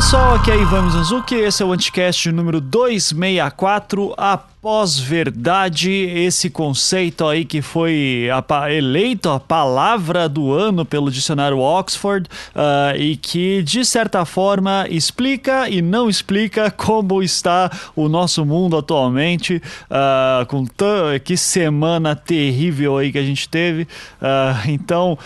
pessoal, aqui é Ivan Mizanzuki, esse é o Anticast número 264, a pós-verdade, esse conceito aí que foi a, eleito a palavra do ano pelo dicionário Oxford uh, e que, de certa forma, explica e não explica como está o nosso mundo atualmente, uh, com que semana terrível aí que a gente teve. Uh, então,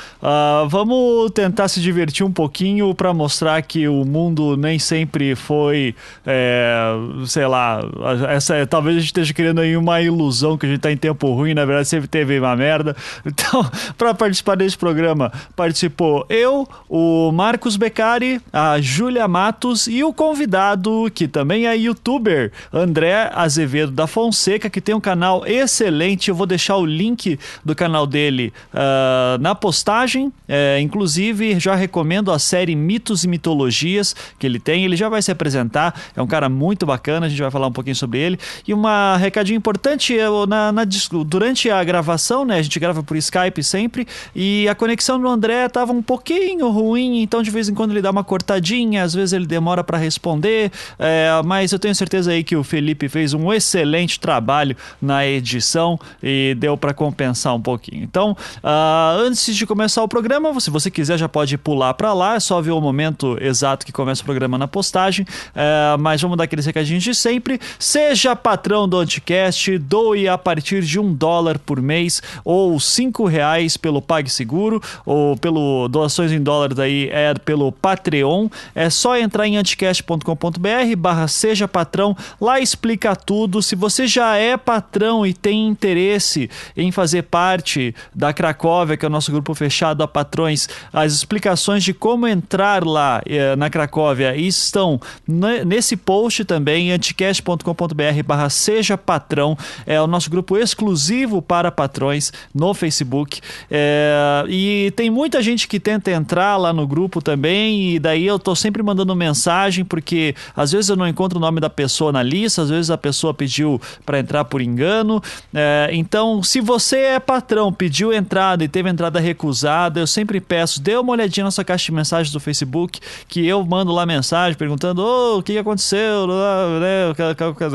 vamos tentar se divertir um pouquinho para mostrar que o mundo nem sempre foi, é, sei lá, essa talvez a gente esteja criando aí uma ilusão que a gente tá em tempo ruim, na verdade sempre teve uma merda. Então, para participar desse programa, participou eu, o Marcos Beccari, a Júlia Matos e o convidado, que também é youtuber, André Azevedo da Fonseca, que tem um canal excelente. Eu vou deixar o link do canal dele uh, na postagem. É, inclusive, já recomendo a série Mitos e Mitologias que ele tem. Ele já vai se apresentar. É um cara muito bacana, a gente vai falar um pouquinho sobre ele. E uma recadinho importante, na, na, durante a gravação, né? A gente grava por Skype sempre, e a conexão do André tava um pouquinho ruim, então de vez em quando ele dá uma cortadinha, às vezes ele demora para responder, é, mas eu tenho certeza aí que o Felipe fez um excelente trabalho na edição e deu para compensar um pouquinho. Então, uh, antes de começar o programa, se você quiser já pode pular para lá, é só ver o momento exato que começa o programa na postagem, uh, mas vamos dar aqueles recadinhos de sempre. Seja patrão do podcast, doe a partir de um dólar por mês ou cinco reais pelo PagSeguro ou pelo doações em dólares aí é pelo Patreon. É só entrar em anticast.com.br barra seja patrão, lá explica tudo. Se você já é patrão e tem interesse em fazer parte da Cracóvia, que é o nosso grupo fechado a patrões, as explicações de como entrar lá eh, na Cracóvia estão nesse post também, anticast.com.br barra seja patrão Patrão. É o nosso grupo exclusivo para patrões no Facebook. É, e tem muita gente que tenta entrar lá no grupo também, e daí eu tô sempre mandando mensagem, porque às vezes eu não encontro o nome da pessoa na lista, às vezes a pessoa pediu para entrar por engano. É, então, se você é patrão, pediu entrada e teve entrada recusada, eu sempre peço, dê uma olhadinha na sua caixa de mensagens do Facebook, que eu mando lá mensagem perguntando: oh, o que aconteceu?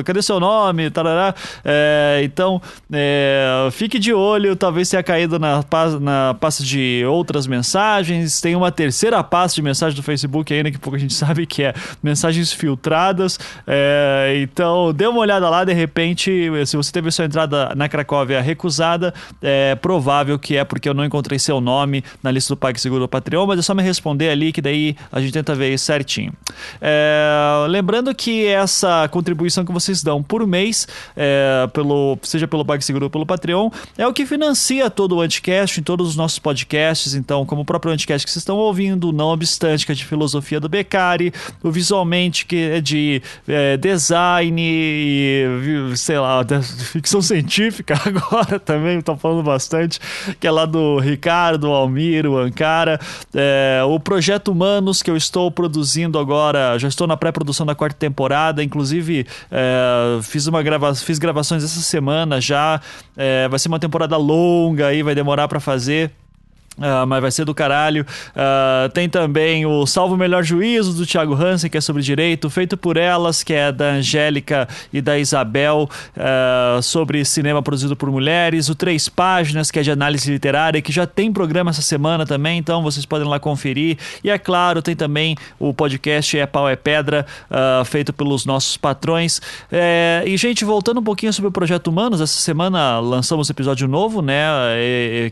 Cadê seu nome? É, então, é, fique de olho, talvez tenha caído na, na pasta de outras mensagens. Tem uma terceira pasta de mensagem do Facebook ainda, que pouco a gente sabe que é mensagens filtradas. É, então, dê uma olhada lá, de repente, se você teve sua entrada na Cracóvia recusada, é provável que é porque eu não encontrei seu nome na lista do PagSeguro do Patreon, mas é só me responder ali que daí a gente tenta ver certinho. É, lembrando que essa contribuição que vocês dão por mês é, pelo, seja pelo PagSeguro ou pelo Patreon, é o que financia todo o Anticast em todos os nossos podcasts. Então, como o próprio Anticast que vocês estão ouvindo, não obstante que é de filosofia do Beccari, o Visualmente que é de é, design e, sei lá, ficção científica agora também, estão falando bastante, que é lá do Ricardo, Almiro, Ancara, é, o Projeto Humanos que eu estou produzindo agora, já estou na pré-produção da quarta temporada, inclusive é, fiz uma gravação fiz gravações essa semana já. É, vai ser uma temporada longa aí, vai demorar para fazer. Uh, mas vai ser do caralho. Uh, tem também o Salvo Melhor Juízo, do Thiago Hansen, que é sobre direito, feito por elas, que é da Angélica e da Isabel, uh, sobre cinema produzido por mulheres. O Três Páginas, que é de análise literária, que já tem programa essa semana também, então vocês podem lá conferir. E é claro, tem também o podcast É Pau é Pedra, feito pelos nossos patrões. É, e, gente, voltando um pouquinho sobre o Projeto Humanos, essa semana lançamos episódio novo, né,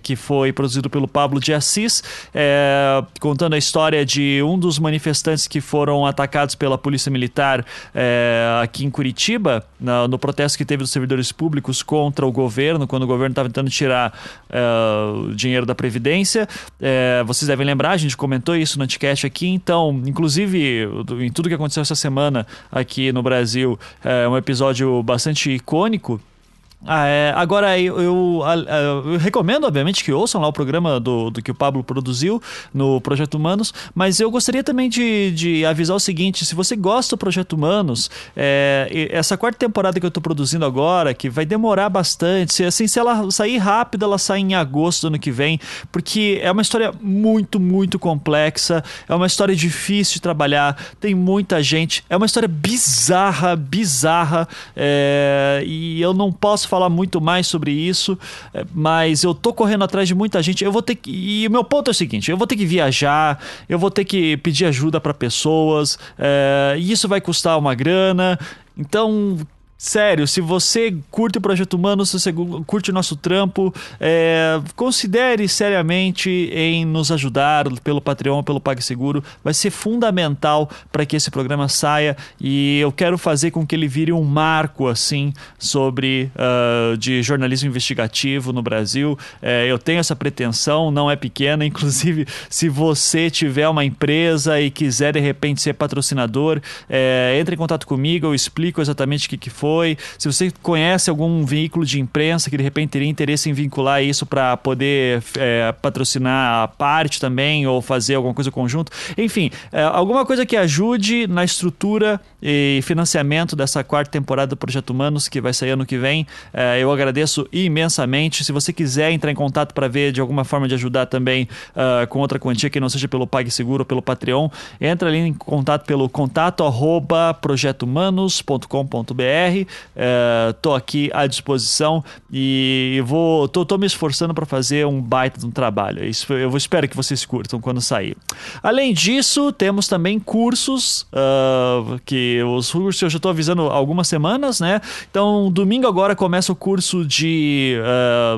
que foi produzido pelo Pablo Pablo de Assis, é, contando a história de um dos manifestantes que foram atacados pela Polícia Militar é, aqui em Curitiba, no, no, protesto que teve dos servidores públicos contra o governo, quando o governo estava tentando tirar é, o dinheiro da Previdência. É, vocês devem lembrar, a gente comentou isso no Anticast aqui, então, inclusive, em tudo que aconteceu essa semana aqui no Brasil, é um episódio bastante icônico Ah, é, agora, eu, eu, eu, recomendo, obviamente, que ouçam lá o programa do, do que o Pablo produziu no Projeto Humanos, mas eu gostaria também de, de avisar o seguinte: se você gosta do Projeto Humanos, é, essa quarta temporada que eu estou produzindo agora, que vai demorar bastante, se, assim, se ela sair rápido, ela sai em agosto do ano que vem, porque é uma história muito, muito complexa, é uma história difícil de trabalhar, tem muita gente, é uma história bizarra, bizarra, é, e eu não posso falar muito mais sobre isso, é, mas eu tô correndo atrás de muita gente. Eu vou ter que. E o meu ponto é o seguinte: eu vou ter que viajar, eu vou ter que pedir ajuda para pessoas, é, e isso vai custar uma grana. Então, Sério, se você curte o Projeto Humano, se você curte o nosso trampo, é, considere seriamente em nos ajudar pelo Patreon, pelo PagSeguro. Vai ser fundamental para que esse programa saia e eu quero fazer com que ele vire um marco assim sobre uh, de jornalismo investigativo no Brasil. É, eu tenho essa pretensão, não é pequena. Inclusive, se você tiver uma empresa e quiser de repente ser patrocinador, é, entre em contato comigo, eu explico exatamente o que, que foi foi. Se você conhece algum veículo de imprensa que de repente teria interesse em vincular isso para poder é, patrocinar a parte também ou fazer alguma coisa conjunto. Enfim, é, alguma coisa que ajude na estrutura e financiamento dessa quarta temporada do Projeto Humanos, que vai sair ano que vem. É, eu agradeço imensamente. Se você quiser entrar em contato para ver de alguma forma de ajudar também uh, com outra quantia que não seja pelo PagSeguro ou pelo Patreon, entra ali em contato pelo contato arroba projetohumanos.com.br Estou é, aqui à disposição e vou tô, tô me esforçando para fazer um baita de um trabalho. Isso, eu espero que vocês curtam quando sair. Além disso, temos também cursos uh, que os cursos eu já estou avisando algumas semanas, né? Então, domingo agora começa o curso de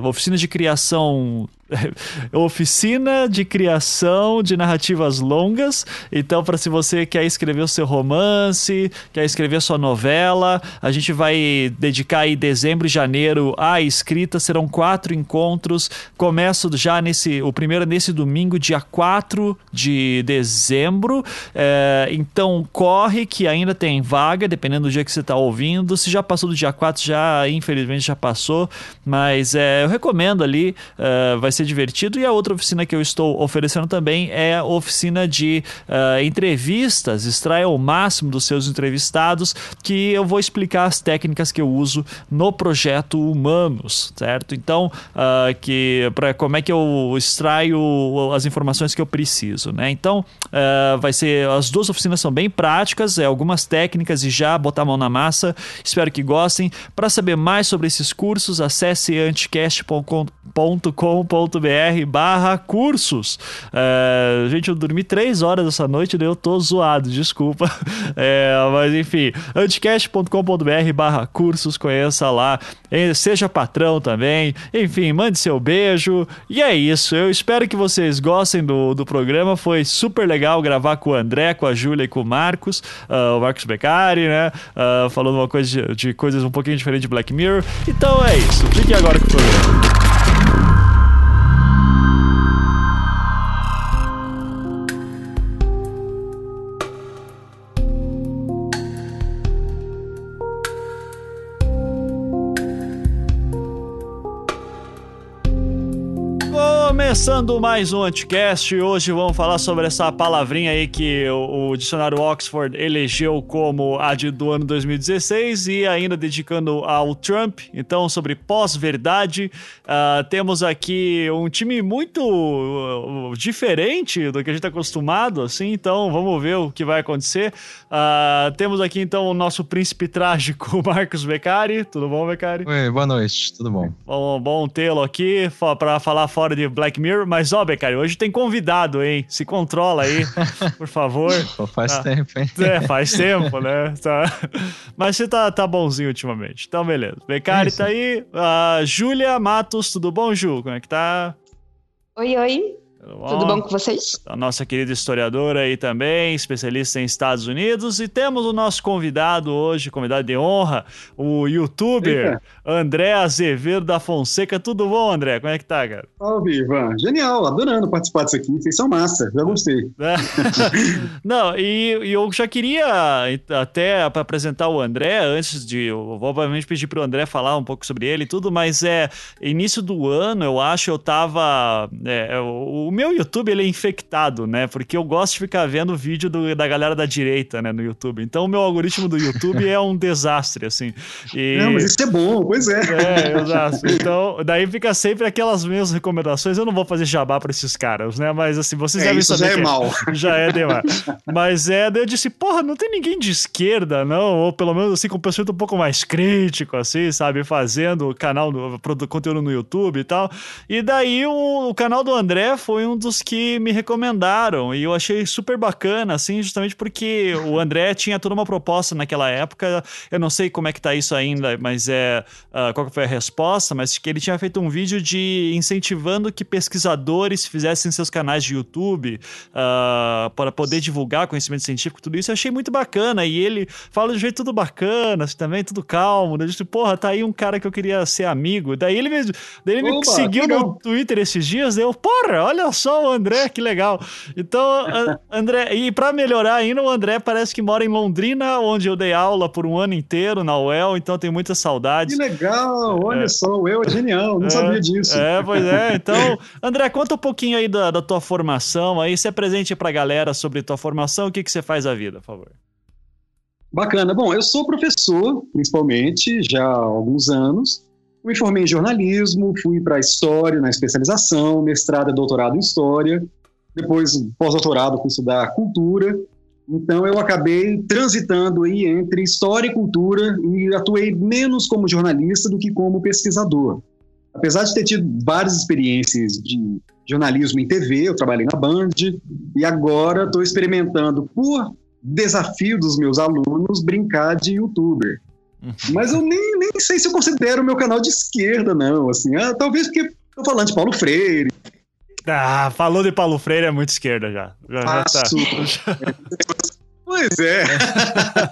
uh, oficina de criação oficina de criação de narrativas longas. Então, para se você quer escrever o seu romance, quer escrever a sua novela, a gente vai dedicar aí dezembro e janeiro à escrita. Serão quatro encontros. Começo já nesse. O primeiro é nesse domingo, dia 4 de dezembro. É, então, corre que ainda tem vaga, dependendo do dia que você está ouvindo. Se já passou do dia 4, já, infelizmente, já passou. Mas é, eu recomendo ali. É, vai ser ser divertido. E a outra oficina que eu estou oferecendo também é a oficina de uh, entrevistas. Extraia o máximo dos seus entrevistados, que eu vou explicar as técnicas que eu uso no projeto Humanos, certo? Então, uh, que para como é que eu extraio as informações que eu preciso, né? Então, uh, vai ser as duas oficinas são bem práticas, é algumas técnicas e já botar a mão na massa. Espero que gostem. Para saber mais sobre esses cursos, acesse anticast.com.br barra cursos. É, gente, eu dormi três horas essa noite e eu tô zoado, desculpa. É, mas enfim, anticast.com.br barra cursos, conheça lá. Seja patrão também. Enfim, mande seu beijo. E é isso. Eu espero que vocês gostem do, do programa. Foi super legal gravar com o André, com a Júlia e com o Marcos, uh, o Marcos Beccari, né? Uh, falando uma coisa de, de coisas um pouquinho diferentes de Black Mirror. Então é isso. Fique agora com o programa. Começando mais um Anticast, hoje vamos falar sobre essa palavrinha aí que o, o, dicionário Oxford elegeu como a de, do ano 2016 e ainda dedicando ao Trump, então sobre pós-verdade. Uh, temos aqui um time muito uh, diferente do que a gente está acostumado, assim, então vamos ver o que vai acontecer. Uh, temos aqui então o nosso príncipe trágico, Marcos Beccari. Tudo bom, Beccari? Oi, boa noite, tudo bom? Bom, bom tê-lo aqui para falar fora de Black Mirror, mas ó, Beccari, hoje tem convidado, hein? Se controla aí, por favor. Pô, faz tá. tempo, hein? É, faz tempo, né? Tá. Mas você tá, tá bonzinho ultimamente. Então, beleza. Beccari tá aí. Uh, Júlia Matos, tudo bom, Ju? Como é que tá? Oi, oi. Tudo bom? Tudo bom com vocês? A nossa querida historiadora aí também, especialista em Estados Unidos. E temos o nosso convidado hoje, convidado de honra, o youtuber Eita. André Azevedo da Fonseca. Tudo bom, André? Como é que tá, cara? Salve, Ivan. Genial, adorando participar disso aqui. Vocês são massa, já gostei. É. Não, e, e, eu já queria até para apresentar o André, antes de. Eu vou obviamente pedir pro André falar um pouco sobre ele e tudo, mas é início do ano, eu acho, eu tava. É, o o meu YouTube ele é infectado, né? Porque eu gosto de ficar vendo vídeo do, da galera da direita, né, no YouTube. Então o meu algoritmo do YouTube é um desastre, assim. E... Não, mas isso é bom, pois é. É, exato. Então, daí fica sempre aquelas mesmas recomendações. Eu não vou fazer jabá para esses caras, né? Mas assim, vocês é, devem isso saber. Já é mal. Já é demais. mas é, daí eu disse, porra, não tem ninguém de esquerda, não? Ou pelo menos assim, com um pensamento um pouco mais crítico, assim, sabe? Fazendo canal, no, conteúdo no YouTube e tal. E daí o, o canal do André foi foi um dos que me recomendaram e eu achei super bacana, assim, justamente porque o André tinha toda uma proposta naquela época. Eu não sei como é que tá isso ainda, mas é uh, qual foi a resposta, mas que ele tinha feito um vídeo de incentivando que pesquisadores fizessem seus canais de YouTube uh, para poder divulgar conhecimento científico, tudo isso. Eu achei muito bacana e ele fala de um jeito tudo bacana, assim, também tudo calmo. Né? Eu disse, porra, tá aí um cara que eu queria ser amigo. Daí ele me, daí ele Oba, me seguiu no Twitter esses dias, eu, porra, olha só o André, que legal. Então, André, e para melhorar ainda, o André parece que mora em Londrina, onde eu dei aula por um ano inteiro na UEL, então tenho muitas saudades. Que legal, olha é. só, o UEL é genial, não é, sabia disso. É, pois é. Então, André, conta um pouquinho aí da, da tua formação, aí se apresente pra galera sobre tua formação, o que, que você faz a vida, por favor. Bacana. Bom, eu sou professor, principalmente, já há alguns anos. Me formei em jornalismo, fui para História na especialização, mestrado e doutorado em História, depois pós-doutorado fui estudar Cultura. Então eu acabei transitando aí entre História e Cultura e atuei menos como jornalista do que como pesquisador. Apesar de ter tido várias experiências de jornalismo em TV, eu trabalhei na Band e agora estou experimentando, por desafio dos meus alunos, brincar de youtuber. Mas eu nem, nem sei se eu considero o meu canal de esquerda, não. Assim, ah, talvez porque tô falando de Paulo Freire. Ah, falou de Paulo Freire é muito esquerda já. Já, já tá. Pois é.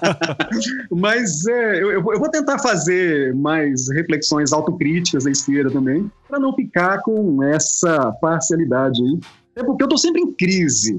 Mas é, eu, eu, vou tentar fazer mais reflexões autocríticas da esquerda também, para não ficar com essa parcialidade aí. É porque eu estou sempre em crise.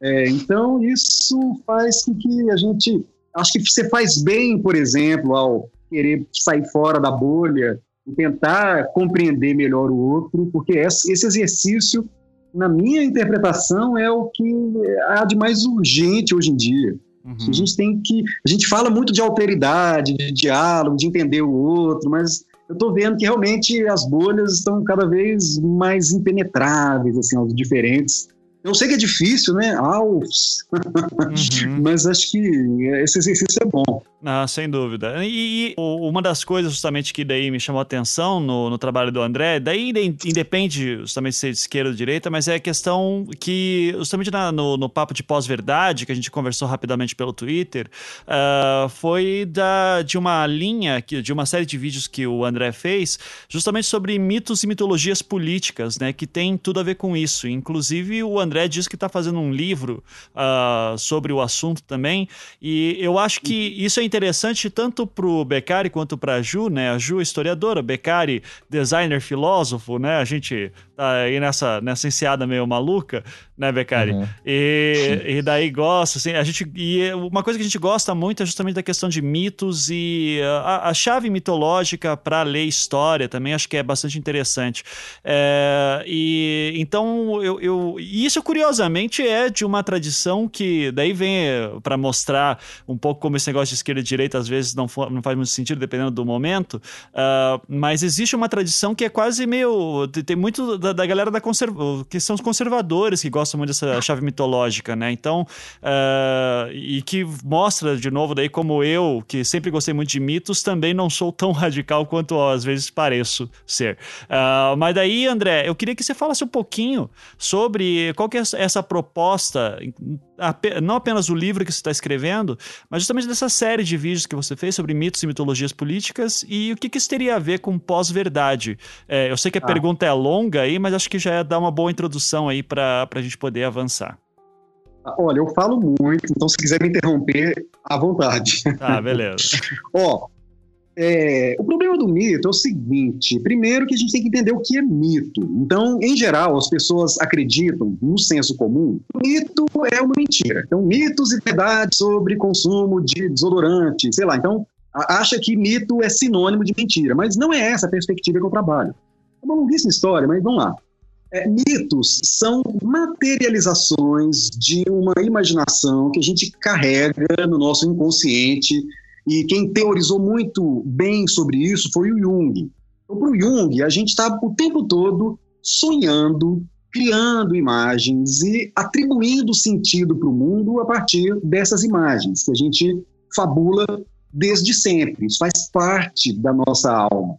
É, então, isso faz com que a gente Acho que você faz bem, por exemplo, ao querer sair fora da bolha e tentar compreender melhor o outro, porque esse exercício, na minha interpretação, é o que há de mais urgente hoje em dia. Uhum. A gente tem que. A gente fala muito de alteridade, de diálogo, de entender o outro, mas eu estou vendo que realmente as bolhas estão cada vez mais impenetráveis, assim, aos diferentes. Eu sei que é difícil, né? Alves. Uhum. Mas acho que esse exercício é bom. Ah, sem dúvida. E, e, uma das coisas justamente que daí me chamou a atenção no, no trabalho do André, daí independe justamente ser de esquerda ou de direita, mas é a questão que justamente na, no, no papo de pós-verdade, que a gente conversou rapidamente pelo Twitter, uh, foi da, de uma linha, de uma série de vídeos que o André fez, justamente sobre mitos e mitologias políticas, né, que tem tudo a ver com isso. Inclusive o André diz que está fazendo um livro uh, sobre o assunto também, e eu acho que isso é interessante tanto para o Beccari quanto para a Ju, né? A Ju, historiadora, Beccari, designer, filósofo, né? A gente tá aí nessa, nessa enseada meio maluca, né, Beccari? Uhum. E, e daí gosta, assim, a gente. E uma coisa que a gente gosta muito é justamente da questão de mitos e a, a chave mitológica para ler história também acho que é bastante interessante. É, e então eu, eu. Isso, curiosamente, é de uma tradição que daí vem para mostrar um pouco como esse negócio de esquerda e direita às vezes não, for, não faz muito sentido, dependendo do momento. Uh, mas existe uma tradição que é quase meio. Tem muito da, da galera da conserva, que são os conservadores que gostam muito dessa chave mitológica, né? Então, uh, e que mostra de novo daí como eu, que sempre gostei muito de mitos, também não sou tão radical quanto às vezes pareço ser. Uh, mas daí, André, eu queria que você falasse um pouquinho sobre qual que é essa proposta não apenas o livro que você está escrevendo, mas justamente dessa série de vídeos que você fez sobre mitos e mitologias políticas e o que, que isso teria a ver com pós-verdade. É, eu sei que a ah. pergunta é longa aí, mas acho que já é dar uma boa introdução aí para a gente poder avançar. Olha, eu falo muito, então se quiser me interromper, à vontade. Tá, beleza. Ó, é, o problema do mito é o seguinte: primeiro, que a gente tem que entender o que é mito. Então, em geral, as pessoas acreditam, no senso comum, mito é uma mentira. Então, mitos e verdades sobre consumo de desodorante, sei lá. Então, acha que mito é sinônimo de mentira, mas não é essa a perspectiva que eu trabalho. É uma longuíssima história, mas vamos lá. É, mitos são materializações de uma imaginação que a gente carrega no nosso inconsciente e quem teorizou muito bem sobre isso foi o Jung. Então, para o Jung, a gente está o tempo todo sonhando, criando imagens e atribuindo sentido para o mundo a partir dessas imagens que a gente fabula desde sempre. Isso faz parte da nossa alma.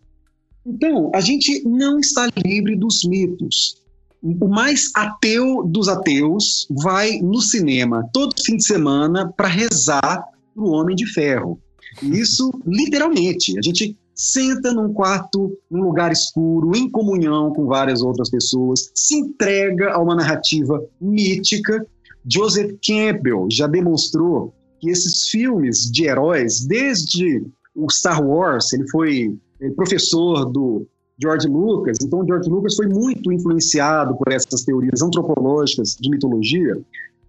Então, a gente não está livre dos mitos. O mais ateu dos ateus vai no cinema todo fim de semana para rezar para o Homem de Ferro. Isso, literalmente. A gente senta num quarto, num lugar escuro, em comunhão com várias outras pessoas, se entrega a uma narrativa mítica. Joseph Campbell já demonstrou que esses filmes de heróis, desde o Star Wars, ele foi é, professor do George Lucas, então George Lucas foi muito influenciado por essas teorias antropológicas de mitologia.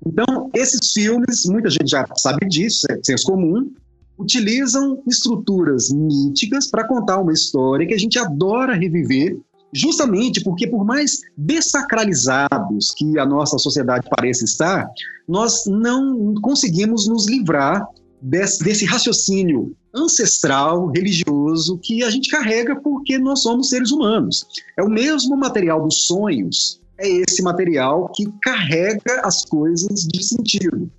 Então, esses filmes, muita gente já sabe disso, é senso comum, utilizam estruturas míticas para contar uma história que a gente adora reviver, justamente porque, por mais desacralizados que a nossa sociedade pareça estar, nós não conseguimos nos livrar desse, desse raciocínio ancestral, religioso, que a gente carrega porque nós somos seres humanos. É o mesmo material dos sonhos, é esse material que carrega as coisas de sentido.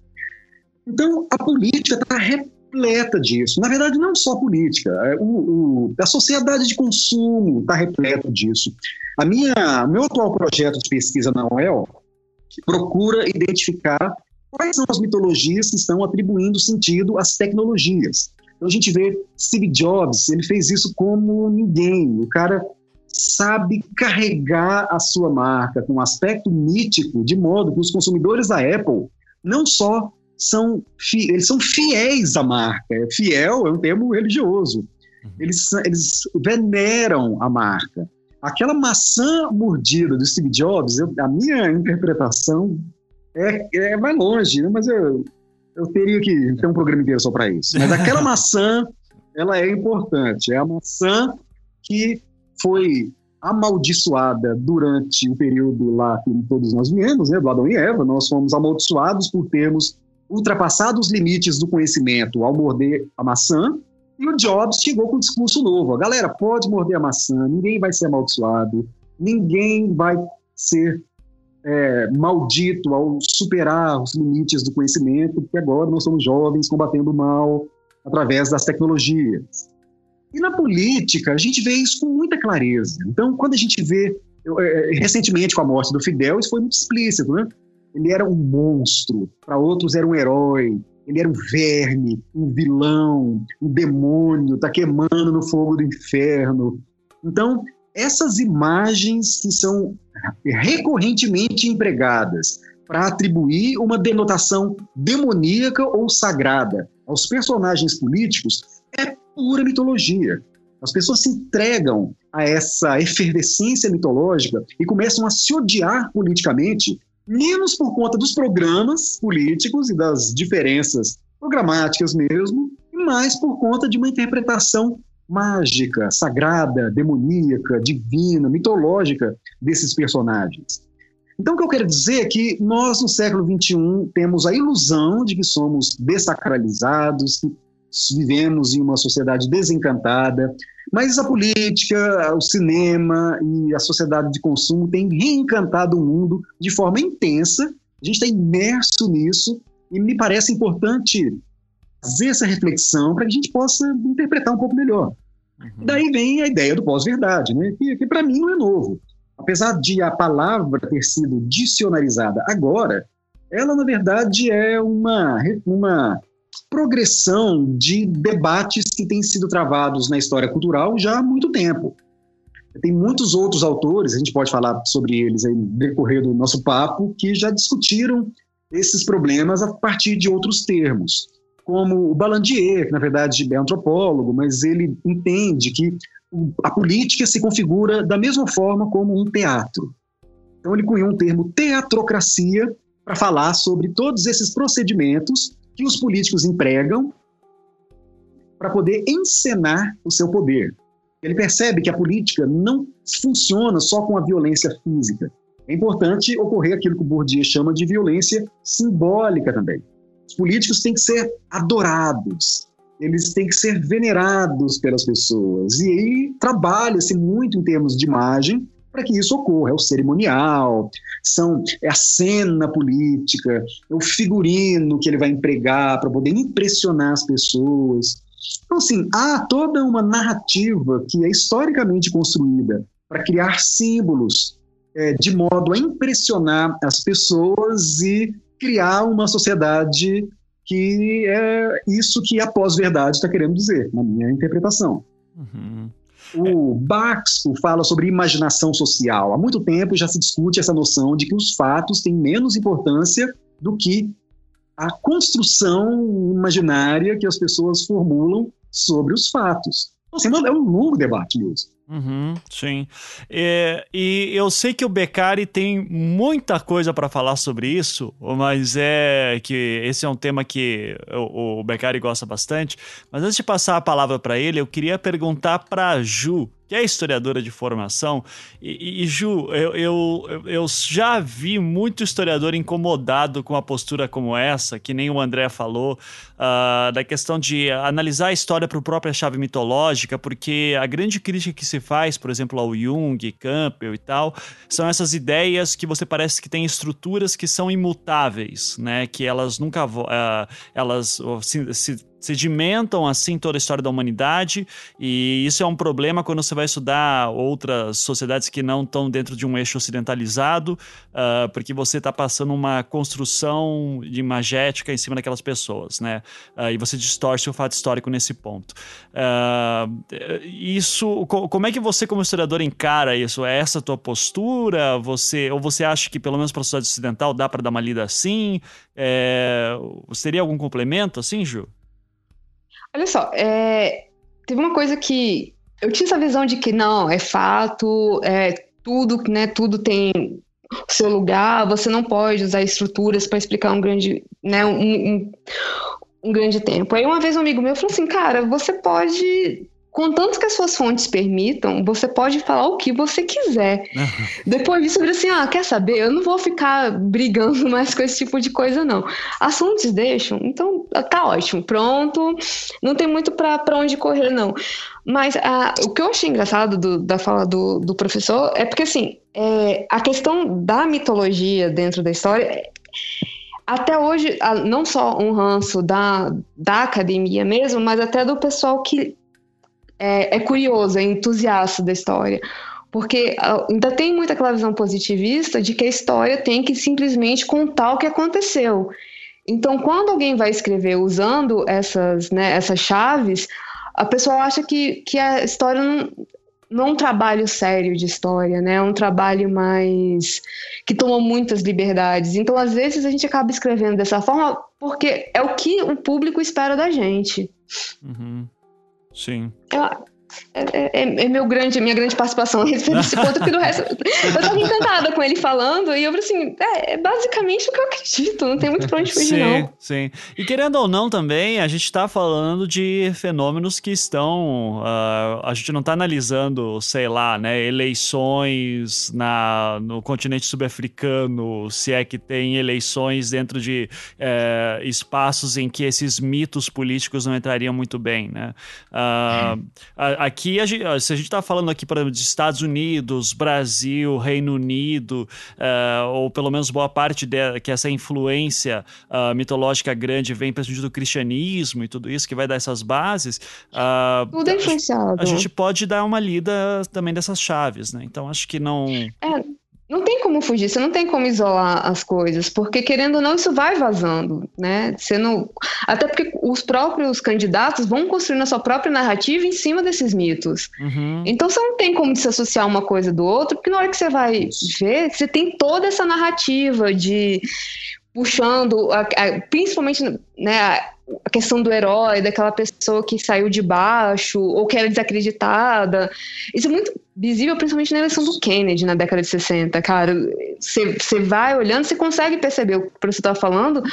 Então, a política está repleta disso. Na verdade, não só a política, é, o, o, a sociedade de consumo está repleta disso. A minha, meu atual projeto de pesquisa na UEL procura identificar quais são as mitologias que estão atribuindo sentido às tecnologias. Então a gente vê Steve Jobs, ele fez isso como ninguém. O cara sabe carregar a sua marca com um aspecto mítico, de modo que os consumidores da Apple não só são, eles são fiéis à marca. É, fiel é um termo religioso. Uhum. Eles, eles veneram a marca. Aquela maçã mordida do Steve Jobs, eu, a minha interpretação é, é mais longe, né? mas eu, eu teria que ter um programa inteiro só para isso. Mas aquela maçã, ela é importante. É a maçã que foi amaldiçoada durante o período lá que todos nós viemos, né, do Adão e Eva. Nós fomos amaldiçoados por termos ultrapassado os limites do conhecimento ao morder a maçã, e o Jobs chegou com um discurso novo. A galera pode morder a maçã, ninguém vai ser amaldiçoado, ninguém vai ser é, maldito ao superar os limites do conhecimento, porque agora nós somos jovens combatendo o mal através das tecnologias. E na política, a gente vê isso com muita clareza. Então, quando a gente vê, eu, é, recentemente com a morte do Fidel, isso foi muito explícito, né? Ele era um monstro, para outros era um herói, ele era um verme, um vilão, um demônio, está queimando no fogo do inferno. Então, essas imagens que são recorrentemente empregadas para atribuir uma denotação demoníaca ou sagrada aos personagens políticos é pura mitologia. As pessoas se entregam a essa efervescência mitológica e começam a se odiar politicamente menos por conta dos programas políticos e das diferenças programáticas mesmo, e mais por conta de uma interpretação mágica, sagrada, demoníaca, divina, mitológica desses personagens. Então, o que eu quero dizer é que nós, no século XXI, temos a ilusão de que somos desacralizados, que vivemos em uma sociedade desencantada, mas a política, o cinema e a sociedade de consumo têm reencantado o mundo de forma intensa. A gente está imerso nisso e me parece importante fazer essa reflexão para que a gente possa interpretar um pouco melhor. Uhum. Daí vem a ideia do pós-verdade, né? que, que para mim não é novo. Apesar de a palavra ter sido dicionarizada agora, ela, na verdade, é uma, uma progressão de debates que têm sido travados na história cultural já há muito tempo. Tem muitos outros autores, a gente pode falar sobre eles aí no decorrer do nosso papo, que já discutiram esses problemas a partir de outros termos, como o Balandier, que na verdade é antropólogo, mas ele entende que a política se configura da mesma forma como um teatro. Então ele cunhou um termo teatrocracia para falar sobre todos esses procedimentos que os políticos empregam para poder encenar o seu poder. Ele percebe que a política não funciona só com a violência física. É importante ocorrer aquilo que o Bourdieu chama de violência simbólica também. Os políticos têm que ser adorados, eles têm que ser venerados pelas pessoas. E aí trabalha-se muito em termos de imagem para que isso ocorra. É o cerimonial, são, é a cena política, é o figurino que ele vai empregar para poder impressionar as pessoas. Então, assim, há toda uma narrativa que é historicamente construída para criar símbolos é, de modo a impressionar as pessoas e criar uma sociedade que é isso que a pós-verdade está querendo dizer, na minha interpretação. Uhum. O Baxo fala sobre imaginação social. Há muito tempo já se discute essa noção de que os fatos têm menos importância do que a construção imaginária que as pessoas formulam sobre os fatos. Assim, é um longo debate mesmo. Uhum, sim. É, e eu sei que o Beccari tem muita coisa para falar sobre isso, mas é que esse é um tema que o, o Beccari gosta bastante. Mas antes de passar a palavra para ele, eu queria perguntar para Ju que é historiadora de formação. E, e Ju, eu, eu, eu, já vi muito historiador incomodado com uma postura como essa, que nem o André falou, uh, da questão de analisar a história para a própria chave mitológica, porque a grande crítica que se faz, por exemplo, ao Jung, Campbell e tal, são essas ideias que você parece que tem estruturas que são imutáveis, né? Que elas nunca uh, elas se, se sedimentam assim toda a história da humanidade e isso é um problema quando você vai estudar outras sociedades que não estão dentro de um eixo ocidentalizado, uh, porque você está passando uma construção de imagética em cima daquelas pessoas, né? Uh, e você distorce o fato histórico nesse ponto. Uh, isso, como é que você como historiador encara isso? É essa a tua postura? Você ou você acha que pelo menos para a sociedade ocidental dá para dar uma lida assim? É, seria algum complemento assim, Ju? Olha só, é, teve uma coisa que eu tinha essa visão de que não, é fato, é tudo, né? Tudo tem o seu lugar, você não pode usar estruturas para explicar um grande, né, um, um, um, grande tempo. Aí uma vez um amigo meu falou assim, cara, você pode Contanto que as suas fontes permitam, você pode falar o que você quiser. Depois disso, eu falei assim: ah, quer saber? Eu não vou ficar brigando mais com esse tipo de coisa, não. As fontes deixam, então tá ótimo, pronto. Não tem muito para onde correr, não. Mas ah, o que eu achei engraçado do, da fala do, do professor é porque, assim, é, a questão da mitologia dentro da história até hoje, não só um ranço da, da academia mesmo, mas até do pessoal que é, é curioso, é entusiasta da história. Porque ah, ainda tem muito aquela visão positivista de que a história tem que simplesmente contar o que aconteceu. Então, quando alguém vai escrever usando essas, né, essas chaves, a pessoa acha que, que a história não, não é um trabalho sério de história, né? É um trabalho mais que toma muitas liberdades. Então, às vezes, a gente acaba escrevendo dessa forma porque é o que o público espera da gente. Uhum. Sim. Eu, é, é, é, meu grande, minha grande participação nesse ponto, porque do resto eu tava encantada com ele falando e eu falei assim, é, é, basicamente o que eu acredito, não tem muito pra onde fugir sim, não. Sim, e querendo ou não também, a gente tá falando de fenômenos que estão, uh, a gente não tá analisando, sei lá, né, eleições na, no continente sul-africano, se é que tem eleições dentro de uh, espaços em que esses mitos políticos não entrariam muito bem, né. Uh, aqui, a gente, se a gente está falando aqui, de Estados Unidos, Brasil, Reino Unido, uh, ou pelo menos boa parte de, que essa influência uh, mitológica grande vem principalmente do cristianismo e tudo isso, que vai dar essas bases. Uh, tudo é influenciado. A, a gente pode dar uma lida também dessas chaves, né? Então acho que não. É. não tem como fugir, você não tem como isolar as coisas, porque querendo ou não, isso vai vazando, né? Você não... Até porque os próprios candidatos vão construindo a sua própria narrativa em cima desses mitos. Uhum. Então você não tem como se associar uma coisa do outro, porque na hora que você vai ver, você tem toda essa narrativa de puxando, a, a, principalmente né, a, questão do herói, daquela pessoa que saiu de baixo ou que era desacreditada. Isso é muito visível, principalmente na eleição do Kennedy na década de 60, cara. Você vai olhando, você consegue perceber o que você está falando.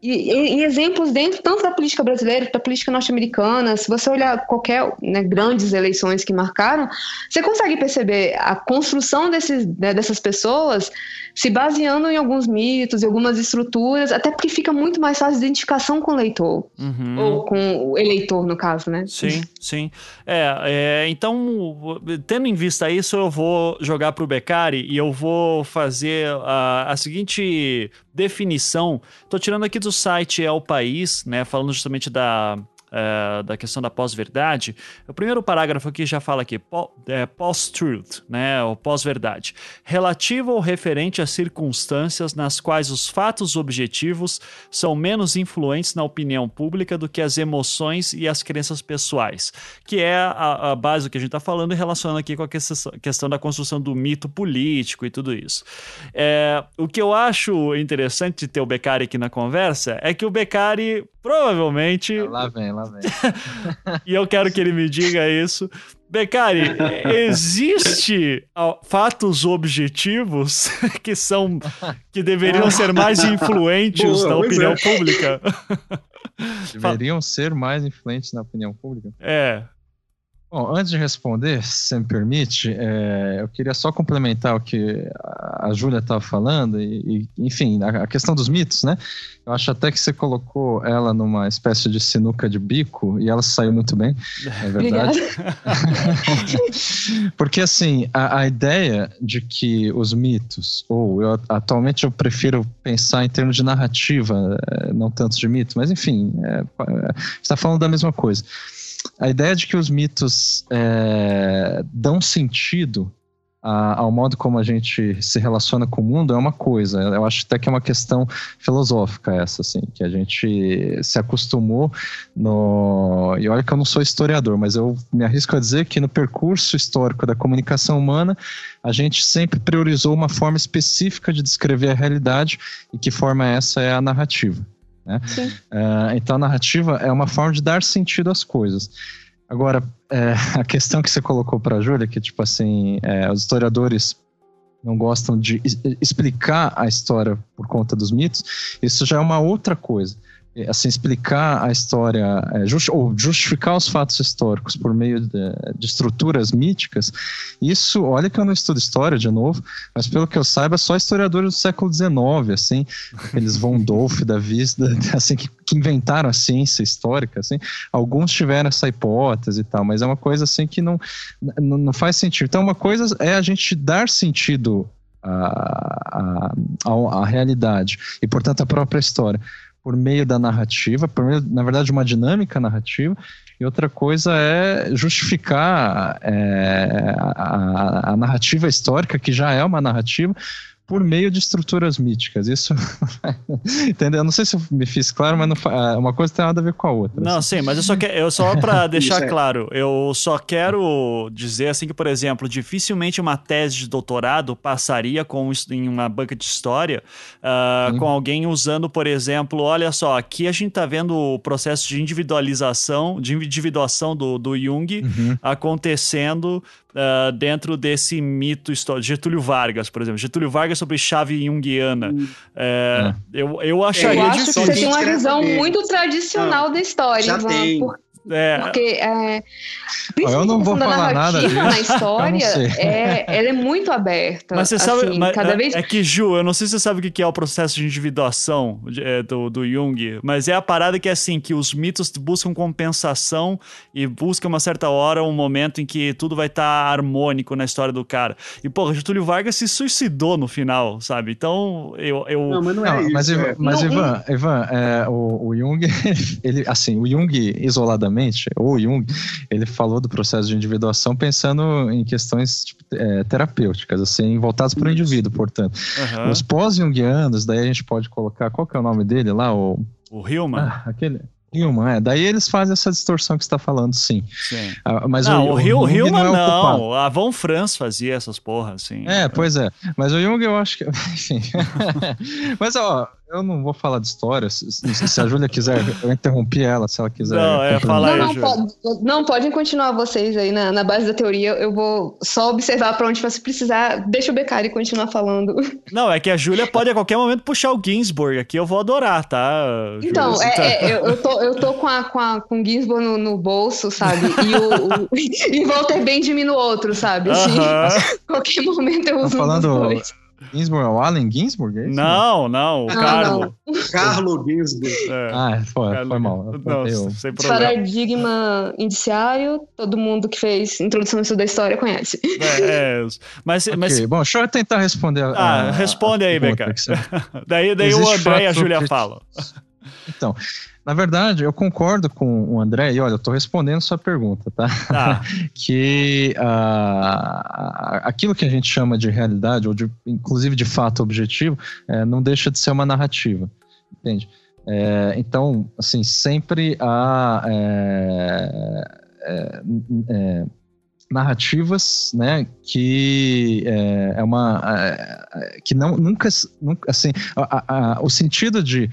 E, e, exemplos dentro tanto da política brasileira, da política norte-americana, se você olhar qualquer né, grandes eleições que marcaram, você consegue perceber a construção desses, né, dessas pessoas se baseando em alguns mitos, em algumas estruturas, até porque fica muito mais fácil a identificação com o leitor, uhum. ou com o eleitor, no caso, né? Sim, sim. É, é, então, tendo em vista isso, eu vou jogar para o Beccari e eu vou fazer a, a seguinte definição. Estou tirando aqui do site É o País, né, falando justamente da uh, da questão da pós-verdade, o primeiro parágrafo aqui já fala aqui, é, post-truth, né, ou pós-verdade, relativo ou referente a circunstâncias nas quais os fatos objetivos são menos influentes na opinião pública do que as emoções e as crenças pessoais, que é a, a base que a gente está falando e relacionando aqui com a questão da construção do mito político e tudo isso. É, o que eu acho interessante de ter o Beccari aqui na conversa é que o Beccari provavelmente. Lá vem, lá vem. e eu quero que ele me diga isso. Becari, existe fatos objetivos que são que deveriam ser mais influentes Boa, na opinião é. pública? Deveriam ser mais influentes na opinião pública? É. Bom, antes de responder, se me permite, é, eu queria só complementar o que a Júlia estava falando, e, e enfim, a, a, questão dos mitos, né? Eu acho até que você colocou ela numa espécie de sinuca de bico e ela saiu muito bem, é verdade. Porque, assim, a, a, ideia de que os mitos, ou eu, atualmente eu prefiro pensar em termos de narrativa, é, não tanto de mito, mas enfim, é, é está falando da mesma coisa a ideia de que os mitos é, dão sentido a, ao modo como a gente se relaciona com o mundo é uma coisa. Eu acho até que é uma questão filosófica essa, assim, que a gente se acostumou no. E olha que eu não sou historiador, mas eu me arrisco a dizer que no percurso histórico da comunicação humana, a gente sempre priorizou uma forma específica de descrever a realidade e que forma essa é a narrativa. Né? Uh, então a narrativa é uma forma de dar sentido às coisas. Agora, é, a questão que você colocou para a Júlia, que tipo assim, é, os historiadores não gostam de explicar a história por conta dos mitos, isso já é uma outra coisa assim explicar a história é, just, ou justificar os fatos históricos por meio de, de, estruturas míticas isso olha que eu não estudo história de novo mas pelo que eu saiba só historiadores do século XIX assim aqueles von Dolph da Vista assim que, que, inventaram a ciência histórica assim alguns tiveram essa hipótese e tal mas é uma coisa assim que não não, não faz sentido. Então uma coisa é a gente dar sentido à, à, à realidade e portanto à própria história por meio da narrativa, por meio, na verdade, uma dinâmica narrativa, e outra coisa é justificar é, a, a, narrativa histórica, que já é uma narrativa, por meio de estruturas míticas. Isso, entendeu? Eu não sei se eu me fiz claro, mas não, uma coisa tem nada a ver com a outra. Não, assim. sim, mas eu só quero, eu só para deixar é. claro, eu só quero dizer assim que, por exemplo, dificilmente uma tese de doutorado passaria com em uma banca de história uh, com alguém usando, por exemplo, olha só, aqui a gente está vendo o processo de individualização, de individuação do, do Jung uhum. acontecendo uh, dentro desse mito histórico. Getúlio Vargas, por exemplo. Getúlio Vargas sobre chave junguiana. Hum. É, é. Eu, eu acharia eu acho difícil. que você tem uma visão muito tradicional da história, Já Ivan, tem. Por, é. Porque é, eu não vou falar nada disso. na história, é, ela é muito aberta. Mas você sabe, assim, mas cada é, vez... é que Ju, eu não sei se você sabe o que é o processo de individuação é, do, do Jung, mas é a parada que é assim, que os mitos buscam compensação e buscam uma certa hora, um momento em que tudo vai estar tá harmônico na história do cara. E, porra, Getúlio Vargas se suicidou no final, sabe? Então, eu... eu... Não, mas não é não, isso. Mas, é. mas não, Ivan, Ivan é, o, o Jung, ele, assim, o Jung isoladamente supostamente, ou Jung, ele falou do processo de individuação pensando em questões tipo, é, terapêuticas, assim, voltadas para o indivíduo, portanto. Uhum. Os pós-jungianos, daí a gente pode colocar, qual que é o nome dele lá? O, o Hillman? Ah, aquele... Hillman, é. Daí eles fazem essa distorção que você está falando, sim. sim. Ah, mas não, o, o, Hill, o Hillman não. É não. A Von Franz fazia essas porras, assim. É, pois é. Mas o Jung eu acho que. Enfim. mas, ó, eu não vou falar de história. Se, se a Júlia quiser, eu interrompi ela, se ela quiser. Não, é, fala aí, não, não, pode, não, podem continuar vocês aí na, na base da teoria. Eu vou só observar para onde você precisar. Deixa o Beccari continuar falando. Não, é que a Júlia pode a qualquer momento puxar o Ginsburg aqui, eu vou adorar, tá? Então, é, tá... é, eu, eu, tô, eu tô com, a, com, a, com o Ginsburg no, no bolso, sabe? E o, o e Walter Benjamin no outro, sabe? Assim, uh -huh. qualquer momento eu uso tá falando... um dos dois. Ginsburg é o Allen Ginsburg? É? Não, não, o Carlo. Carlo Ginsburg. É. Ah, foi, foi mal. Não, eu. sem problema. Paradigma indiciário, todo mundo que fez introdução da história conhece. É, é mas, okay. mas... Bom, deixa eu tentar responder. A, ah, responde aí, Beca. daí daí o André e a Júlia falam. Então, na verdade, eu concordo com o André, e olha, eu estou respondendo sua pergunta, tá? Ah. que uh, aquilo que a gente chama de realidade, ou de, inclusive de fato objetivo, é, não deixa de ser uma narrativa, entende? É, então, assim, sempre há é, é, é narrativas, né, que é, é uma que não nunca, nunca assim, a, a, o sentido de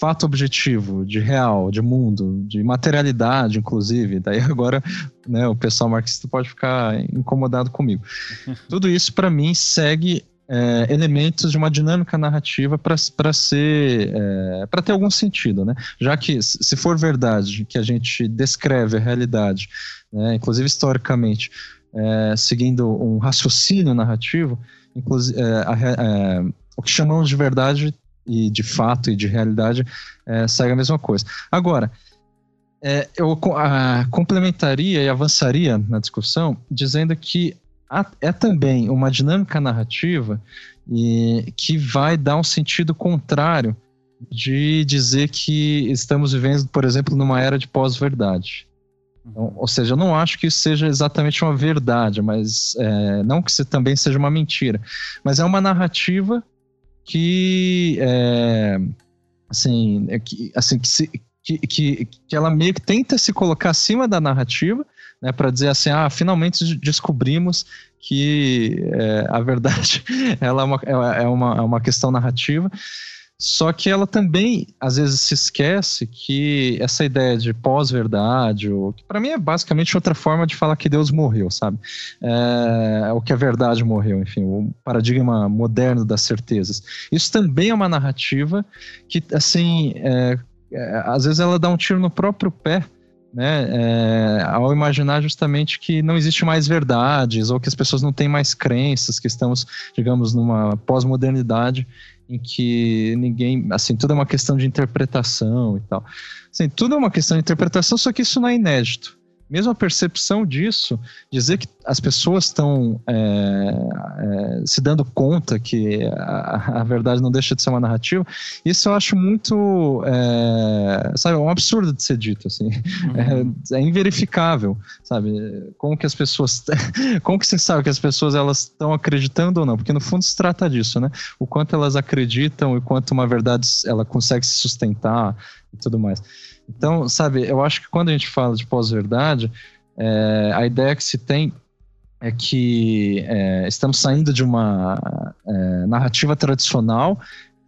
fato objetivo, de real, de mundo, de materialidade, inclusive. Daí agora né, o pessoal marxista pode ficar incomodado comigo. Tudo isso, para mim, segue é, elementos de uma dinâmica narrativa para ser é, para ter algum sentido, né? Já que se for verdade que a gente descreve a realidade, né, inclusive historicamente, é, seguindo um raciocínio narrativo, inclusive é, é, o que chamamos de verdade e de fato e de realidade é, segue a mesma coisa. Agora, é, eu a, complementaria e avançaria na discussão dizendo que há, é também uma dinâmica narrativa e, que vai dar um sentido contrário de dizer que estamos vivendo, por exemplo, numa era de pós-verdade. Então, ou seja, eu não acho que isso seja exatamente uma verdade, mas é, não que isso também seja uma mentira, mas é uma narrativa que é, assim, é que, assim que, se, que, que, que ela meio que tenta se colocar acima da narrativa, né, para dizer assim, ah, finalmente descobrimos que é, a verdade ela é uma, é, é uma, é uma questão narrativa só que ela também, às vezes, se esquece que essa ideia de pós-verdade, que para mim é basicamente outra forma de falar que Deus morreu, sabe? É, o que a verdade morreu, enfim, o paradigma moderno das certezas. Isso também é uma narrativa que, assim, é, é, às vezes ela dá um tiro no próprio pé, né, é, ao imaginar justamente que não existe mais verdades ou que as pessoas não têm mais crenças, que estamos, digamos, numa pós-modernidade em que ninguém, assim, tudo é uma questão de interpretação e tal. Assim, tudo é uma questão de interpretação, só que isso não é inédito. Mesmo a percepção disso, dizer que as pessoas estão é, é, se dando conta que a, a, verdade não deixa de ser uma narrativa, isso eu acho muito, é, sabe, é um absurdo de ser dito, assim, uhum. é, é, inverificável, sabe, como que as pessoas, como que você sabe que as pessoas elas estão acreditando ou não, porque no fundo se trata disso, né, o quanto elas acreditam e quanto uma verdade ela consegue se sustentar e tudo mais. Então, sabe, eu acho que quando a gente fala de pós-verdade, é, a ideia que se tem é que é, estamos saindo de uma é, narrativa tradicional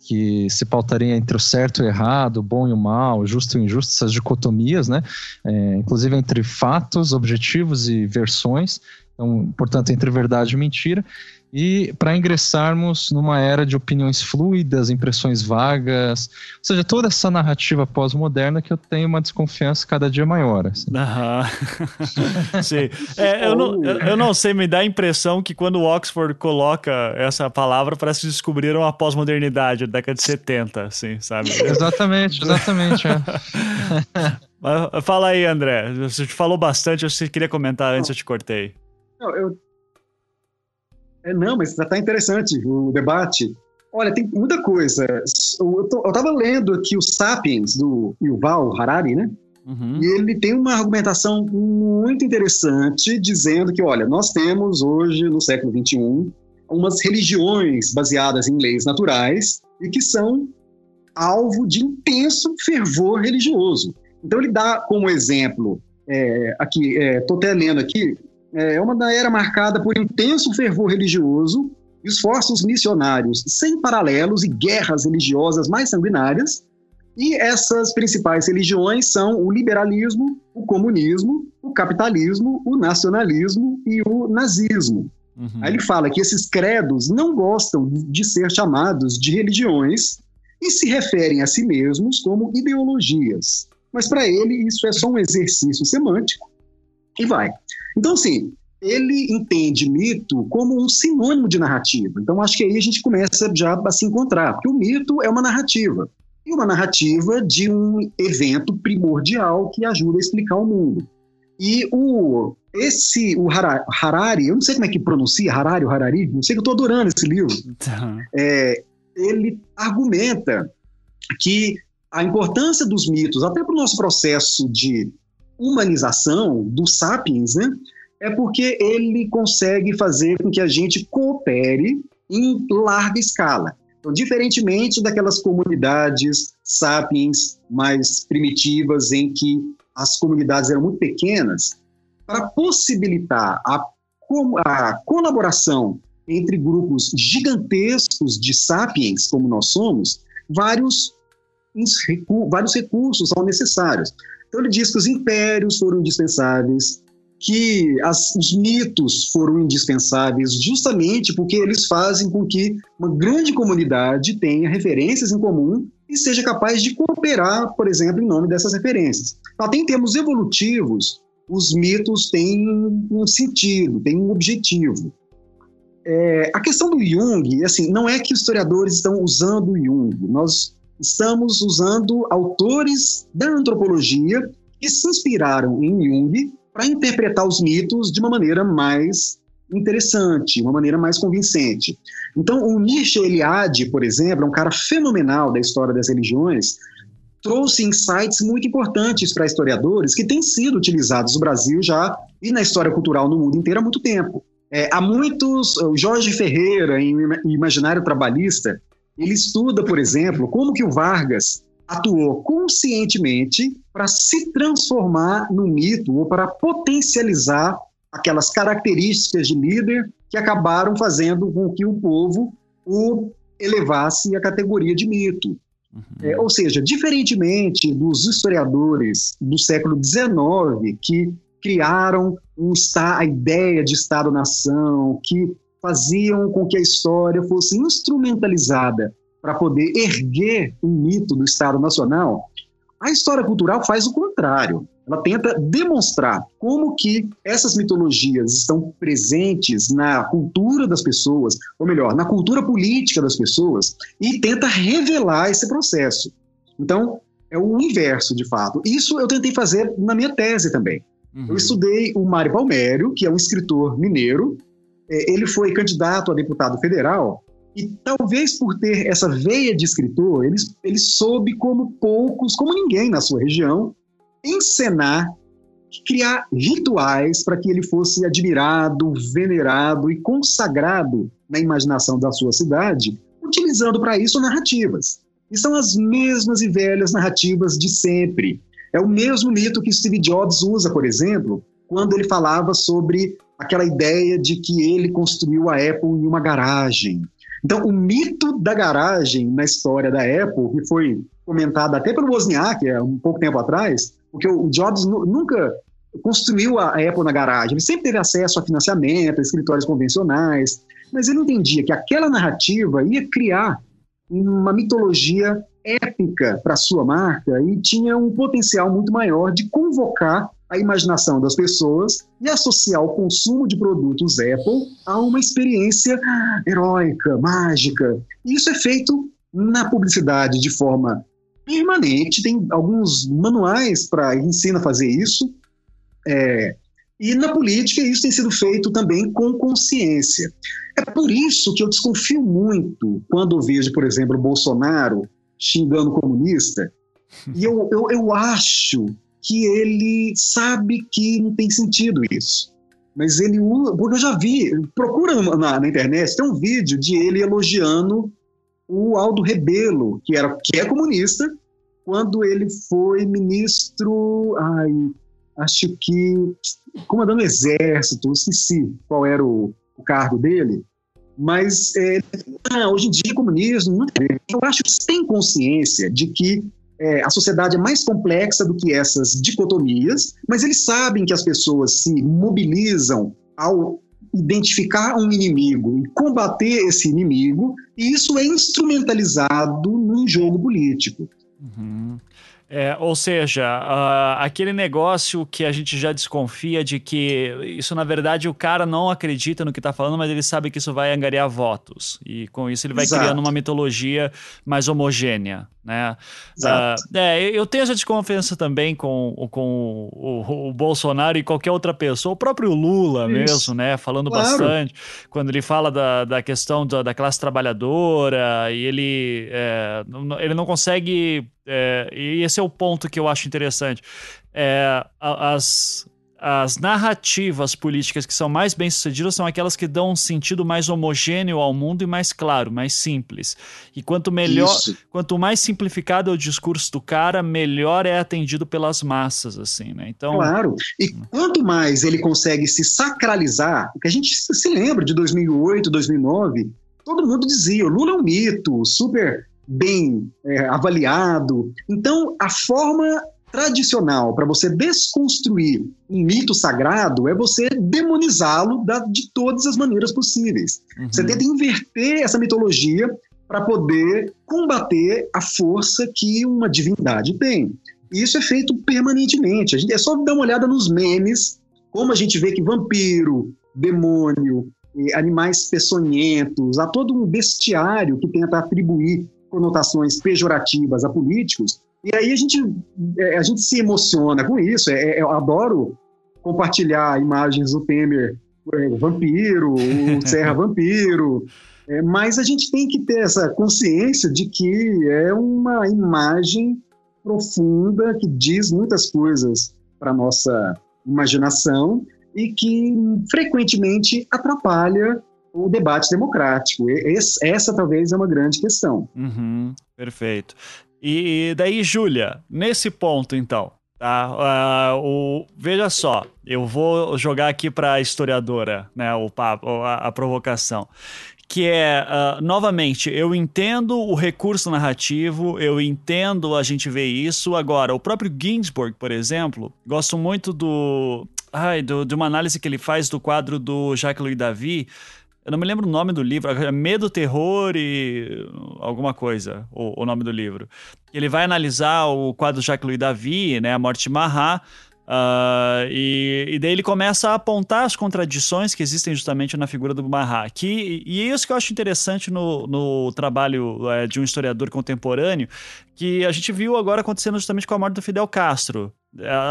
que se pautaria entre o certo e o errado, o bom e o mal, o justo e o injusto, essas dicotomias, né? É, inclusive entre fatos, objetivos e versões, então, portanto, entre verdade e mentira e para ingressarmos numa era de opiniões fluidas, impressões vagas, ou seja, toda essa narrativa pós-moderna que eu tenho uma desconfiança cada dia maior. Assim. Sim. É, eu, não, eu, não sei, me dá a impressão que quando o Oxford coloca essa palavra, parece que descobriram a pós-modernidade da década de 70, assim, sabe? Exatamente, exatamente. é. Mas, fala aí, André. Você falou bastante, você queria comentar antes, eu te cortei. Não, eu é, não, mas está interessante o debate. Olha, tem muita coisa. Eu, estava lendo aqui o Sapiens, do Yuval Harari, né? Uhum. E ele tem uma argumentação muito interessante, dizendo que, olha, nós temos hoje, no século XXI, umas religiões baseadas em leis naturais e que são alvo de intenso fervor religioso. Então ele dá como exemplo, é, aqui, estou é, até lendo aqui, é uma era marcada por intenso fervor religioso, esforços missionários sem paralelos e guerras religiosas mais sanguinárias, e essas principais religiões são o liberalismo, o comunismo, o capitalismo, o nacionalismo e o nazismo. Uhum. Aí ele fala que esses credos não gostam de ser chamados de religiões e se referem a si mesmos como ideologias. Mas para ele isso é só um exercício semântico e vai. Então, assim, ele entende mito como um sinônimo de narrativa. Então, acho que aí a gente começa já a se encontrar, porque o mito é uma narrativa e uma narrativa de um evento primordial que ajuda a explicar o mundo. E o esse o Harari, eu não sei como é que pronuncia Harari ou Harari, não sei que eu estou adorando esse livro. Tá. É, ele argumenta que a importância dos mitos, até para o nosso processo de humanização dos sapiens, né, é porque ele consegue fazer com que a gente coopere em larga escala. Então, diferentemente daquelas comunidades sapiens mais primitivas, em que as comunidades eram muito pequenas, para possibilitar a, a colaboração entre grupos gigantescos de sapiens, como nós somos, vários, vários recursos são necessários. Então, ele diz que os impérios foram indispensáveis, que as, os mitos foram indispensáveis justamente porque eles fazem com que uma grande comunidade tenha referências em comum e seja capaz de cooperar, por exemplo, em nome dessas referências. Até em termos evolutivos, os mitos têm um sentido, têm um objetivo. É, a questão do Jung, assim, não é que os historiadores estão usando o Jung, nós estamos usando autores da antropologia que se inspiraram em Jung para interpretar os mitos de uma maneira mais interessante, uma maneira mais convincente. Então, o Nietzsche Eliade, por exemplo, é um cara fenomenal da história das religiões, trouxe insights muito importantes para historiadores que têm sido utilizados no Brasil já e na história cultural no mundo inteiro há muito tempo. É, há muitos, o Jorge Ferreira, em Imaginário Trabalhista, ele estuda, por exemplo, como que o Vargas atuou conscientemente para se transformar no mito ou para potencializar aquelas características de líder que acabaram fazendo com que o povo o elevasse à categoria de mito. Uhum. É, ou seja, diferentemente dos historiadores do século XIX que criaram um, a ideia de Estado-nação, que faziam com que a história fosse instrumentalizada para poder erguer um mito do Estado Nacional, a história cultural faz o contrário. Ela tenta demonstrar como que essas mitologias estão presentes na cultura das pessoas, ou melhor, na cultura política das pessoas, e tenta revelar esse processo. Então, é o inverso, de fato. Isso eu tentei fazer na minha tese também. Uhum. Eu estudei o Mário Palmério, que é um escritor mineiro. É, ele foi candidato a deputado federal e talvez por ter essa veia de escritor, ele, ele soube, como poucos, como ninguém na sua região, encenar, criar rituais para que ele fosse admirado, venerado e consagrado na imaginação da sua cidade, utilizando para isso narrativas. E são as mesmas e velhas narrativas de sempre. É o mesmo mito que Steve Jobs usa, por exemplo, quando ele falava sobre aquela ideia de que ele construiu a Apple em uma garagem. Então, o mito da garagem na história da Apple, que foi comentado até pelo Wozniak, há um pouco tempo atrás, porque o Jobs nunca construiu a Apple na garagem, ele sempre teve acesso a financiamento, a escritórios convencionais, mas ele entendia que aquela narrativa ia criar uma mitologia épica para sua marca e tinha um potencial muito maior de convocar a imaginação das pessoas e associar o consumo de produtos Apple a uma experiência heróica, mágica. Isso é feito na publicidade de forma permanente, tem alguns manuais para ensina a fazer isso. É, e na política isso tem sido feito também com consciência. É por isso que eu desconfio muito quando vejo, por exemplo, Bolsonaro xingando comunista. E eu, eu, eu acho que ele sabe que não tem sentido isso. Mas ele usa, porque eu já vi, procura na, na internet, tem um vídeo de ele elogiando o Aldo Rebelo, que, era, que é comunista, quando ele foi ministro, ai, acho que comandando o exército, esqueci qual era o, o cargo dele, mas é, ah, hoje em dia comunismo, eu acho que tem consciência de que é, a sociedade é mais complexa do que essas dicotomias, mas eles sabem que as pessoas se mobilizam ao identificar um inimigo e combater esse inimigo, e isso é instrumentalizado no jogo político. Uhum. É, ou seja, uh, aquele negócio que a gente já desconfia de que isso, na verdade, o cara não acredita no que está falando, mas ele sabe que isso vai angariar votos. E com isso ele vai Exato. criando uma mitologia mais homogênea né? Uh, é, eu tenho essa desconfiança também com, com o, o, Bolsonaro e qualquer outra pessoa, o próprio Lula Isso. mesmo, né? Falando claro. bastante, quando ele fala da, da questão da, da classe trabalhadora e ele, é, ele não consegue. É, e esse é o ponto que eu acho interessante. É, as, as narrativas políticas que são mais bem-sucedidas são aquelas que dão um sentido mais homogêneo ao mundo e mais claro, mais simples. E quanto melhor, Isso. quanto mais simplificado é o discurso do cara, melhor é atendido pelas massas, assim, né? Então, claro. E quanto mais ele consegue se sacralizar, porque a gente se lembra de 2008, 2009, todo mundo dizia, o Lula é um mito, super bem é, avaliado. Então, a forma tradicional para você desconstruir um mito sagrado é você demonizá-lo de todas as maneiras possíveis. Uhum. Você tenta inverter essa mitologia para poder combater a força que uma divindade tem. E isso é feito permanentemente. A gente, é só dar uma olhada nos memes, como a gente vê que vampiro, demônio, animais peçonhentos, há todo um bestiário que tenta atribuir conotações pejorativas a políticos, e aí a gente, é, a gente se emociona com isso. É, é, eu adoro compartilhar imagens do Temer vampiro, o Serra vampiro. É, mas a gente tem que ter essa consciência de que é uma imagem profunda que diz muitas coisas para nossa imaginação e que frequentemente atrapalha o debate democrático. Esse, essa talvez é uma grande questão. Uhum, perfeito. E daí, Júlia, nesse ponto então, tá? Uh, o, veja só, eu vou jogar aqui para a historiadora, né, o papo, a, a provocação que é, uh, novamente, eu entendo o recurso narrativo, eu entendo a gente ver isso. Agora, o próprio Ginsburg, por exemplo, gosto muito do. Ai, do, de uma análise que ele faz do quadro do Jacques-Louis David, eu não me lembro o nome do livro, é Medo, Terror e alguma coisa, o, o nome do livro. Ele vai analisar o quadro Jacques-Louis David, né, A Morte de Marat, Uh, e, e, daí ele começa a apontar as contradições que existem justamente na figura do Marat. Que, e é isso que eu acho interessante no, no trabalho é, de um historiador contemporâneo, que a gente viu agora acontecendo justamente com a morte do Fidel Castro.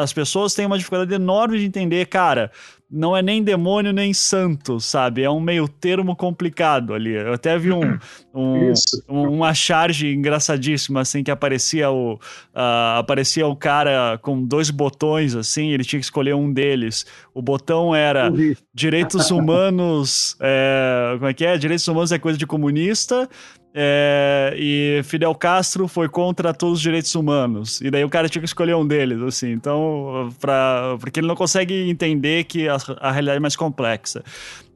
As pessoas têm uma dificuldade enorme de entender, cara, não é nem demônio nem santo, sabe? É um meio termo complicado ali. Eu até vi um, um, uma charge engraçadíssima, assim, que aparecia o, uh, aparecia o cara com dois botões, assim, ele tinha que escolher um deles. O botão era direitos humanos, é, como é que é? Direitos humanos é coisa de comunista, é, e Fidel Castro foi contra todos os direitos humanos. E daí o cara tinha que escolher um deles, assim. Então, pra, porque ele não consegue entender que a, a realidade é mais complexa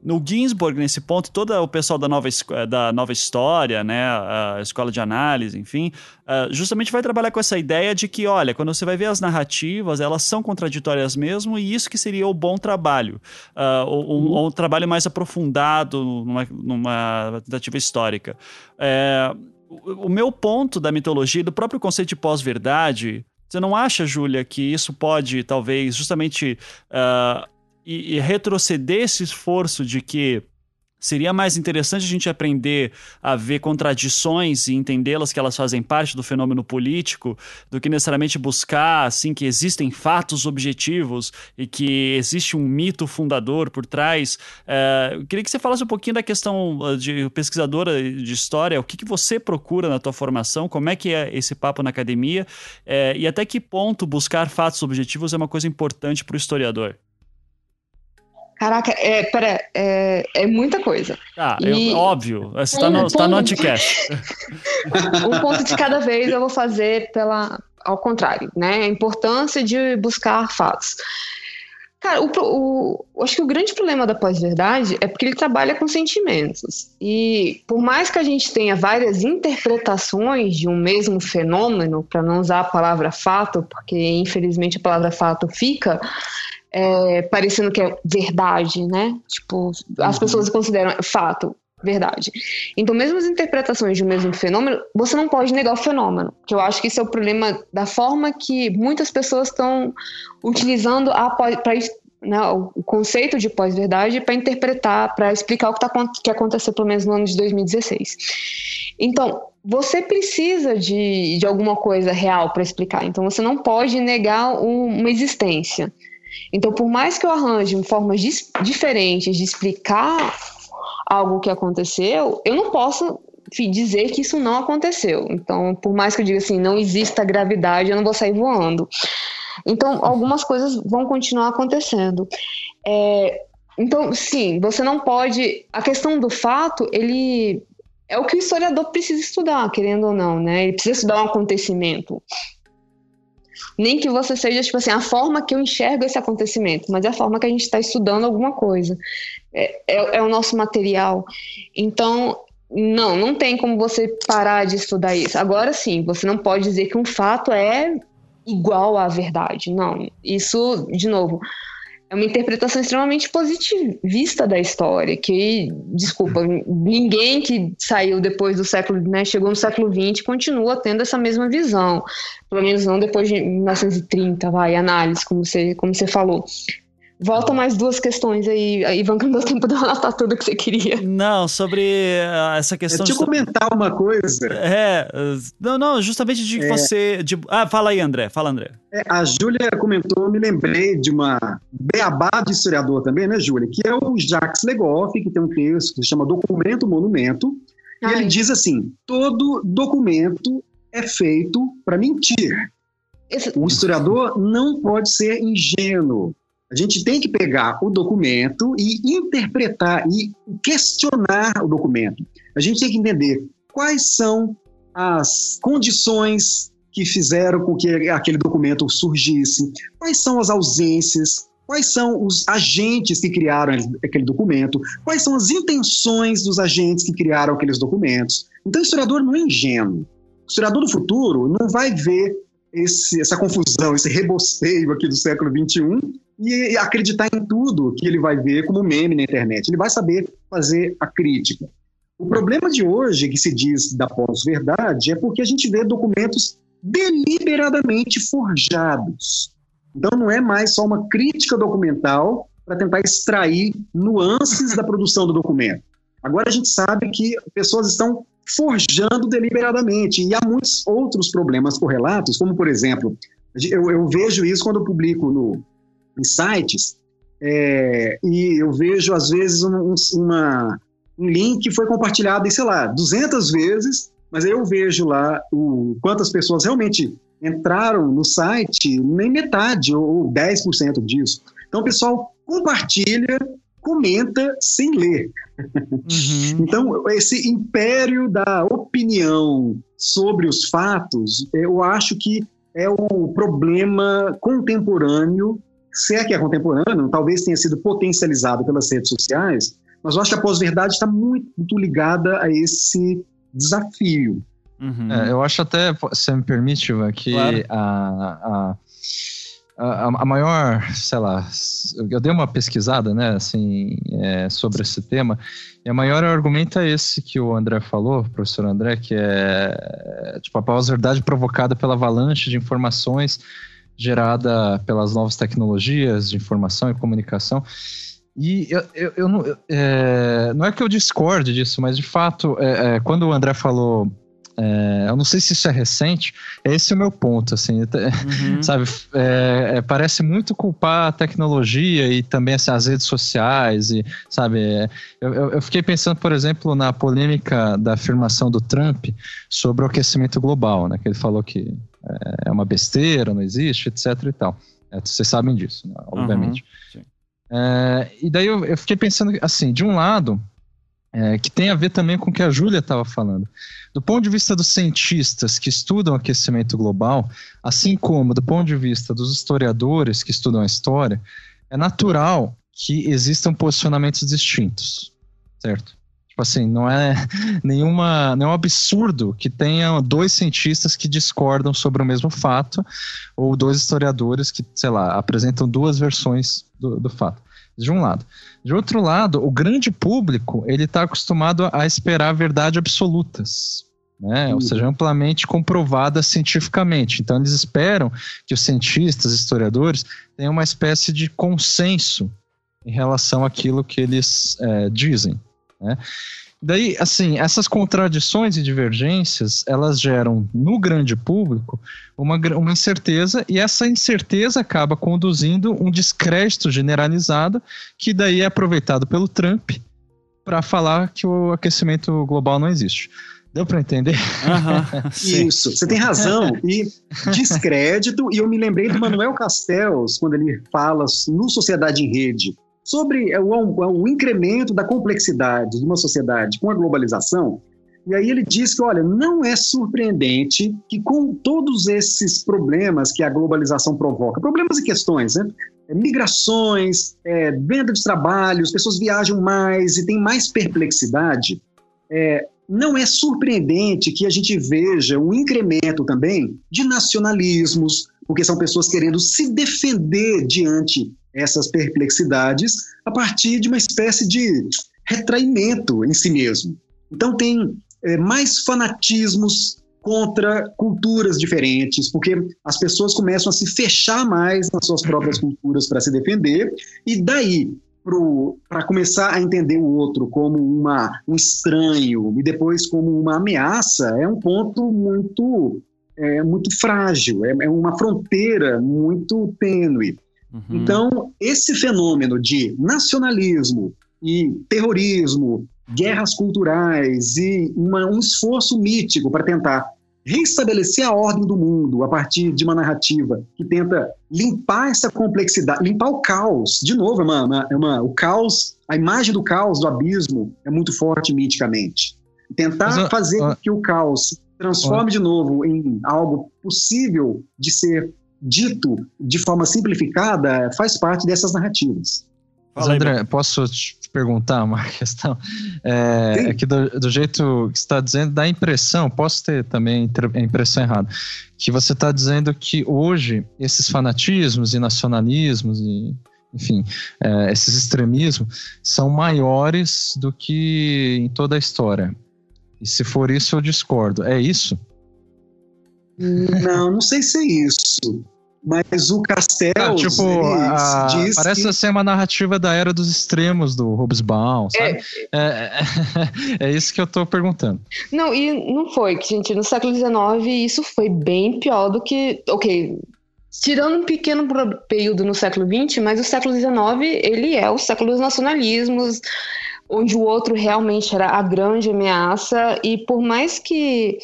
no Ginsburg, nesse ponto, todo o pessoal da nova, da nova história, né, a escola de análise, enfim, uh, justamente vai trabalhar com essa ideia de que, olha, quando você vai ver as narrativas, elas são contraditórias mesmo, e isso que seria o bom trabalho, uh, um, um, um, trabalho mais aprofundado numa, numa tentativa histórica. É, o, meu ponto da mitologia do próprio conceito de pós-verdade você não acha, Júlia, que isso pode, talvez, justamente uh, e, e retroceder esse esforço de que Seria mais interessante a gente aprender a ver contradições e entendê-las que elas fazem parte do fenômeno político, do que necessariamente buscar assim que existem fatos objetivos e que existe um mito fundador por trás. É, eu queria que você falasse um pouquinho da questão uh, de pesquisadora de história, o que, que você procura na tua formação, como é que é esse papo na academia é, e até que ponto buscar fatos objetivos é uma coisa importante para o historiador. Caraca, é, pera, é, é muita coisa. Ah, e... eu, óbvio. Você está um no, tá no anticast. um ponto de cada vez eu vou fazer pela, ao contrário, né? A importância de buscar fatos. Cara, o, o, acho que o grande problema da pós-verdade é porque ele trabalha com sentimentos. E por mais que a gente tenha várias interpretações de um mesmo fenômeno, para não usar a palavra fato, porque infelizmente a palavra fato fica é, parecendo que é verdade, né? Tipo, as uhum. pessoas consideram fato verdade. Então, mesmo as interpretações de um mesmo fenômeno, você não pode negar o fenômeno. Que eu acho que esse é o problema da forma que muitas pessoas estão utilizando a para né, o conceito de pós-verdade para interpretar, para explicar o que, tá, que aconteceu pelo menos no ano de 2016. Então, você precisa de, de alguma coisa real para explicar. Então, você não pode negar um, uma existência. Então, por mais que eu arranje formas diferentes de explicar algo que aconteceu, eu não posso dizer que isso não aconteceu. Então, por mais que eu diga assim, não exista gravidade, eu não vou sair voando. Então, algumas coisas vão continuar acontecendo. É, então, sim, você não pode. A questão do fato, ele é o que o historiador precisa estudar, querendo ou não, né? Ele precisa estudar um acontecimento. Nem que você seja, tipo assim, a forma que eu enxergo esse acontecimento, mas é a forma que a gente está estudando alguma coisa. É, é, é o nosso material. Então, não, não tem como você parar de estudar isso. Agora sim, você não pode dizer que um fato é igual à verdade. Não, isso, de novo, é uma interpretação extremamente positivista da história, que, desculpa, ninguém que saiu depois do século, né, chegou no século XX continua tendo essa mesma visão, pelo menos não depois de 1930, vai, análise, como você, como você falou. Volta mais duas questões aí, Ivan, que não deu tempo de anotar tudo que você queria. Não, sobre ah, essa questão... Deixa eu comentar uma coisa. É, não, não, justamente de é... você... De... Ah, fala aí, André, fala, André. É, a Júlia comentou, me lembrei de uma beabá de historiador também, né, Júlia? Que é o Jacques Legoff, que tem um texto que se chama Documento Monumento, e Ai. ele diz assim, todo documento é feito para mentir. Esse... O historiador não pode ser ingênuo. A gente tem que pegar o documento e interpretar e questionar o documento. A gente tem que entender quais são as condições que fizeram com que aquele documento surgisse, quais são as ausências, quais são os agentes que criaram aquele documento, quais são as intenções dos agentes que criaram aqueles documentos. Então, o historiador não é ingênuo. O historiador do futuro não vai ver esse, essa confusão, esse rebosteio aqui do século XXI e acreditar em tudo que ele vai ver como meme na internet. Ele vai saber fazer a crítica. O problema de hoje, que se diz da pós-verdade, é porque a gente vê documentos deliberadamente forjados. Então não é mais só uma crítica documental para tentar extrair nuances da produção do documento. Agora a gente sabe que pessoas estão forjando deliberadamente e há muitos outros problemas correlatos, como por exemplo, eu, eu vejo isso quando eu publico no, em sites, é, e eu vejo, às vezes, um, uma, um link que foi compartilhado, sei lá, 200 vezes, mas eu vejo lá o, quantas pessoas realmente entraram no site, nem metade ou 10% disso. Então, o pessoal compartilha, comenta sem ler. Uhum. Então, esse império da opinião sobre os fatos, eu acho que é o problema contemporâneo se é que é contemporâneo, talvez tenha sido potencializado pelas redes sociais, mas eu acho que a pós-verdade está muito, muito, ligada a esse desafio. Uhum. É, eu acho até, se me permite, que claro. a, a, a, maior, sei lá, eu dei uma pesquisada, né, assim, é, sobre esse tema, e a maior argumento é esse que o André falou, professor André, que é, tipo, a pós-verdade provocada pela avalanche de informações gerada pelas novas tecnologias de informação e comunicação. E eu, eu, eu não, é, não é que eu discorde disso, mas de fato, é, é, quando o André falou é, eu não sei se isso é recente, esse é o meu ponto, assim, uhum. sabe? É, é, parece muito culpar a tecnologia e também assim, as redes sociais, e, sabe? É, eu, eu, fiquei pensando, por exemplo, na polêmica da afirmação do Trump sobre o aquecimento global, né? Que ele falou que é uma besteira, não existe, etc e tal. É, vocês sabem disso, né? obviamente. Uhum. e daí eu, eu fiquei pensando, assim, de um lado é, que tem a ver também com o que a Júlia estava falando. Do ponto de vista dos cientistas que estudam aquecimento global, assim como do ponto de vista dos historiadores que estudam a história, é natural que existam posicionamentos distintos, certo? Tipo assim, não é nenhuma, nenhum absurdo que tenha dois cientistas que discordam sobre o mesmo fato, ou dois historiadores que, sei lá, apresentam duas versões do, do fato de um lado. De outro lado, o grande público ele está acostumado a esperar verdade absolutas. Né? Ou uhum. seja, amplamente comprovadas cientificamente. Então, eles esperam que os cientistas, historiadores, tenham uma espécie de consenso em relação àquilo que eles é, dizem. Né? Daí, assim, essas contradições e divergências, elas geram no grande público uma, uma incerteza, e essa incerteza acaba conduzindo um descrédito generalizado, que daí é aproveitado pelo Trump para falar que o aquecimento global não existe. Deu para entender? Uhum, Isso, você tem razão. E descrédito, e eu me lembrei do Manuel Castells, quando ele fala no Sociedade em Rede, sobre é, o, o incremento da complexidade de uma sociedade com a globalização. E aí ele diz que, olha, não é surpreendente que com todos esses problemas que a globalização provoca, problemas e questões, né? É, migrações, é, venda de trabalho, as pessoas viajam mais e tem mais perplexidade, é, não é surpreendente que a gente veja um incremento também de nacionalismos, porque são pessoas querendo se defender diante essas perplexidades a partir de uma espécie de retraimento em si mesmo. Então, tem é, mais fanatismos contra culturas diferentes, porque as pessoas começam a se fechar mais nas suas próprias culturas para se defender, e daí para começar a entender o outro como uma, um estranho e depois como uma ameaça é um ponto muito é, muito frágil, é, é uma fronteira muito tênue. Uhum. Então, esse fenômeno de nacionalismo e terrorismo, guerras culturais e uma, um esforço mítico para tentar reestabelecer a ordem do mundo a partir de uma narrativa que tenta limpar essa complexidade, limpar o caos. De novo, é uma, uma, é uma, o caos, a imagem do caos, do abismo, é muito forte miticamente. Tentar Mas, fazer uh, que o caos se transforme de novo em algo possível de ser dito de forma simplificada faz parte dessas narrativas. Mas, André, posso te perguntar uma questão? É, é que do, do, jeito que você está dizendo, dá a impressão, posso ter também a impressão errada, que você está dizendo que hoje esses fanatismos e nacionalismos e enfim, é, esses extremismos são maiores do que em toda a história. E se for isso, eu discordo. É isso? Não, não sei se é isso. Mas o Castells ah, tipo, a, diz parece que... ser uma narrativa da era dos extremos do Hobsbawm, sabe? É, é, é, é, isso que eu tô perguntando. Não, e não foi, gente, no século XIX isso foi bem pior do que, ok, tirando um pequeno período no século XX, mas o século XIX, ele é o século dos nacionalismos, onde o outro realmente era a grande ameaça, e por mais que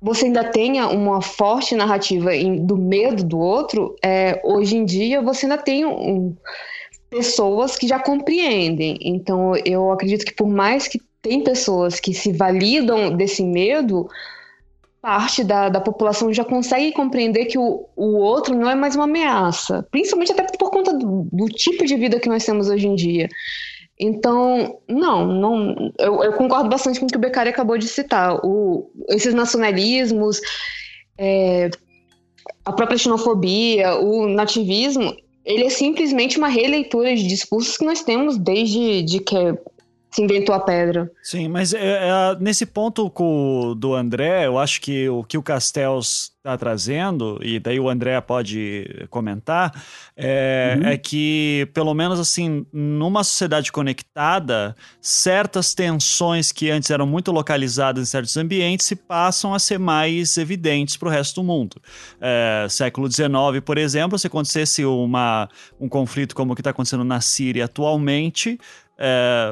você ainda tenha uma forte narrativa do medo do outro, é, hoje em dia você ainda tem um, pessoas que já compreendem. Então, eu acredito que por mais que tem pessoas que se validam desse medo, parte da, da população já consegue compreender que o, o outro não é mais uma ameaça, principalmente até por conta do, do tipo de vida que nós temos hoje em dia. Então, não, não eu, eu, concordo bastante com o que o Beccari acabou de citar. O, esses nacionalismos, é, a própria xenofobia, o nativismo, ele é simplesmente uma releitura de discursos que nós temos desde de que se inventou a pedra. Sim, mas é, é, nesse ponto com, do André, eu acho que o que o Castells está trazendo, e daí o André pode comentar, é, uhum. é, que, pelo menos assim, numa sociedade conectada, certas tensões que antes eram muito localizadas em certos ambientes se passam a ser mais evidentes para o resto do mundo. É, século XIX, por exemplo, se acontecesse uma, um conflito como o que está acontecendo na Síria atualmente, é,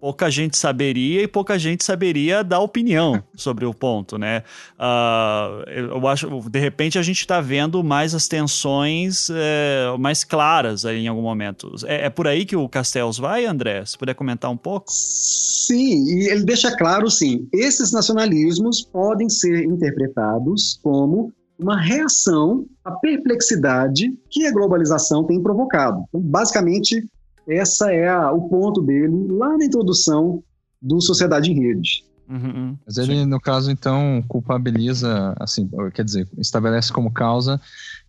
pouca gente saberia e pouca gente saberia dar opinião sobre o ponto, né? Uh, eu acho, de repente, a gente está vendo mais as tensões é, mais claras em algum momento. É, é, por aí que o Castells vai, André? Se puder comentar um pouco? Sim, e ele deixa claro, sim, esses nacionalismos podem ser interpretados como uma reação à perplexidade que a globalização tem provocado. Então, basicamente, essa é a, o ponto dele lá na introdução do Sociedade em Rede. Uhum, Mas ele, sim. no caso, então, culpabiliza, assim, quer dizer, estabelece como causa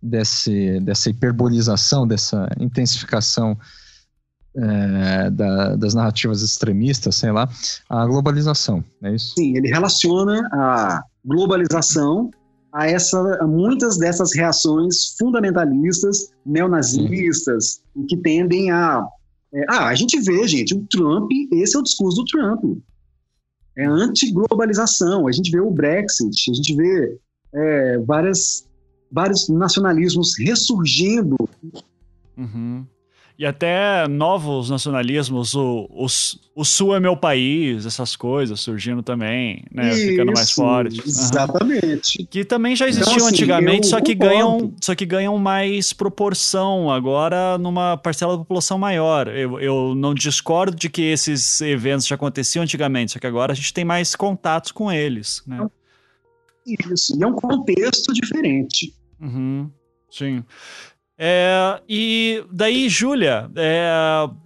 desse, dessa hiperbolização, dessa intensificação é, da, das narrativas extremistas, sei lá, a globalização, é isso? Sim, ele relaciona a globalização a, essa, a muitas dessas reações fundamentalistas, neonazistas, que tendem a é, ah, a gente vê, gente, o Trump, esse é o discurso do Trump. É anti-globalização. A gente vê o Brexit, a gente vê é, várias, vários nacionalismos ressurgindo. Uhum. E até novos nacionalismos, o, o, o, Sul é meu país, essas coisas surgindo também, né? Isso, ficando mais forte. Exatamente. Uhum. Que também já existiam então, assim, antigamente, só que, ganham, só que ganham mais proporção agora numa parcela da população maior. Eu, eu não discordo de que esses eventos já aconteciam antigamente, só que agora a gente tem mais contatos com eles, né? Isso, e é um contexto diferente. Uhum. Sim. É, e daí, Júlia, é,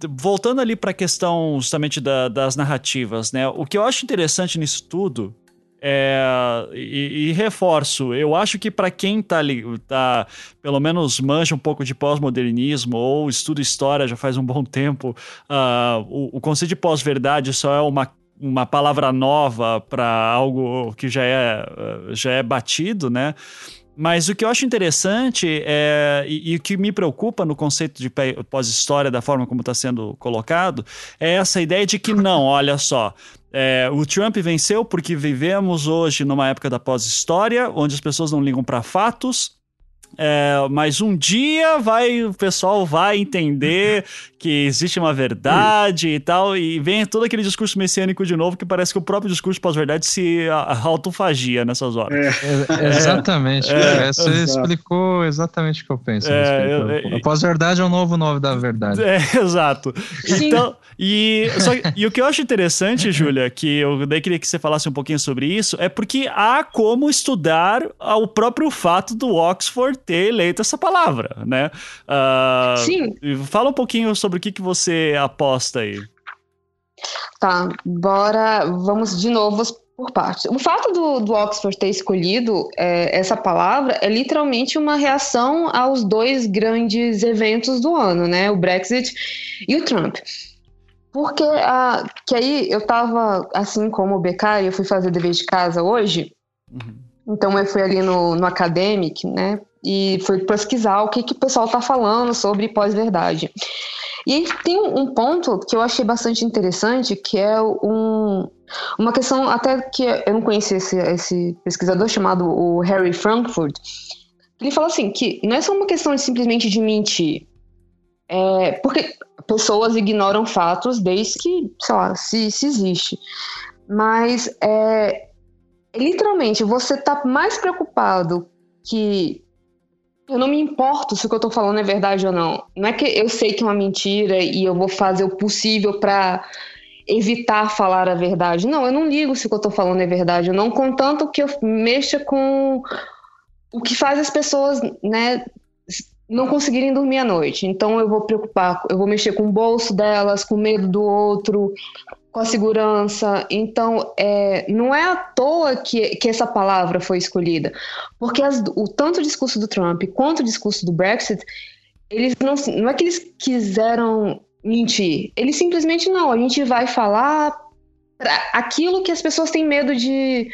voltando ali para a questão justamente da, das narrativas, né? O que eu acho interessante nisso tudo é, e, e, reforço, eu acho que para quem tá, ali, tá, pelo menos manja um pouco de pós-modernismo ou estuda história já faz um bom tempo, uh, o, o conceito de pós-verdade só é uma uma palavra nova para algo que já é, já é batido, né? Mas o que eu acho interessante é, e, e, o que me preocupa no conceito de pós-história, da forma como está sendo colocado, é essa ideia de que não, olha só, é, o Trump venceu porque vivemos hoje numa época da pós-história, onde as pessoas não ligam para fatos, é, mas um dia vai o pessoal vai entender que existe uma verdade e tal, e vem todo aquele discurso messiânico de novo que parece que o próprio discurso pós-verdade se autofagia nessas horas. É. É, exatamente. É, é você explicou exatamente o que eu penso. É, a pós-verdade é o novo nome da verdade. É, exato. Então, e, só, e o que eu acho interessante, Júlia, que eu daí queria que você falasse um pouquinho sobre isso, é porque há como estudar o próprio fato do Oxford ter eleito essa palavra, né? Uh, Sim. Fala um pouquinho sobre o que, que você aposta aí. Tá, bora. Vamos de novo por partes. O fato do, do Oxford ter escolhido é, essa palavra é literalmente uma reação aos dois grandes eventos do ano, né? O Brexit e o Trump. Porque a, que aí eu tava, assim como o Becari, eu fui fazer dever de casa hoje. Uhum. Então eu fui ali no, no Academic, né? E foi pesquisar o que, que o pessoal está falando sobre pós-verdade. E tem um ponto que eu achei bastante interessante, que é um, uma questão até que eu não conhecia esse, esse pesquisador chamado o Harry Frankfurt. Ele fala assim que não é só uma questão de, simplesmente de mentir, é, porque pessoas ignoram fatos desde que, sei lá, se, se existe. Mas é, literalmente você está mais preocupado que eu não me importo se o que eu tô falando é verdade ou não. Não é que eu sei que é uma mentira e eu vou fazer o possível para evitar falar a verdade. Não, eu não ligo se o que eu tô falando é verdade ou não, contanto que eu mexa com o que faz as pessoas, né, não conseguirem dormir à noite. Então eu vou preocupar, eu vou mexer com o bolso delas, com medo do outro, com a segurança. Então, é, não é à toa que, que essa palavra foi escolhida, porque as, o tanto o discurso do Trump quanto o discurso do Brexit, eles não, não é que eles quiseram mentir. Ele simplesmente não. A gente vai falar aquilo que as pessoas têm medo de,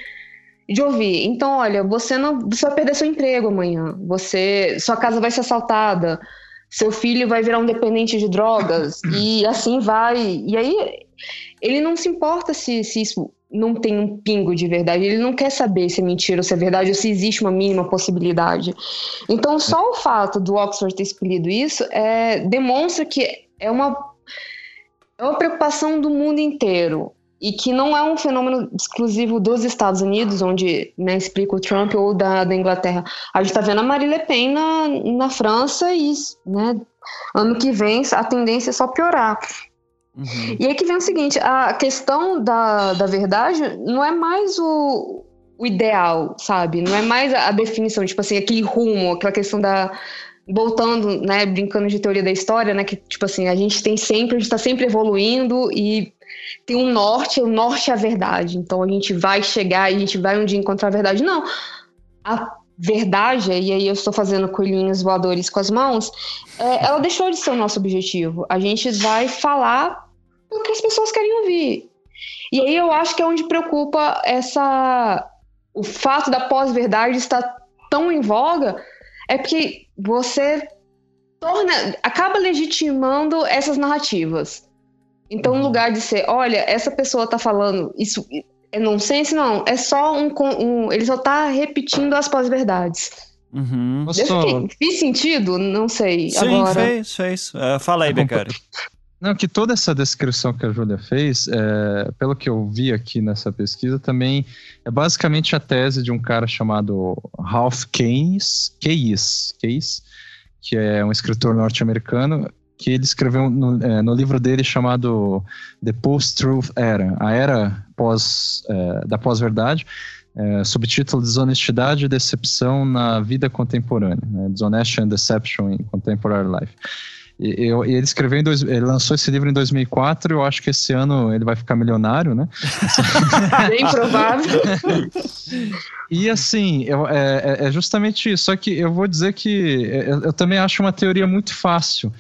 de ouvir. Então, olha, você não você vai perder seu emprego amanhã. Você, sua casa vai ser assaltada. Seu filho vai virar um dependente de drogas e assim vai. E aí ele não se importa se, se isso não tem um pingo de verdade. Ele não quer saber se é mentira ou se é verdade ou se existe uma mínima possibilidade. Então, só o fato do Oxford ter escolhido isso é, demonstra que é uma, é uma preocupação do mundo inteiro e que não é um fenômeno exclusivo dos Estados Unidos, onde né, explica o Trump, ou da, da Inglaterra. A gente está vendo a Marie Le Pen na, na França e né, ano que vem a tendência é só piorar. Uhum. E aí que vem o seguinte, a questão da, da verdade não é mais o, o ideal, sabe? Não é mais a, definição, tipo assim, aquele rumo, aquela questão da, voltando, né, brincando de teoria da história, né, que tipo assim, a gente tem sempre, a gente está sempre evoluindo e tem um norte, o norte é a verdade. Então a gente vai chegar, a gente vai um dia encontrar a verdade. Não. A verdade, e aí eu estou fazendo coelhinhos voadores com as mãos, é, ela deixou de ser o nosso objetivo. A gente vai falar o que as pessoas querem ouvir. E aí eu acho que é onde preocupa essa o fato da pós-verdade estar tão em voga é porque você torna acaba legitimando essas narrativas. Então, no lugar de ser, olha, essa pessoa tá falando isso é nonsense, não, é só um, um ele só tá repetindo as pós-verdades. Uhum. Fiz sentido? Não sei. Sim, agora. fez, fez. Uh, fala aí, Becari. Não, que toda essa descrição que a Júlia fez, é, pelo que eu vi aqui nessa pesquisa, também é basicamente a tese de um cara chamado Ralph Keynes, Keyes, Keyes que é um escritor norte-americano, que ele escreveu no, é, no, livro dele chamado The Post-Truth Era, a era pós, é, da pós-verdade, é, subtítulo Desonestidade e Decepção na Vida Contemporânea, né? Dishonesty and Deception in Contemporary Life. E, eu, e ele escreveu dois, ele lançou esse livro em 2004. Eu acho que esse ano ele vai ficar milionário, né? Bem provável. e assim, eu, é, é, é, justamente isso. Só que eu vou dizer que eu, eu também acho uma teoria muito fácil.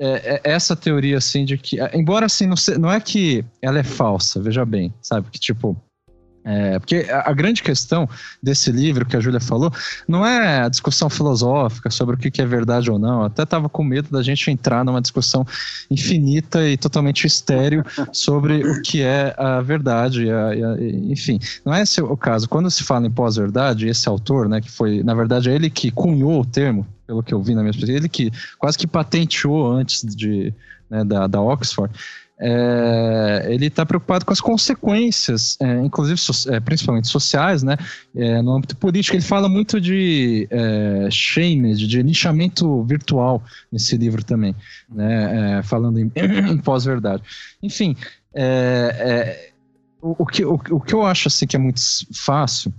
É, é, essa teoria assim de que, embora assim, não, não é que ela é falsa, veja bem, sabe? Que tipo, é, porque a, a, grande questão desse livro que a Júlia falou não é a discussão filosófica sobre o que, que é verdade ou não. Eu até estava com medo da gente entrar numa discussão infinita e totalmente estéreo sobre o que é a verdade. A, a, enfim, não é esse o caso. Quando se fala em pós-verdade, esse autor, né, que foi, na verdade, é ele que cunhou o termo, pelo que eu vi na minha pesquisa, ele que quase que patenteou antes de, né, da, da Oxford é, ele está preocupado com as consequências, é, inclusive so, é, principalmente sociais, né? É, no âmbito político, ele fala muito de é, shamed, de nichamento virtual nesse livro também, né? É, falando em, em pós-verdade. Enfim, o, o, que, o, o que eu acho assim que é muito fácil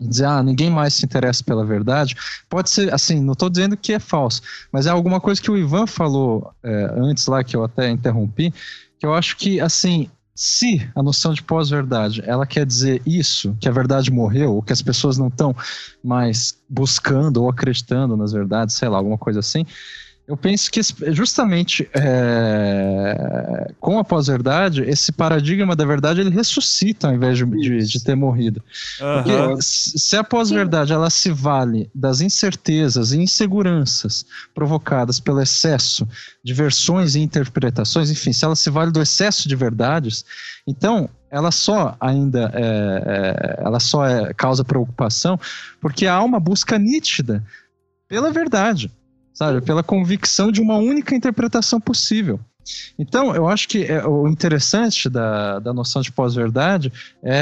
dizer, ah, ninguém mais se interessa pela verdade, pode ser, assim, não estou dizendo que é falso, mas é alguma coisa que o Ivan falou é, antes lá, que eu até interrompi, que eu acho que, assim, se a noção de pós-verdade ela quer dizer isso, que a verdade morreu, ou que as pessoas não estão mais buscando ou acreditando nas verdades, sei lá, alguma coisa assim, eu penso que justamente é, com a pós-verdade, esse paradigma da verdade ele ressuscita ao invés de, de, de ter morrido. Uhum. Porque se a pós-verdade ela se vale das incertezas e inseguranças provocadas pelo excesso de versões e interpretações, enfim, se ela se vale do excesso de verdades, então ela só ainda é, é, ela só é, causa preocupação porque há uma busca nítida pela verdade sabe? Pela convicção de uma única interpretação possível. Então, eu acho que é, o interessante da, da noção de pós-verdade é,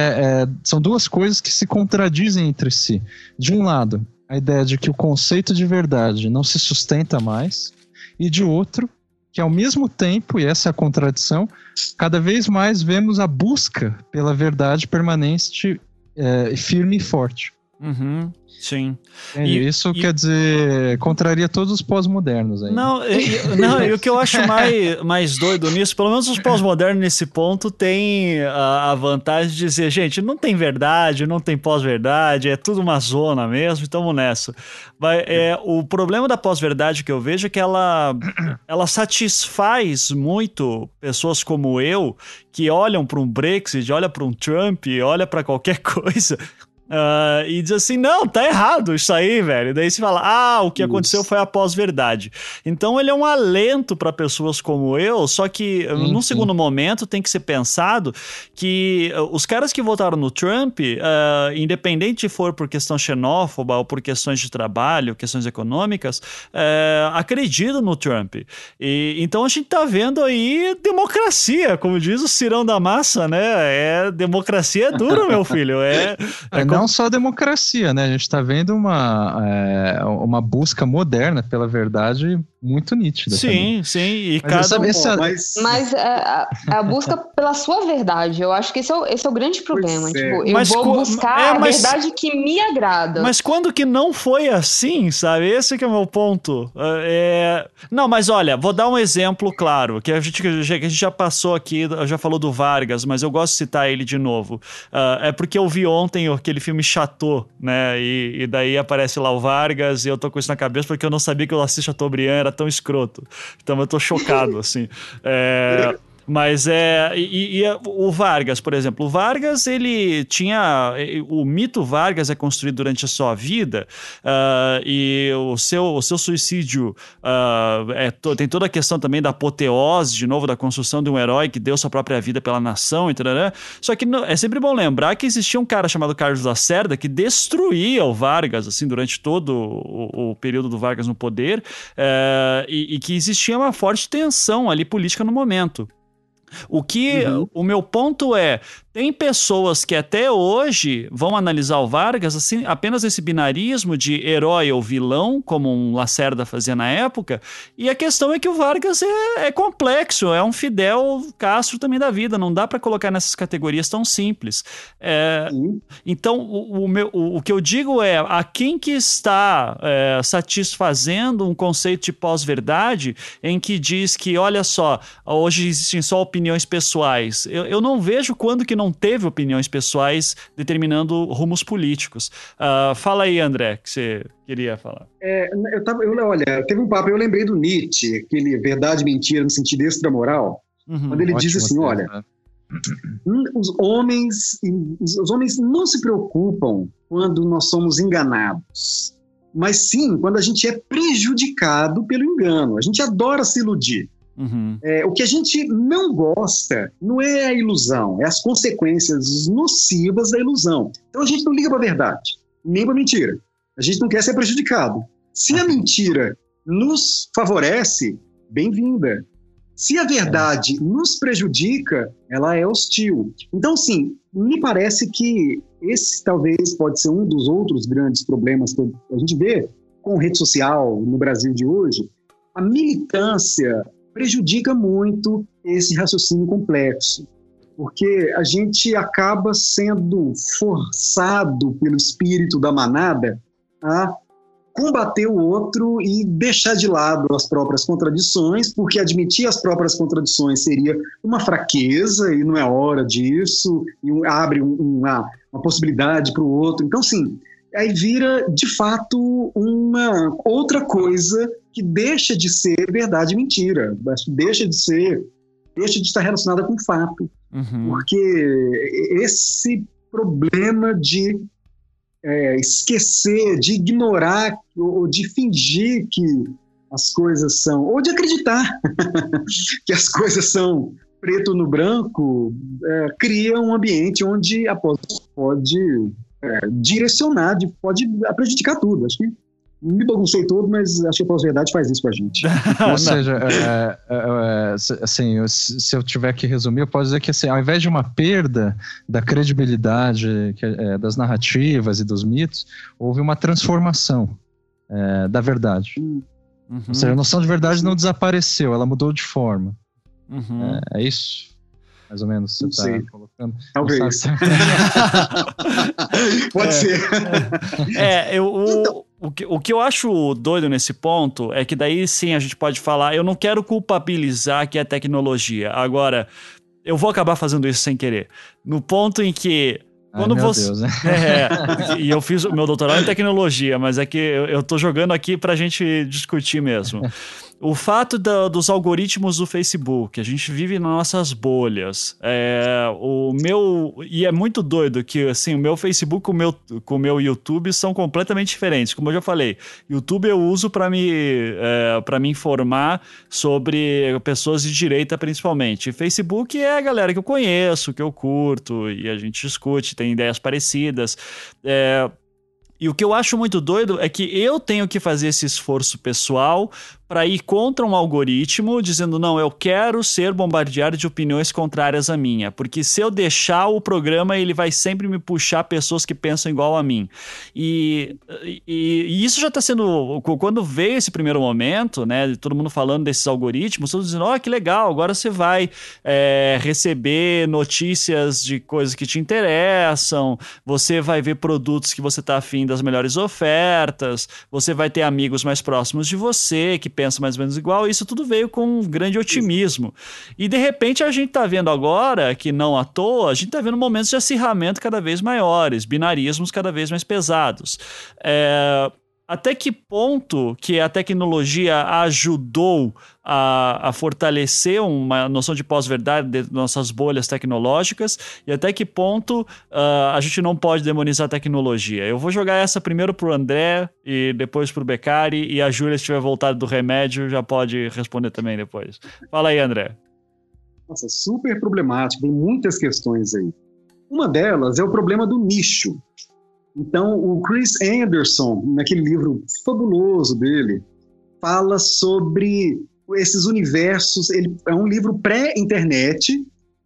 é, são duas coisas que se contradizem entre si. De um lado, a ideia de que o conceito de verdade não se sustenta mais, e de outro, que ao mesmo tempo, e essa é a contradição, cada vez mais vemos a busca pela verdade permanente, é, firme e forte. Uhum, sim. E, isso e, quer dizer, contraria todos os pós-modernos aí. Não, e, não, e o que eu acho mais, mais doido nisso, pelo menos os pós-modernos nesse ponto têm a, a, vantagem de dizer, gente, não tem verdade, não tem pós-verdade, é tudo uma zona mesmo, estamos nessa. Mas, é, o problema da pós-verdade que eu vejo é que ela, ela satisfaz muito pessoas como eu, que olham para um Brexit, olham para um Trump, olham para qualquer coisa Uh, e diz assim: não, tá errado isso aí, velho. E daí se fala: ah, o que isso. aconteceu foi a pós-verdade. Então ele é um alento para pessoas como eu, só que sim, num segundo momento tem que ser pensado que uh, os caras que votaram no Trump, uh, independente se for por questão xenófoba ou por questões de trabalho, questões econômicas, acreditam no Trump. E, então a gente tá vendo aí democracia, como diz o Cirão da Massa, né? É, democracia é duro, meu filho. É, é não só a democracia, né? A gente está vendo uma, é, uma busca moderna pela verdade muito nítida. Sim, também. sim. E mas cada essa... Mas, mas é, a, a, busca pela sua verdade, eu acho que esse é o, esse é o grande problema. É. Tipo, eu mas vou buscar é, mas, a verdade que me agrada. Mas quando que não foi assim, sabe? Esse que é o meu ponto. É... Não, mas olha, vou dar um exemplo claro, que a gente, que a gente já passou aqui, já falou do Vargas, mas eu gosto de citar ele de novo. Uh, é porque eu vi ontem aquele filme Chateau, né? E, e, daí aparece lá o Vargas e eu tô com isso na cabeça porque eu não sabia que o Assis Chateaubriand era tão escroto. Então eu tô chocado, assim. É. Mas é. E, e, o Vargas, por exemplo. O Vargas, ele tinha. O mito Vargas é construído durante a sua vida uh, e o seu, o seu suicídio uh, é, tem toda a questão também da apoteose, de novo, da construção de um herói que deu sua própria vida pela nação, entendeu? Só que é sempre bom lembrar que existia um cara chamado Carlos Lacerda que destruía o Vargas, assim, durante todo o, o período do Vargas no poder uh, e, e que existia uma forte tensão ali política no momento. O que uhum. o meu ponto é, tem pessoas que até hoje vão analisar o Vargas assim, apenas esse binarismo de herói ou vilão, como um Lacerda fazia na época, e a questão é que o Vargas é, é complexo, é um Fidel Castro também da vida, não dá para colocar nessas categorias tão simples. É. Então, o, o, meu, o, o, que eu digo é, a quem que está é, satisfazendo um conceito de pós-verdade em que diz que, olha só, hoje existem só opiniões pessoais, eu, eu não vejo quando que não não teve opiniões pessoais determinando rumos políticos. Uh, fala aí, André, que você queria falar. É, eu tava, eu, olha, teve um papo, eu lembrei do Nietzsche, aquele verdade e mentira no sentido extramoral, uhum, quando ele diz assim, olha, né? os homens, os homens não se preocupam quando nós somos enganados, mas sim quando a gente é prejudicado pelo engano. A gente adora se iludir. Uhum. É, o que a gente não gosta não é a ilusão, é as consequências nocivas da ilusão. Então a gente não liga para a verdade, nem para mentira. A gente não quer ser prejudicado. Se a mentira nos favorece, bem-vinda. Se a verdade nos prejudica, ela é hostil. Então, sim, me parece que esse talvez pode ser um dos outros grandes problemas que a gente vê com rede social no Brasil de hoje. A militância prejudica muito esse raciocínio complexo, porque a gente acaba sendo forçado pelo espírito da manada a combater o outro e deixar de lado as próprias contradições, porque admitir as próprias contradições seria uma fraqueza e não é hora disso, e abre uma, uma possibilidade para o outro. Então, sim, aí vira de fato uma outra coisa que deixa de ser verdade e mentira, deixa de ser, deixa de estar relacionada com fato, uhum. porque esse problema de é, esquecer, de ignorar ou de fingir que as coisas são, ou de acreditar que as coisas são preto no branco, é, cria um ambiente onde a pode é, direcionar, pode prejudicar tudo. Acho que me baguncei todo, mas acho que a pós-verdade faz isso com a gente. Ou seja, é, é, é, assim, se eu tiver que resumir, eu posso dizer que assim, ao invés de uma perda da credibilidade é, das narrativas e dos mitos, houve uma transformação é, da verdade. Uhum. Ou seja, a noção de verdade não desapareceu, ela mudou de forma. Uhum. É, isso. mais ou menos, você está colocando. Talvez. Pode é. ser. É, eu, o, então, o que, o que eu acho doido nesse ponto é que daí sim a gente pode falar. Eu não quero culpabilizar que é tecnologia. Agora, eu vou acabar fazendo isso sem querer. No ponto em que quando Ai, você. Deus, né? É, e eu fiz o meu doutorado em tecnologia, mas é que eu, eu tô jogando aqui pra gente discutir mesmo. O fato da, dos algoritmos do Facebook, a gente vive nas nossas bolhas. É, o meu e é muito doido que assim o meu Facebook com o meu com o meu YouTube são completamente diferentes. Como eu já falei, YouTube eu uso para me é, me informar sobre pessoas de direita principalmente. Facebook é a galera que eu conheço, que eu curto e a gente discute, tem ideias parecidas. É, e o que eu acho muito doido é que eu tenho que fazer esse esforço pessoal para ir contra um algoritmo dizendo não, eu quero ser bombardeado de opiniões contrárias à minha, porque se eu deixar o programa, ele vai sempre me puxar pessoas que pensam igual a mim. E, e, e isso já está sendo quando veio esse primeiro momento, né, todo mundo falando desses algoritmos, todos dizendo, ó, oh, que legal, agora você vai é, receber notícias de coisas que te interessam, você vai ver produtos que você está afim das melhores ofertas, você vai ter amigos mais próximos de você que pensa mais ou menos igual, isso tudo veio com um grande otimismo. E de repente a gente está vendo agora, que não à toa, a gente está vendo momentos de acirramento cada vez maiores, binarismos cada vez mais pesados. É, até que ponto que a tecnologia ajudou a, a fortalecer uma noção de pós-verdade das nossas bolhas tecnológicas e até que ponto uh, a gente não pode demonizar a tecnologia. Eu vou jogar essa primeiro para o André e depois para o Beccari e a Júlia, se tiver voltado do remédio, já pode responder também depois. Fala aí, André. Nossa, super problemático, tem muitas questões aí. Uma delas é o problema do nicho. Então, o Chris Anderson, naquele livro fabuloso dele, fala sobre esses universos. Ele é um livro pré-internet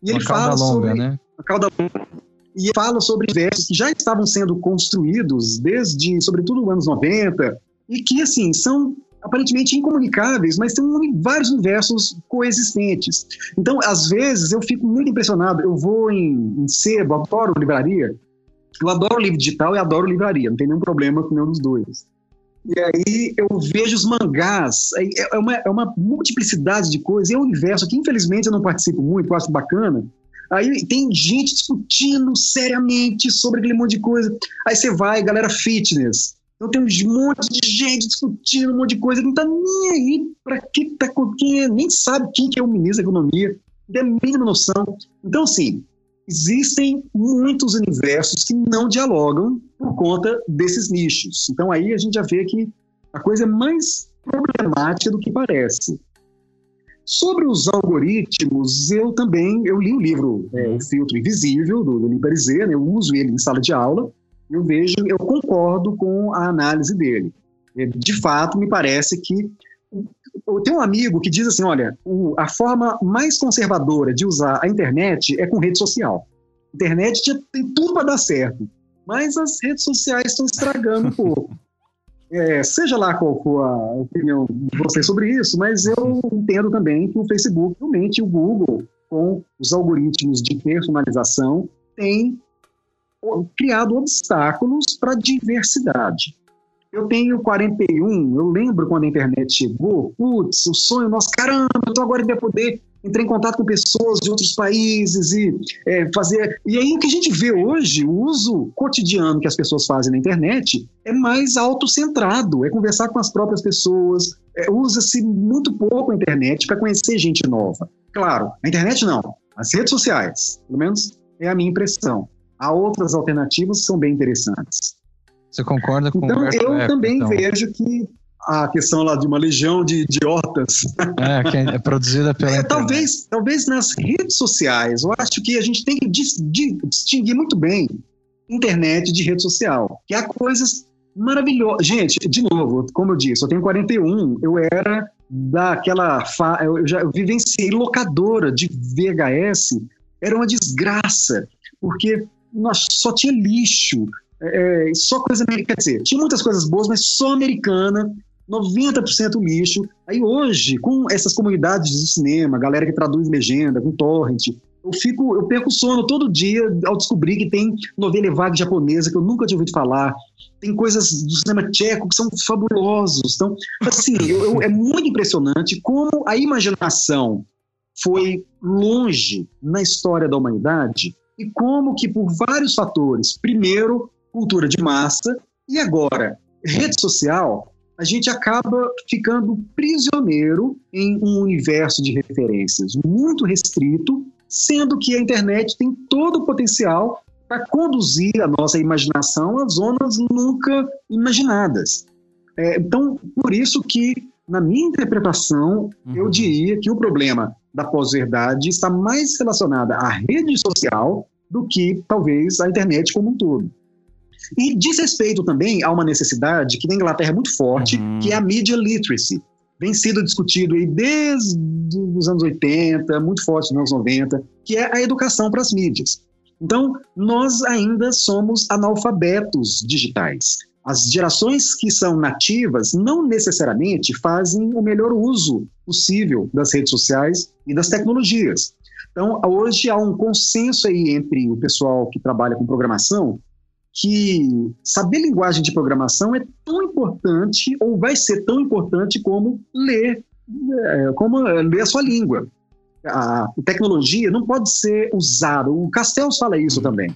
e ele fala longa, sobre né? a cauda longa. E fala sobre universos que já estavam sendo construídos desde, sobretudo, os anos 90 e que assim são aparentemente incomunicáveis, mas tem vários universos coexistentes. Então, às vezes, eu fico muito impressionado. Eu vou em, em sebo, adoro livraria, eu adoro livro digital e adoro livraria, não tem nenhum problema com nenhum dos dois. E aí eu vejo os mangás, é, é uma, é uma multiplicidade de coisas, é um universo que infelizmente eu não participo muito, eu acho bacana. Aí tem gente discutindo seriamente sobre aquele monte de coisa. Aí você vai, galera fitness. Então tem um monte de gente discutindo um monte de coisa que não tá nem aí para que tá quem nem sabe quem que é o ministro da economia, não tem a mínima noção. Então, assim, existem muitos universos que não dialogam por conta desses nichos. Então aí a gente já vê que a coisa é mais problemática do que parece. Sobre os algoritmos, eu também eu li o livro é, O Filtro Invisível, do, do Limperizé, né? eu uso ele em sala de aula, eu vejo, eu concordo com a análise dele. É, de fato, me parece que eu tenho um amigo que diz assim: olha, a forma mais conservadora de usar a internet é com rede social. Internet tem tudo para dar certo, mas as redes sociais estão estragando um pouco. É, seja lá qual for a opinião de você sobre isso, mas eu entendo também que o Facebook, realmente o Google, com os algoritmos de personalização, tem criado obstáculos para a diversidade. Eu tenho 41, eu lembro quando a internet chegou, putz, o sonho nosso, caramba, então agora ele vai poder entrar em contato com pessoas de outros países e é, fazer. E aí o que a gente vê hoje, o uso cotidiano que as pessoas fazem na internet é mais autocentrado, é conversar com as próprias pessoas, é, usa-se muito pouco a internet para conhecer gente nova. Claro, a internet não, as redes sociais, pelo menos é a minha impressão. Há outras alternativas que são bem interessantes. Você concorda com então, o Então, eu também então. vejo que a questão lá de uma legião de idiotas. É, que é produzida pela. É, talvez, talvez nas redes sociais, eu acho que a gente tem que distinguir muito bem internet de rede social, que há coisas maravilhosas. Gente, de novo, como eu disse, eu tenho 41, eu era daquela. Fa... Eu já vivenciei locadora de VHS, era uma desgraça, porque nós só tinha lixo, é, só coisa americana. Quer dizer, tinha muitas coisas boas, mas só americana, 90% lixo. Aí hoje, com essas comunidades de cinema, galera que traduz legenda, com torrent, Eu fico, eu perco sono todo dia ao descobrir que tem novela vaga japonesa que eu nunca tinha ouvido falar. Tem coisas do cinema tcheco que são fabulosos. Então, assim, eu, eu, é muito impressionante como a imaginação foi longe na história da humanidade e como que por vários fatores, primeiro, cultura de massa e agora rede social, a gente acaba ficando prisioneiro em um universo de referências muito restrito, sendo que a internet tem todo o potencial para conduzir a nossa imaginação a zonas nunca imaginadas. É, então, por isso que, na minha interpretação, uhum. eu diria que o problema da pós-verdade está mais relacionada à rede social do que, talvez, à internet como um todo. E diz respeito também a uma necessidade que na Inglaterra é muito forte, uhum. que é a media literacy. Vem sido discutido aí desde os anos 80, muito forte nos anos 90, que é a educação para as mídias. Então, nós ainda somos analfabetos digitais. As gerações que são nativas não necessariamente fazem o melhor uso possível das redes sociais e das tecnologias. Então, hoje há um consenso aí entre o pessoal que trabalha com programação que saber linguagem de programação é tão importante ou vai ser tão importante como ler, é, como ler a sua língua. A tecnologia não pode ser usada. O Castells fala isso também.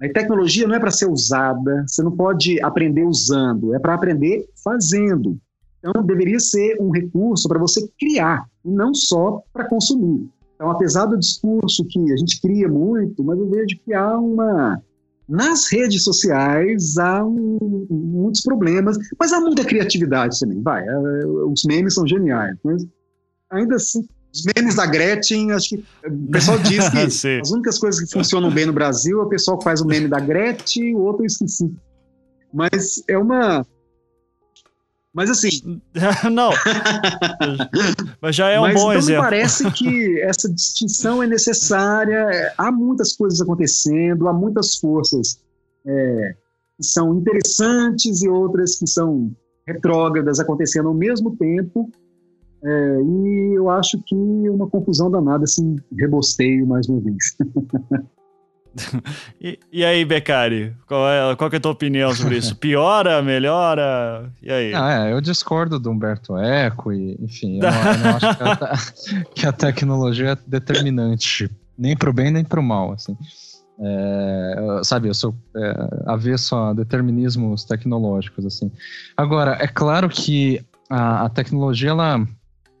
A tecnologia não é para ser usada, você não pode aprender usando, é para aprender fazendo. Então, deveria ser um recurso para você criar, e não só para consumir. Então, apesar do discurso que a gente cria muito, mas eu vejo que há uma, nas redes sociais há um, muitos problemas, mas há muita criatividade também. Vai, é, os memes são geniais, mas ainda assim, os memes da Gretchen, acho que o pessoal diz que as únicas coisas que funcionam bem no Brasil é o pessoal que faz o meme da Gretchen, o outro eu esqueci. Mas é uma mas assim. não. Mas já é um Mas, bom então exemplo. Me parece que essa distinção é necessária. Há muitas coisas acontecendo, há muitas forças é, que são interessantes e outras que são retrógradas acontecendo ao mesmo tempo. É, e eu acho que uma confusão danada, assim, rebosteio mais uma vez. e, e, aí, Beccari, qual é, qual é a tua opinião sobre isso? Piora, melhora? E aí? Ah, é, eu discordo do Humberto Eco, e, enfim, eu não, eu não acho que a, que a, tecnologia é determinante, nem para o bem nem para o mal, assim. É, sabe, eu sou é, avesso a determinismos tecnológicos, assim. Agora, é claro que a, a tecnologia, ela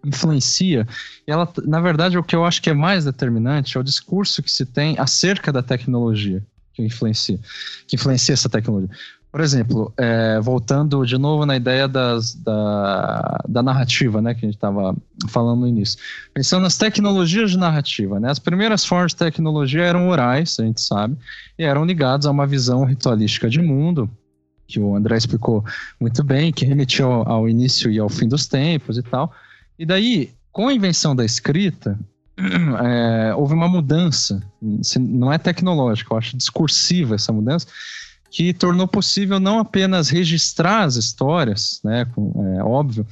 influencia. Ela, na verdade, o que eu acho que é mais determinante é o discurso que se tem acerca da tecnologia que influencia, que influencia essa tecnologia. Por exemplo, é, voltando de novo na ideia das, da, da narrativa, né, que a gente estava falando no início. Pensando nas tecnologias de narrativa, né, as primeiras formas de tecnologia eram orais, a gente sabe, e eram ligadas a uma visão ritualística de mundo, que o André explicou muito bem, que remetia ao, ao início e ao fim dos tempos e tal. E daí, com a invenção da escrita, é, houve uma mudança, não é tecnológica, eu acho discursiva essa mudança, que tornou possível não apenas registrar as histórias, né, é óbvio,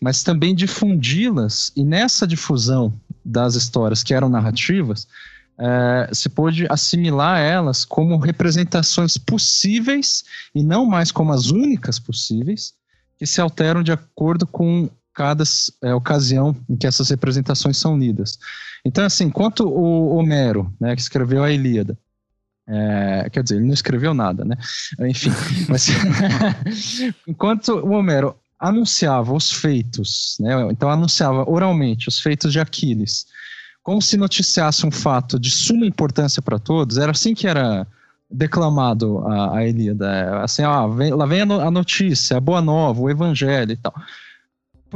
mas também difundi-las. E nessa difusão das histórias que eram narrativas, é, se pôde assimilar elas como representações possíveis e não mais como as únicas possíveis, que se alteram de acordo com cada é, ocasião em que essas representações são lidas. Então, assim, enquanto o Homero, né, que escreveu a Ilíada, é, quer dizer, ele não escreveu nada, né? Enfim, mas enquanto o Homero anunciava os feitos, né? Então anunciava oralmente os feitos de Aquiles, como se noticiasse um fato de suma importância para todos. Era assim que era declamado a, a Ilíada, assim, ah, vem, lá vem a notícia, a boa nova, o Evangelho e tal.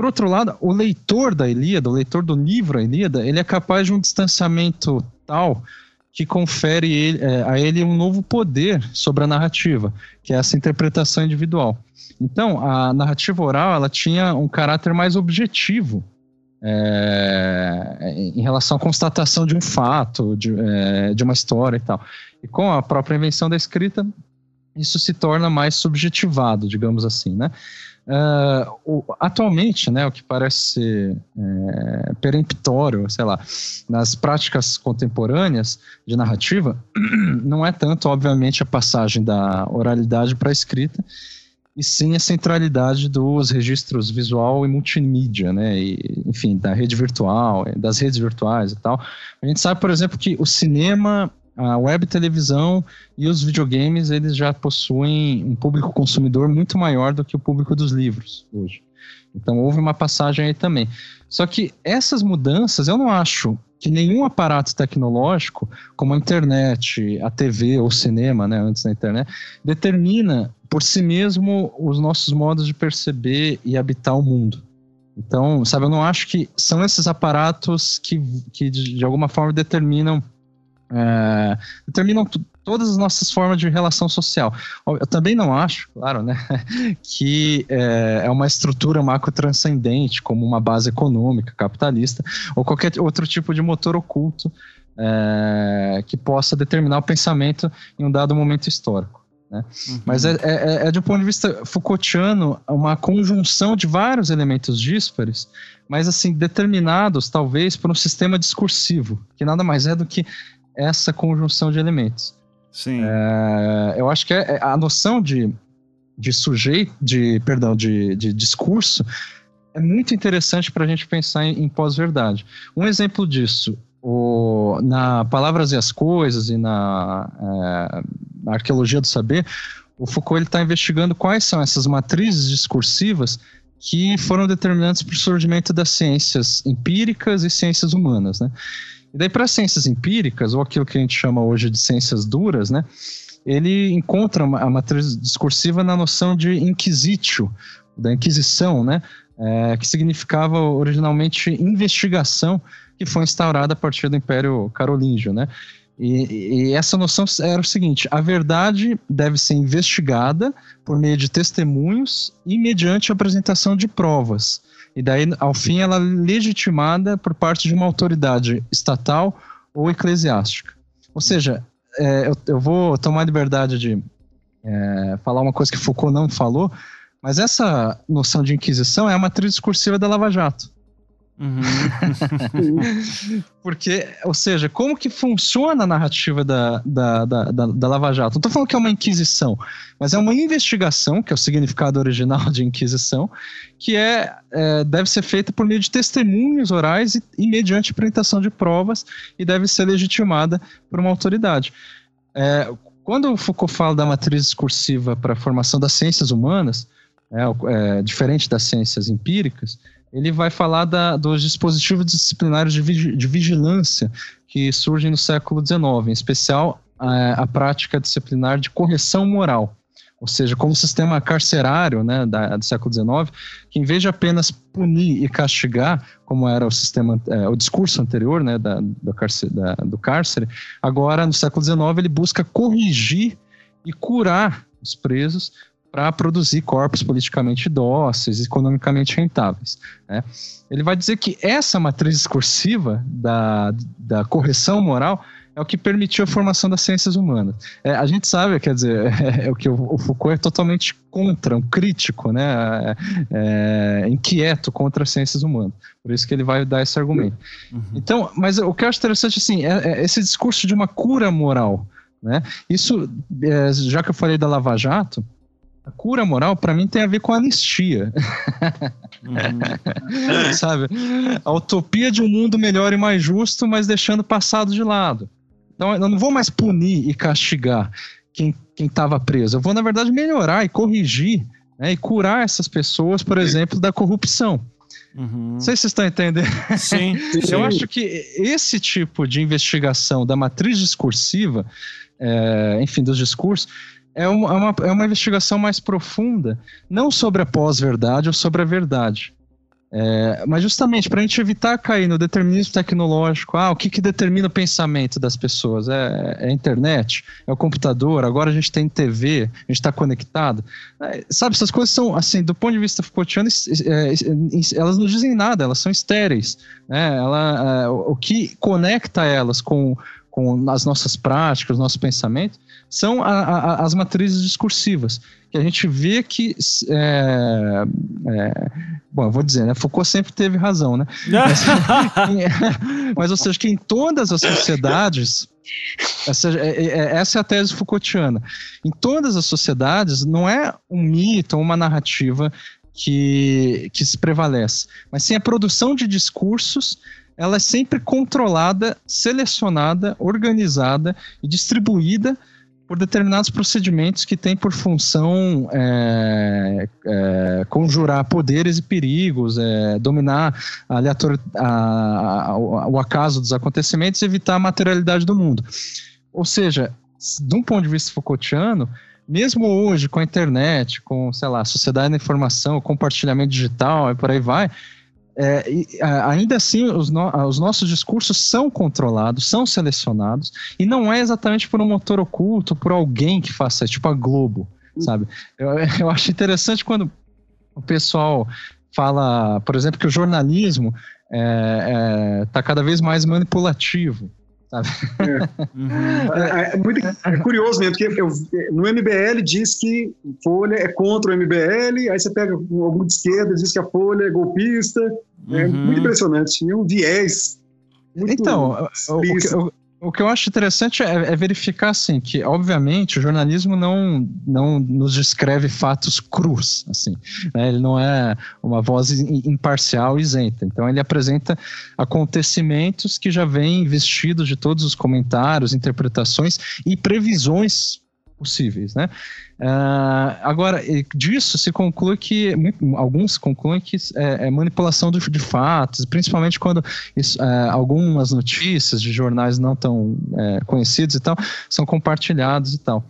Por outro lado, o leitor da Ilíada, o leitor do livro Ilíada, ele é capaz de um distanciamento tal que confere ele, é, a ele um novo poder sobre a narrativa, que é essa interpretação individual. Então, a narrativa oral ela tinha um caráter mais objetivo é, em relação à constatação de um fato, de, é, de uma história e tal. E com a própria invenção da escrita, isso se torna mais subjetivado, digamos assim, né? Uh, o, atualmente, né, o que parece ser é, peremptório, sei lá, nas práticas contemporâneas de narrativa, não é tanto, obviamente, a passagem da oralidade para a escrita, e sim a centralidade dos registros visual e multimídia, né? E, enfim, da rede virtual, das redes virtuais e tal. A gente sabe, por exemplo, que o cinema, a web televisão e os videogames, eles já possuem um público consumidor muito maior do que o público dos livros hoje. Então houve uma passagem aí também. Só que essas mudanças eu não acho que nenhum aparato tecnológico, como a internet, a TV ou o cinema, né, antes da internet, determina por si mesmo os nossos modos de perceber e habitar o mundo. Então, sabe, eu não acho que são esses aparatos que, que de, alguma forma determinam é, determinam todas as nossas formas de relação social. Eu também não acho, claro, né, que é, é uma estrutura macro-transcendente, como uma base econômica, capitalista, ou qualquer outro tipo de motor oculto é, que possa determinar o pensamento em um dado momento histórico. Né? Uhum. Mas é, é, é, de um ponto de vista Foucaultiano, uma conjunção de vários elementos díspares, mas assim, determinados talvez por um sistema discursivo, que nada mais é do que essa conjunção de elementos. Sim. É, eu acho que é, é, a noção de, de sujeito, de, perdão, de, de discurso é muito interessante para a gente pensar em, em pós-verdade. Um exemplo disso, o, na Palavras e as Coisas e na, é, na Arqueologia do Saber, o Foucault está investigando quais são essas matrizes discursivas que foram determinantes para o surgimento das ciências empíricas e ciências humanas. Né? E daí, para ciências empíricas, ou aquilo que a gente chama hoje de ciências duras, né, ele encontra a matriz discursiva na noção de inquisitio, da Inquisição, né, é, que significava originalmente investigação, que foi instaurada a partir do Império Carolíngio. Né. E, e, essa noção era o seguinte: a verdade deve ser investigada por meio de testemunhos e mediante a apresentação de provas. E daí, ao fim, ela é legitimada por parte de uma autoridade estatal ou eclesiástica. Ou seja, é, eu, eu, vou tomar liberdade de é, falar uma coisa que Foucault não falou, mas essa noção de inquisição é a matriz discursiva da Lava Jato. Uhum. Porque, ou seja, como que funciona a narrativa da, da, da, da, da Lava Jato? Não estou falando que é uma inquisição, mas é uma investigação, que é o significado original de inquisição, que é, é deve ser feita por meio de testemunhos orais e, e mediante apresentação de provas e deve ser legitimada por uma autoridade. É, quando o Foucault fala da matriz discursiva para a formação das ciências humanas, é, é, diferente das ciências empíricas, ele vai falar da, dos dispositivos disciplinares de, de, vigilância que surgem no século XIX, em especial a, a, prática disciplinar de correção moral, ou seja, como sistema carcerário né, da, do século XIX, que em vez de apenas punir e castigar, como era o sistema, é, o discurso anterior né, da, do, da, do cárcere, agora no século XIX ele busca corrigir e curar os presos para produzir corpos politicamente dóceis, economicamente rentáveis. Né? Ele vai dizer que essa matriz discursiva da, da correção moral é o que permitiu a formação das ciências humanas. É, a gente sabe, quer dizer, é, é o que o, o, Foucault é totalmente contra, um crítico, né, é, é, inquieto contra as ciências humanas. Por isso que ele vai dar esse argumento. Uhum. Então, mas o que eu acho interessante assim é, é esse discurso de uma cura moral, né? Isso, é, já que eu falei da Lava Jato, a cura moral, para mim, tem a ver com a anistia. Uhum. Sabe? A utopia de um mundo melhor e mais justo, mas deixando o passado de lado. Então, eu não vou mais punir e castigar quem estava preso. Eu vou, na verdade, melhorar e corrigir né, e curar essas pessoas, por exemplo, da corrupção. Uhum. Não sei se vocês estão entendendo. Sim, sim. Eu acho que esse tipo de investigação da matriz discursiva, é, enfim, dos discursos, é uma, é uma, é uma investigação mais profunda, não sobre a pós-verdade ou sobre a verdade. É, mas justamente para a gente evitar cair no determinismo tecnológico, ah, o que, que determina o pensamento das pessoas? É, é, a internet? É o computador? Agora a gente tem TV, a gente está conectado. É, sabe, essas coisas são, assim, do ponto de vista Foucaultiano, é, elas não dizem nada, elas são estéreis. Né? Ela, é, o que conecta elas com com as nossas práticas, os nossos pensamentos, são a, a, as matrizes discursivas, que a gente vê que. É, é, bom, eu vou dizer, né? Foucault sempre teve razão, né? Mas, mas ou seja, que em todas as sociedades. Essa é, é, é, essa é a tese Foucaultiana. Em todas as sociedades, não é um mito ou uma narrativa que, que se prevalece, mas sim a produção de discursos ela é sempre controlada, selecionada, organizada e distribuída por determinados procedimentos que têm por função é, é, conjurar poderes e perigos, é, dominar a a, a, o acaso dos acontecimentos e evitar a materialidade do mundo. Ou seja, de um ponto de vista Foucaultiano, mesmo hoje com a internet, com, sei lá, sociedade da informação, compartilhamento digital e por aí vai, é, ainda assim, os, no, os, nossos discursos são controlados, são selecionados, e não é exatamente por um motor oculto, por alguém que faça isso, tipo a Globo, sabe? Eu, eu acho interessante quando o pessoal fala, por exemplo, que o jornalismo está é, é, tá cada vez mais manipulativo. Sabe? É. Uhum. É, é, muito é curioso mesmo, porque eu, no MBL diz que Folha é contra o MBL, aí você pega algum de esquerda diz que a Folha é golpista. É uhum. muito impressionante. E um viés. Muito então, o, o, o que eu acho interessante é, é, verificar assim que, obviamente, o jornalismo não, não nos descreve fatos crus, assim, né? ele não é uma voz imparcial isenta. Então, ele apresenta acontecimentos que já vêm vestidos de todos os comentários, interpretações e previsões possíveis, né? Uh, agora, disso se conclui que, alguns concluem que é, é manipulação de, de, fatos, principalmente quando isso, é, algumas notícias de jornais não tão é, conhecidos e tal, são compartilhados e tal.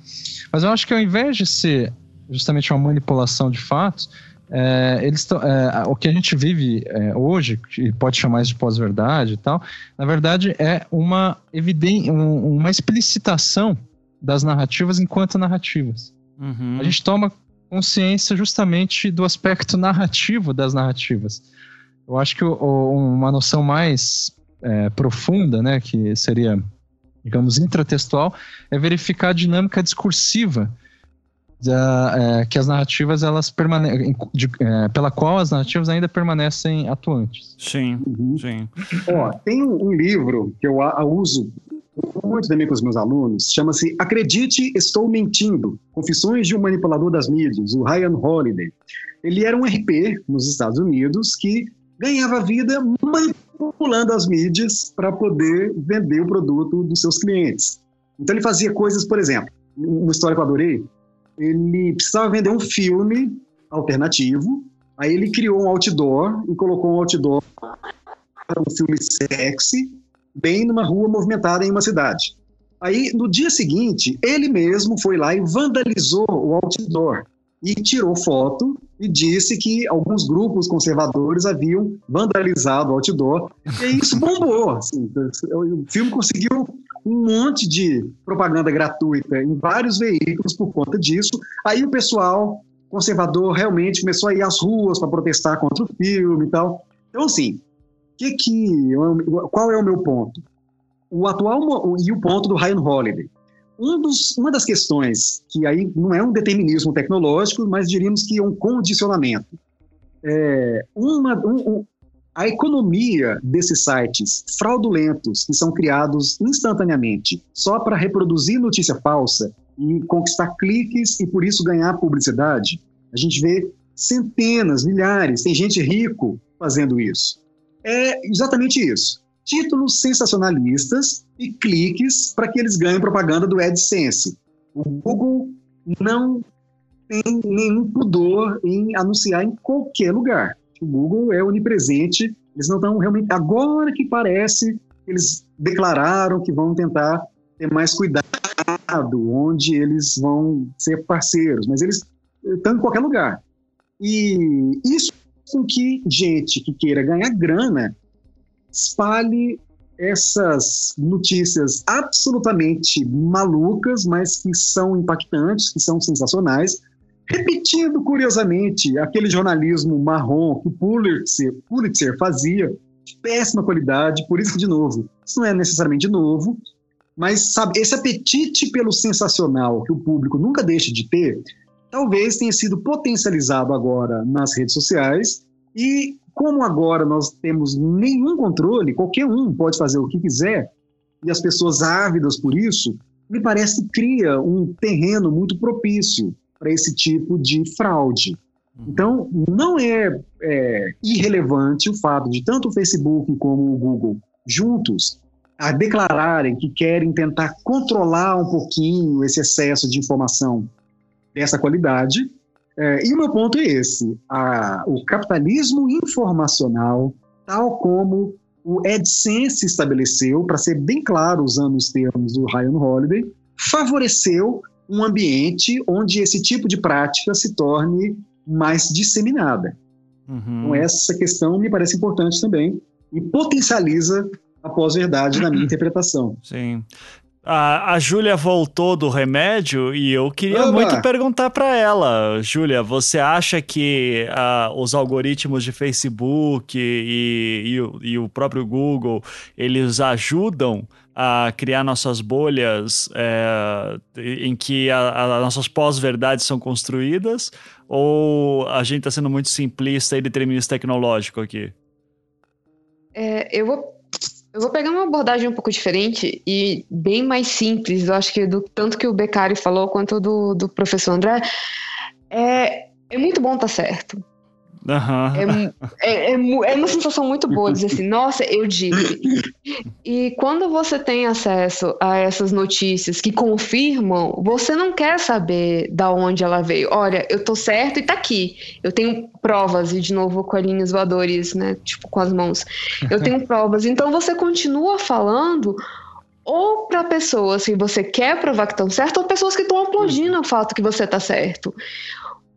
Mas eu acho que ao invés de ser justamente uma manipulação de fatos, é, eles é, o que a gente vive é, hoje, que pode chamar isso de pós-verdade e tal, na verdade é uma, eviden um, uma explicitação das narrativas enquanto narrativas. Uhum. A gente toma consciência justamente do aspecto narrativo das narrativas. Eu acho que o, o, uma noção mais é, profunda, né, que seria, digamos, intratextual, é verificar a dinâmica discursiva da, é, que as narrativas elas permanecem, é, pela qual as narrativas ainda permanecem atuantes. Sim, uhum. sim. Ó, tem um livro que eu uso muito também com os meus alunos, chama-se Acredite, Estou Mentindo, Confissões de um Manipulador das Mídias, o Ryan Holiday. Ele era um RP nos Estados Unidos que ganhava vida manipulando as mídias para poder vender o produto dos seus clientes. Então ele fazia coisas, por exemplo, uma história que eu adorei, ele precisava vender um filme alternativo, aí ele criou um outdoor e colocou um outdoor um filme sexy bem numa rua movimentada em uma cidade. Aí, no dia seguinte, ele mesmo foi lá e vandalizou o outdoor e tirou foto e disse que alguns grupos conservadores haviam vandalizado o outdoor. E isso bombou. Assim, o filme conseguiu um monte de propaganda gratuita em vários veículos por conta disso. Aí o pessoal conservador realmente começou a ir às ruas para protestar contra o filme e tal. Então, assim, que que, qual é o meu ponto? O atual e o ponto do Ryan Holiday. Um dos, uma das questões que aí não é um determinismo tecnológico, mas diríamos que é um condicionamento. É uma, um, um, a economia desses sites fraudulentos que são criados instantaneamente só para reproduzir notícia falsa e conquistar cliques e por isso ganhar publicidade, a gente vê centenas, milhares, tem gente rico fazendo isso é exatamente isso. Títulos sensacionalistas e cliques para que eles ganhem propaganda do AdSense. O Google não tem nenhum pudor em anunciar em qualquer lugar. O Google é onipresente, eles não estão realmente. Agora que parece, eles declararam que vão tentar ter mais cuidado onde eles vão ser parceiros, mas eles estão em qualquer lugar. E isso com que gente que queira ganhar grana espalhe essas notícias absolutamente malucas, mas que são impactantes, que são sensacionais, repetindo curiosamente aquele jornalismo marrom que o Pulitzer, Pulitzer fazia, de péssima qualidade, por isso que, de novo, isso não é necessariamente novo, Mas, sabe, esse apetite pelo sensacional que o público nunca deixa de ter, talvez tenha sido potencializado agora nas redes sociais e como agora nós temos nenhum controle, qualquer um pode fazer o que quiser, e as pessoas ávidas por isso, me parece que cria um terreno muito propício para esse tipo de fraude. Uhum. Então, não é, é, irrelevante o fato de tanto o Facebook como o Google juntos a declararem que querem tentar controlar um pouquinho esse excesso de informação dessa qualidade. É, e o meu ponto é esse: a, o capitalismo informacional, tal como o AdSense estabeleceu, para ser bem claro usando os termos do Ryan Holiday, favoreceu um ambiente onde esse tipo de prática se torne mais disseminada. Uhum. Então, essa questão me parece importante também e potencializa a pós-verdade na minha interpretação. Sim. A, a Júlia voltou do remédio e eu queria Oba. muito perguntar para ela, Júlia, você acha que uh, os algoritmos de Facebook e, e, e, o próprio Google, eles ajudam a criar nossas bolhas é, em que as nossas pós-verdades são construídas? Ou a gente está sendo muito simplista e determinista tecnológico aqui? É, eu vou eu vou pegar uma abordagem um pouco diferente e bem mais simples, eu acho que do tanto que o Beccari falou quanto do, do professor André. É, é muito bom estar tá certo. Uhum. É, é, é, uma sensação muito boa dizer assim, nossa, eu digo. E quando você tem acesso a essas notícias que confirmam, você não quer saber da onde ela veio. Olha, eu tô certo e tá aqui. Eu tenho provas, e de novo com coelhinhos voadores, né? Tipo, com as mãos. Eu tenho provas. Então você continua falando ou para pessoas que você quer provar que estão certo, ou pessoas que estão aplaudindo o fato que você está certo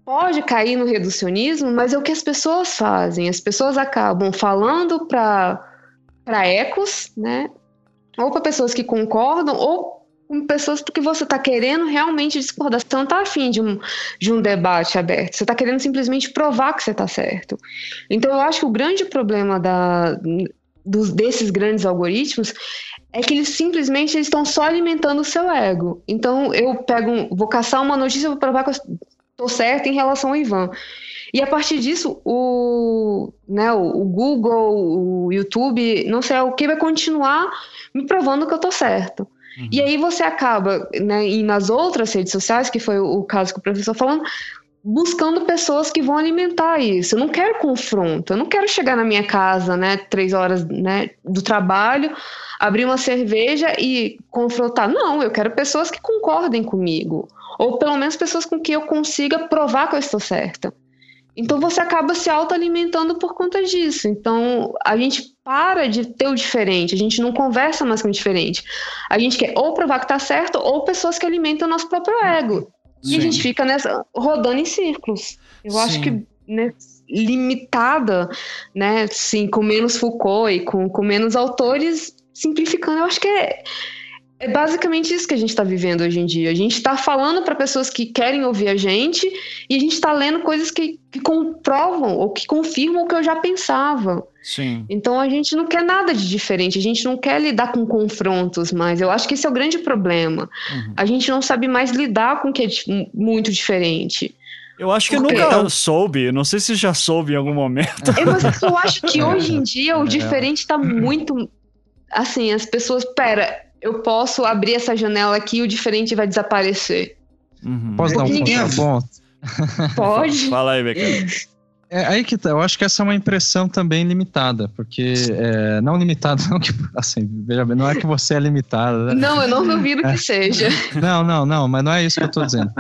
pode cair no reducionismo, mas é o que as pessoas fazem. As pessoas acabam falando para ecos, né? Ou para pessoas que concordam, ou com pessoas porque você está querendo realmente discordar. Você não está afim de um, de um debate aberto. Você está querendo simplesmente provar que você está certo. Então, eu acho que o grande problema da, dos, desses grandes algoritmos é que eles simplesmente estão só alimentando o seu ego. Então, eu pego, vou caçar uma notícia, vou provar que eu tô certa em relação ao Ivan. E a partir disso, o, né, o, Google, o YouTube, não sei o que, vai continuar me provando que eu tô certo. Uhum. E aí você acaba, né, e nas outras redes sociais, que foi o caso que o professor falando, buscando pessoas que vão alimentar isso. Eu não quero confronto, eu não quero chegar na minha casa, né, três horas né, do trabalho, abrir uma cerveja e confrontar. Não, eu quero pessoas que concordem comigo ou pelo menos pessoas com quem eu consiga provar que eu estou certa. Então você acaba se autoalimentando por conta disso. Então a gente para de ter o diferente, a gente não conversa mais com o diferente. A gente quer ou provar que está certo ou pessoas que alimentam o nosso próprio ego. Sim. E a gente fica nessa rodando em círculos. Eu Sim. acho que né, limitada, né, sim, com menos Foucault e com, com menos autores, simplificando, eu acho que é é basicamente isso que a gente está vivendo hoje em dia. A gente está falando para pessoas que querem ouvir a gente e a gente está lendo coisas que, que, comprovam ou que confirmam o que eu já pensava. Sim. Então a gente não quer nada de diferente, a gente não quer lidar com confrontos mais. Eu acho que esse é o grande problema. Uhum. A gente não sabe mais lidar com o que é muito diferente. Eu acho que Porque, nunca soube, não sei se já soube em algum momento. Eu, mas eu acho que hoje em dia o é. diferente está muito. Assim, as pessoas. Pera, eu posso abrir essa janela aqui e o diferente vai desaparecer. Uhum. Posso dar um ninguém... ponto? Pode. Fala aí, Becker. É aí que tá. Eu acho que essa é uma impressão também limitada, porque é, não limitada, não que assim, veja bem, não é que você é limitada. Né? Não, eu não duvido que é. seja. Não, não, não, mas não é isso que eu estou dizendo.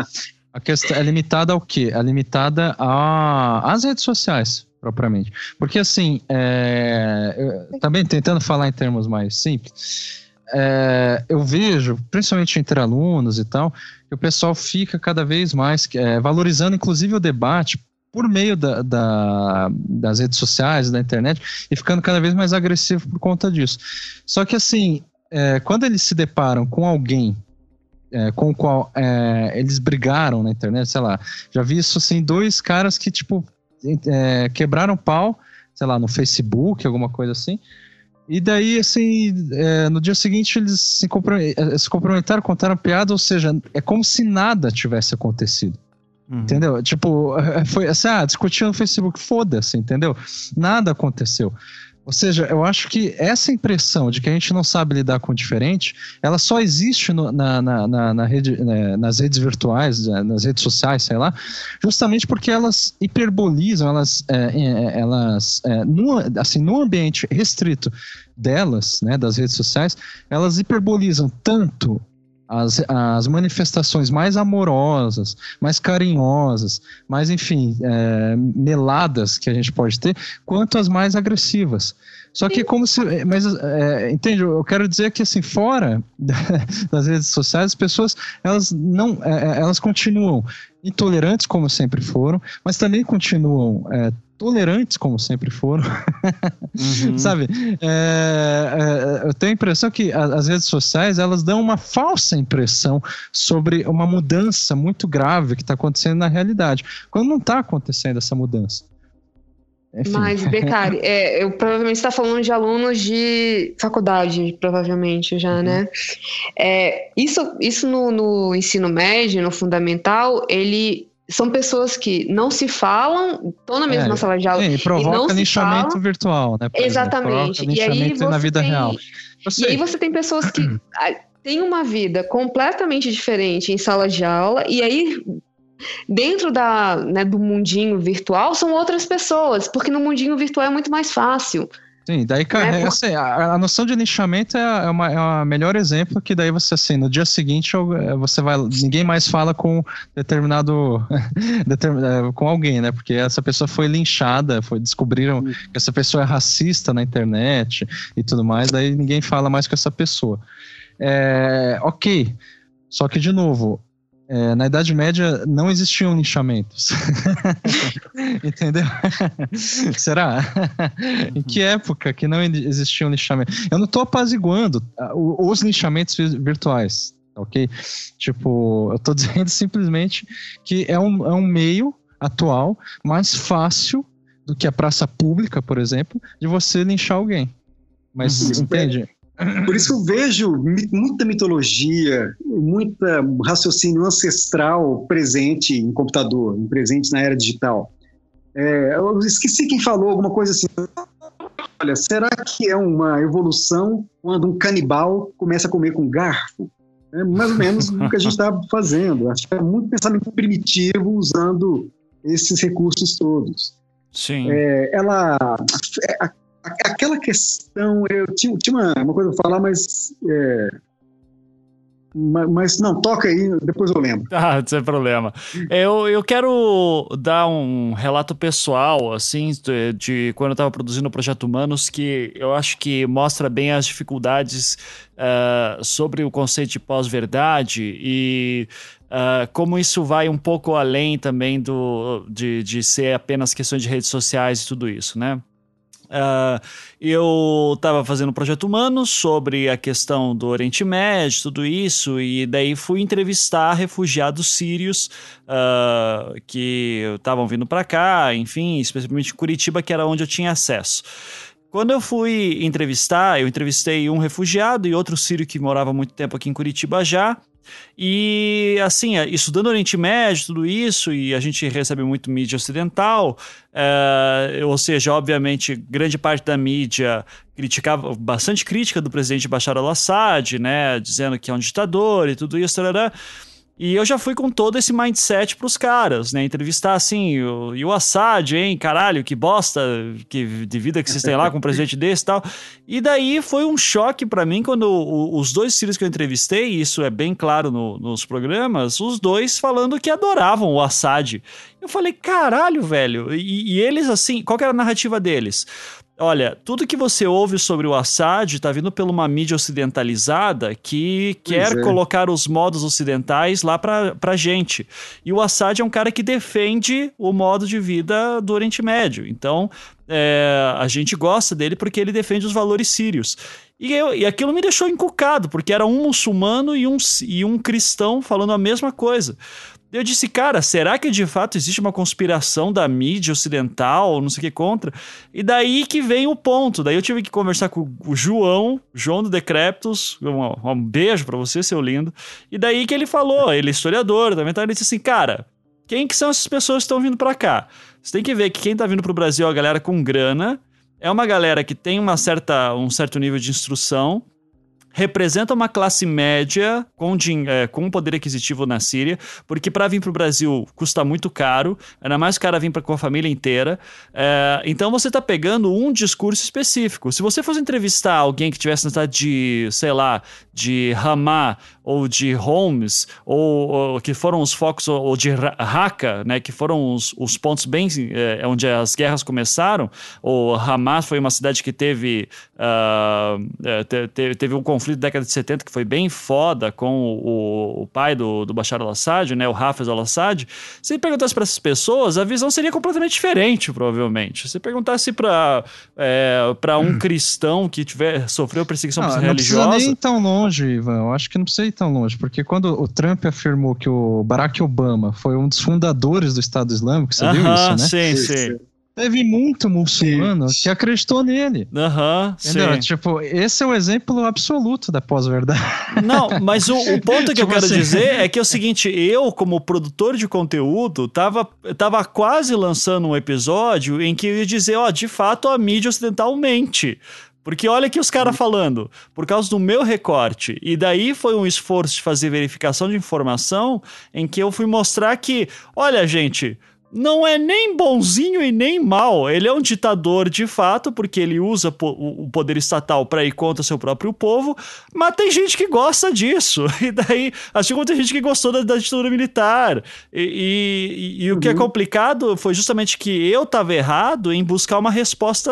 A questão é limitada ao quê? É limitada às redes sociais, propriamente. Porque assim, é, também tentando falar em termos mais simples, é, eu vejo, principalmente entre alunos e tal, que o pessoal fica cada vez mais é, valorizando, inclusive, o debate por meio da, da, das redes sociais, da internet, e ficando cada vez mais agressivo por conta disso. Só que, assim, é, quando eles se deparam com alguém é, com o qual é, eles brigaram na internet, sei lá, já vi isso, assim, dois caras que, tipo, é, quebraram pau, sei lá, no Facebook, alguma coisa assim, E daí, assim, é, no dia seguinte eles se, eh, se complementaram, contaram piada, ou seja, é como se nada tivesse acontecido. Uhum. Entendeu? Tipo, foi assim, ah, discutiu no Facebook, foda-se, entendeu? Nada aconteceu. Ou seja, eu acho que essa impressão de que a gente não sabe lidar com o diferente, ela só existe no, na, na, na, na rede, né, nas redes virtuais, né, nas redes sociais, sei lá, justamente porque elas hiperbolizam, elas, é, é, é, elas é, no, assim, no ambiente restrito delas, né, das redes sociais, elas hiperbolizam tanto as, as manifestações mais amorosas, mais carinhosas, mais, enfim, é, meladas que a gente pode ter, quanto as mais agressivas. Só que como se. Mas, é, entende? Eu quero dizer que, assim, fora das redes sociais, as pessoas, elas não. É, é, elas continuam intolerantes, como sempre foram, mas também continuam é, tolerantes, como sempre foram. Uhum. Sabe? É, é, eu tenho a impressão que as redes sociais elas dão uma falsa impressão sobre uma mudança muito grave que está acontecendo na realidade, quando não está acontecendo essa mudança. Enfim. Mas, Becari, é, eu provavelmente está falando de alunos de faculdade, provavelmente já, uhum. né? É, isso isso no, no ensino médio, no fundamental, ele são pessoas que não se falam, estão na mesma é, sala de aula. É, e provoca e linchamento virtual, né? Exatamente. e aí você na vida tem, real. E aí você tem pessoas que têm uma vida completamente diferente em sala de aula, e aí dentro da, né, do mundinho virtual são outras pessoas, porque no mundinho virtual é muito mais fácil. Sim, daí, cara, é, assim, a, a, noção de ninchamento é, é, uma, é o melhor exemplo que daí você, assim, no dia seguinte é, você vai, ninguém mais fala com determinado, é, com alguém, né, porque essa pessoa foi linchada, foi, descobriram que essa pessoa é racista na internet e tudo mais, daí ninguém fala mais com essa pessoa. É, ok, só que, de novo, é, na Idade Média não existiam linchamentos. Entendeu? Será? em que época que não existiam linchamentos? Eu não estou apaziguando os linchamentos virtuais, ok? Tipo, eu estou dizendo simplesmente que é um, é um meio atual mais fácil do que a praça pública, por exemplo, de você linchar alguém. Mas, uhum. entende? Por isso eu vejo muita mitologia, muita raciocínio ancestral presente em computador, presente na era digital. É, eu esqueci quem falou alguma coisa assim. Olha, será que é uma evolução quando um canibal começa a comer com garfo? É mais ou menos o que a gente está fazendo. Acho que é muito pensamento primitivo usando esses recursos todos. Sim. É, ela, é, aquela questão, eu tinha, tinha uma, uma coisa para falar, mas. É, mas não, toca aí, depois eu lembro. Ah, sem problema. Eu, eu quero dar um relato pessoal, assim, de, de quando eu estava produzindo o Projeto Humanos, que eu acho que mostra bem as dificuldades uh, sobre o conceito de pós-verdade e uh, como isso vai um pouco além também do, de, de ser apenas questões de redes sociais e tudo isso, né? Uh, eu estava fazendo um projeto humano sobre a questão do Oriente Médio, tudo isso, e daí fui entrevistar refugiados sírios uh, que estavam vindo para cá, enfim, especialmente Curitiba, que era onde eu tinha acesso. Quando eu fui entrevistar, eu entrevistei um refugiado e outro sírio que morava muito tempo aqui em Curitiba já. E assim, é, estudando Oriente Médio, tudo isso, e a gente recebe muito mídia ocidental, é, ou seja, obviamente, grande parte da mídia criticava, bastante crítica do presidente Bashar al-Assad, né, dizendo que é um ditador e tudo isso, tarará. E eu já fui com todo esse mindset pros caras, né? Entrevistar assim, o, e o Assad, hein? Caralho, que bosta que, de vida que vocês têm lá com um presidente desse e tal. E daí foi um choque para mim quando o, os dois sírios que eu entrevistei, e isso é bem claro no, nos programas, os dois falando que adoravam o Assad. Eu falei, caralho, velho. E, e eles, assim, qual que era a narrativa deles? Olha, tudo que você ouve sobre o Assad está vindo por uma mídia ocidentalizada que quer é. colocar os modos ocidentais lá para pra gente. E o Assad é um cara que defende o modo de vida do Oriente Médio. Então, é, a gente gosta dele porque ele defende os valores sírios. E, eu, e aquilo me deixou encucado, porque era um muçulmano e um, e um cristão falando a mesma coisa. Eu disse, cara, será que de fato existe uma conspiração da mídia ocidental, não sei o que, contra? E daí que vem o ponto. Daí eu tive que conversar com o João, João do Decreptus, um, um beijo para você, seu lindo. E daí que ele falou, ele é historiador também, então ele disse assim, cara, quem que são essas pessoas que estão vindo para cá? Você tem que ver que quem tá vindo pro Brasil é a galera com grana, é uma galera que tem uma certa, um certo nível de instrução, representa uma classe média com, é, com poder aquisitivo na Síria, porque para vir para o Brasil custa muito caro, ainda mais o cara vir pra, com a família inteira. É, então você está pegando um discurso específico. Se você fosse entrevistar alguém que tivesse na cidade de, sei lá, de Ramá ou de Holmes, ou, ou, que foram os focos, ou, ou de Raqqa, né, que foram os, os pontos bem é, onde as guerras começaram, ou Hamas foi uma cidade que teve, uh, te, teve um conflito da década de 70 que foi bem foda com o, o pai do, do Bashar al-Assad, né, o Hafez al-Assad. Se perguntasse para essas pessoas, a visão seria completamente diferente, provavelmente. Se perguntasse para é, para um hum. cristão que tiver sofreu perseguição não, religiosa... Não precisa nem tão longe, Ivan. Eu acho que não precisa tão longe, porque quando o Trump afirmou que o Barack Obama foi um dos fundadores do Estado Islâmico, você uh -huh, viu isso, né? Sim, sim. Teve muito muçulmano que acreditou nele. Aham, uhum, Tipo, esse é o exemplo absoluto da pós-verdade. Não, mas o, o ponto que tipo eu quero assim... dizer é que é o seguinte: eu, como produtor de conteúdo, tava, tava quase lançando um episódio em que eu ia dizer: ó, de fato a mídia ocidental mente. Porque olha aqui os caras falando, por causa do meu recorte. E daí foi um esforço de fazer verificação de informação em que eu fui mostrar que, olha, gente, não é nem bonzinho e nem mal. Ele é um ditador de fato, porque ele usa o poder estatal para ir contra seu próprio povo, mas tem gente que gosta disso. E daí, assim como tem gente que gostou da, da ditadura militar. E, e, e uhum. o que é uhum. complicado foi justamente que eu tava errado em buscar uma resposta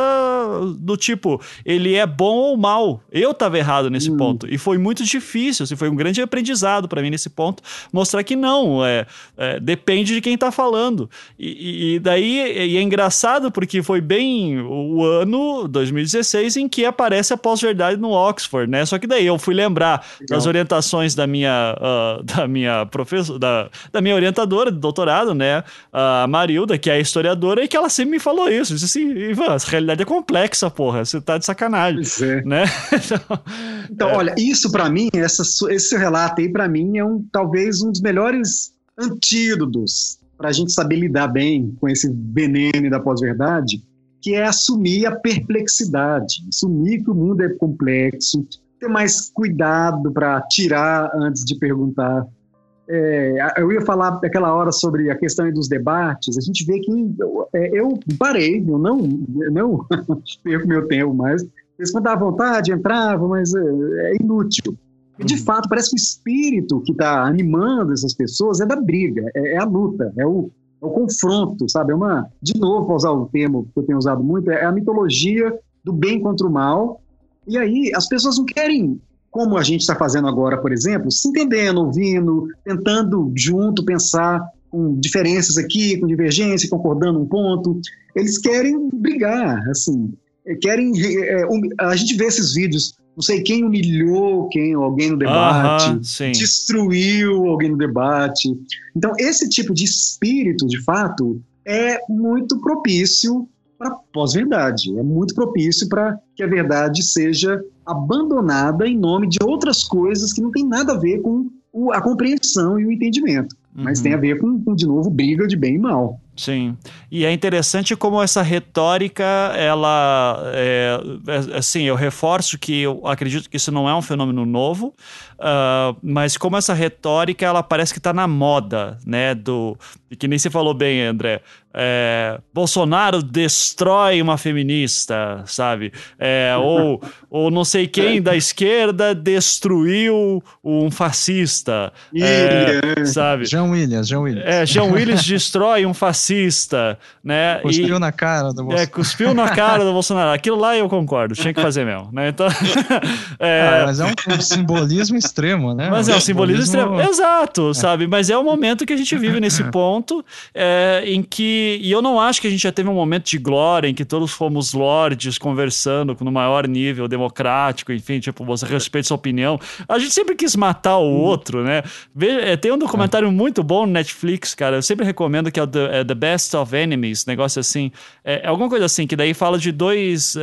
do tipo, ele é bom ou mal. Eu tava errado nesse uhum. ponto. E foi muito difícil, assim, foi um grande aprendizado para mim nesse ponto, mostrar que não, é, é depende de quem tá falando. E, e daí e é engraçado porque foi bem o ano 2016 em que aparece a pós-verdade no Oxford, né? Só que daí eu fui lembrar Legal. das orientações da minha, uh, da minha professora, da, da minha orientadora de doutorado, né? A Marilda, que é historiadora, e que ela sempre me falou isso. Disse assim, Ivan, essa realidade é complexa, porra. Você tá de sacanagem. Pois é. Né? então, então é. olha, isso para mim, essa, esse relato aí para mim é um talvez um dos melhores antídotos para a gente saber lidar bem com esse veneno da pós-verdade, que é assumir a perplexidade, assumir que o mundo é complexo, ter mais cuidado para tirar antes de perguntar. É, eu ia falar aquela hora sobre a questão dos debates. A gente vê que é, eu parei, eu não, eu não perco meu tempo mais. Eles quando dá vontade, entrava, mas é, é inútil. De uhum. fato, parece que o espírito que está animando essas pessoas é da briga, é, é a luta, é o, é o, confronto, sabe? É uma, de novo, para usar o termo que eu tenho usado muito, é a mitologia do bem contra o mal. E aí as pessoas não querem, como a gente está fazendo agora, por exemplo, se entendendo, ouvindo, tentando junto pensar com diferenças aqui, com divergência, concordando um ponto. Eles querem brigar, assim, querem. É, a gente vê esses vídeos não sei quem humilhou quem, alguém no debate, destruiu alguém no debate. Então, esse tipo de espírito, de fato, é muito propício para pós-verdade. É muito propício para que a verdade seja abandonada em nome de outras coisas que não tem nada a ver com a compreensão e o entendimento. Mas uhum. tem a ver com, com, de novo, briga de bem e mal. Sim. E é interessante como essa retórica, ela. É, é, assim, eu reforço que eu acredito que isso não é um fenômeno novo, uh, mas como essa retórica, ela parece que está na moda, né? Do, que nem você falou bem, André. É, Bolsonaro destrói uma feminista, sabe? É, ou, ou não sei quem da esquerda destruiu um fascista, é, sabe? Jean Williams, Jean Williams. É, Jean Williams destrói um fascista, né? Cuspiu e, na cara do Bolsonaro. É, cuspiu na cara do Bolsonaro. Aquilo lá eu concordo, tinha que fazer mesmo, né? Então, é... Ah, mas é um, um, simbolismo extremo, né? Mas é um simbolismo, simbolismo... extremo, exato, é. sabe? Mas é o momento que a gente vive nesse ponto é, em que. E eu não acho que a gente já teve um momento de glória em que todos fomos lords conversando no maior nível democrático, enfim, tipo, você respeita sua opinião. A gente sempre quis matar o uhum. outro, né? É, tem um documentário é. muito bom no Netflix, cara. Eu sempre recomendo que é o The, é The Best of Enemies, negócio assim. É, alguma coisa assim, que daí fala de dois.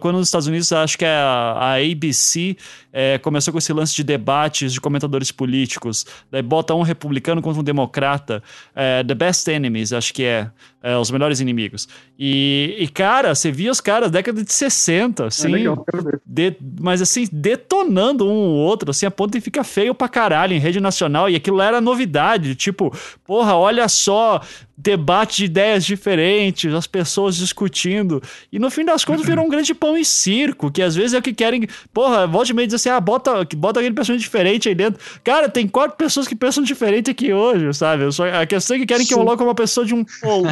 Quando nos Estados Unidos, acho que é a, a ABC é, começou com esse lance de debates de comentadores políticos. Daí bota um republicano contra um democrata. É, The Best Enemies, acho que é, é. Os melhores inimigos. E, e, cara, você via os caras década de 60, é assim. É legal, de, mas assim, detonando um ou outro, assim, a ponto de ficar feio pra caralho em rede nacional. E aquilo era novidade. Tipo, porra, olha só, debate de ideias diferentes, as pessoas discutindo. E no fim das contas virou um grande pão e circo, que às vezes é o que querem. Porra, volte e meio dizer assim: ah, bota, bota aquele pessoa diferente aí dentro. Cara, tem quatro pessoas que pensam diferente aqui hoje, sabe? Só, a questão é que querem Sim. que eu coloque uma pessoa de, um,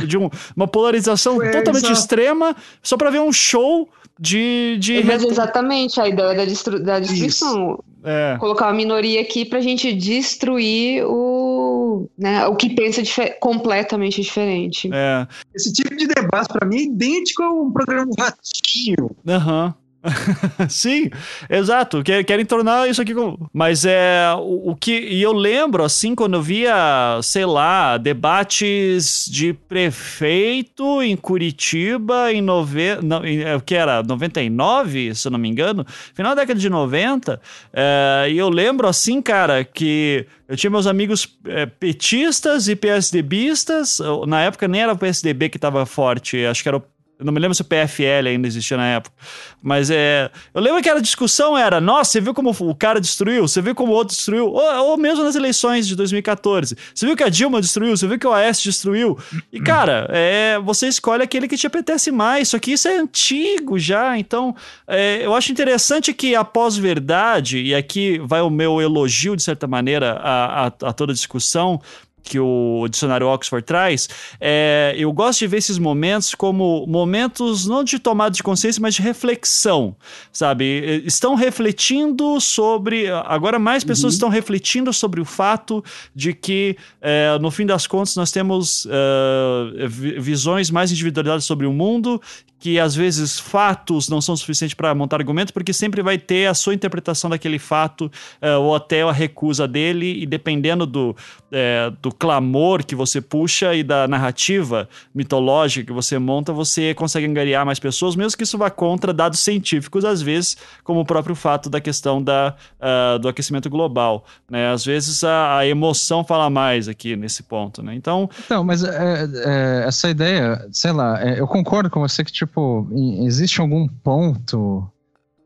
de um, uma polarização é, totalmente exato. extrema só pra ver um show de. de Mas exatamente a ideia da, destru da destruição. É. Colocar uma minoria aqui pra gente destruir o, né, o que pensa difer completamente diferente. É. Esse tipo de debate, para mim, é idêntico a um programa Ratinho. Aham. Uhum. Sim, exato. Querem tornar isso aqui como. Mas é o, o, que. E eu lembro, assim, quando eu via, sei lá, debates de prefeito em Curitiba em. Nove... Não, é, que era? 99, se eu não me engano. Final da década de 90. É, e eu lembro, assim, cara, que. Eu tinha meus amigos é, petistas e PSDBistas. Na época nem era o PSDB que estava forte, acho que era o eu não me lembro se o PFL ainda existia na época. Mas é. Eu lembro que a discussão era: nossa, você viu como o cara destruiu? Você viu como o outro destruiu? Ou, ou mesmo nas eleições de 2014. Você viu que a Dilma destruiu? Você viu que o AS destruiu? E, cara, é, você escolhe aquele que te apetece mais. Só que isso é antigo já. Então, é, eu acho interessante que a pós-verdade, e aqui vai o meu elogio, de certa maneira, a, a, a toda a discussão, que o dicionário Oxford traz, é, eu gosto de ver esses momentos como momentos não de tomada de consciência, mas de reflexão, sabe? Estão refletindo sobre. Agora, mais pessoas uhum. estão refletindo sobre o fato de que, é, no fim das contas, nós temos é, visões mais individualizadas sobre o mundo que às vezes fatos não são suficientes para montar argumentos, porque sempre vai ter a sua interpretação daquele fato uh, ou até a recusa dele, e dependendo do, é, do clamor que você puxa e da narrativa mitológica que você monta, você consegue angariar mais pessoas, mesmo que isso vá contra dados científicos, às vezes, como o próprio fato da questão da, uh, do aquecimento global. Né? Às vezes a, a, emoção fala mais aqui nesse ponto. Né? Então, então mas é, é, essa ideia, sei lá, eu concordo com você que, tipo, existe algum ponto,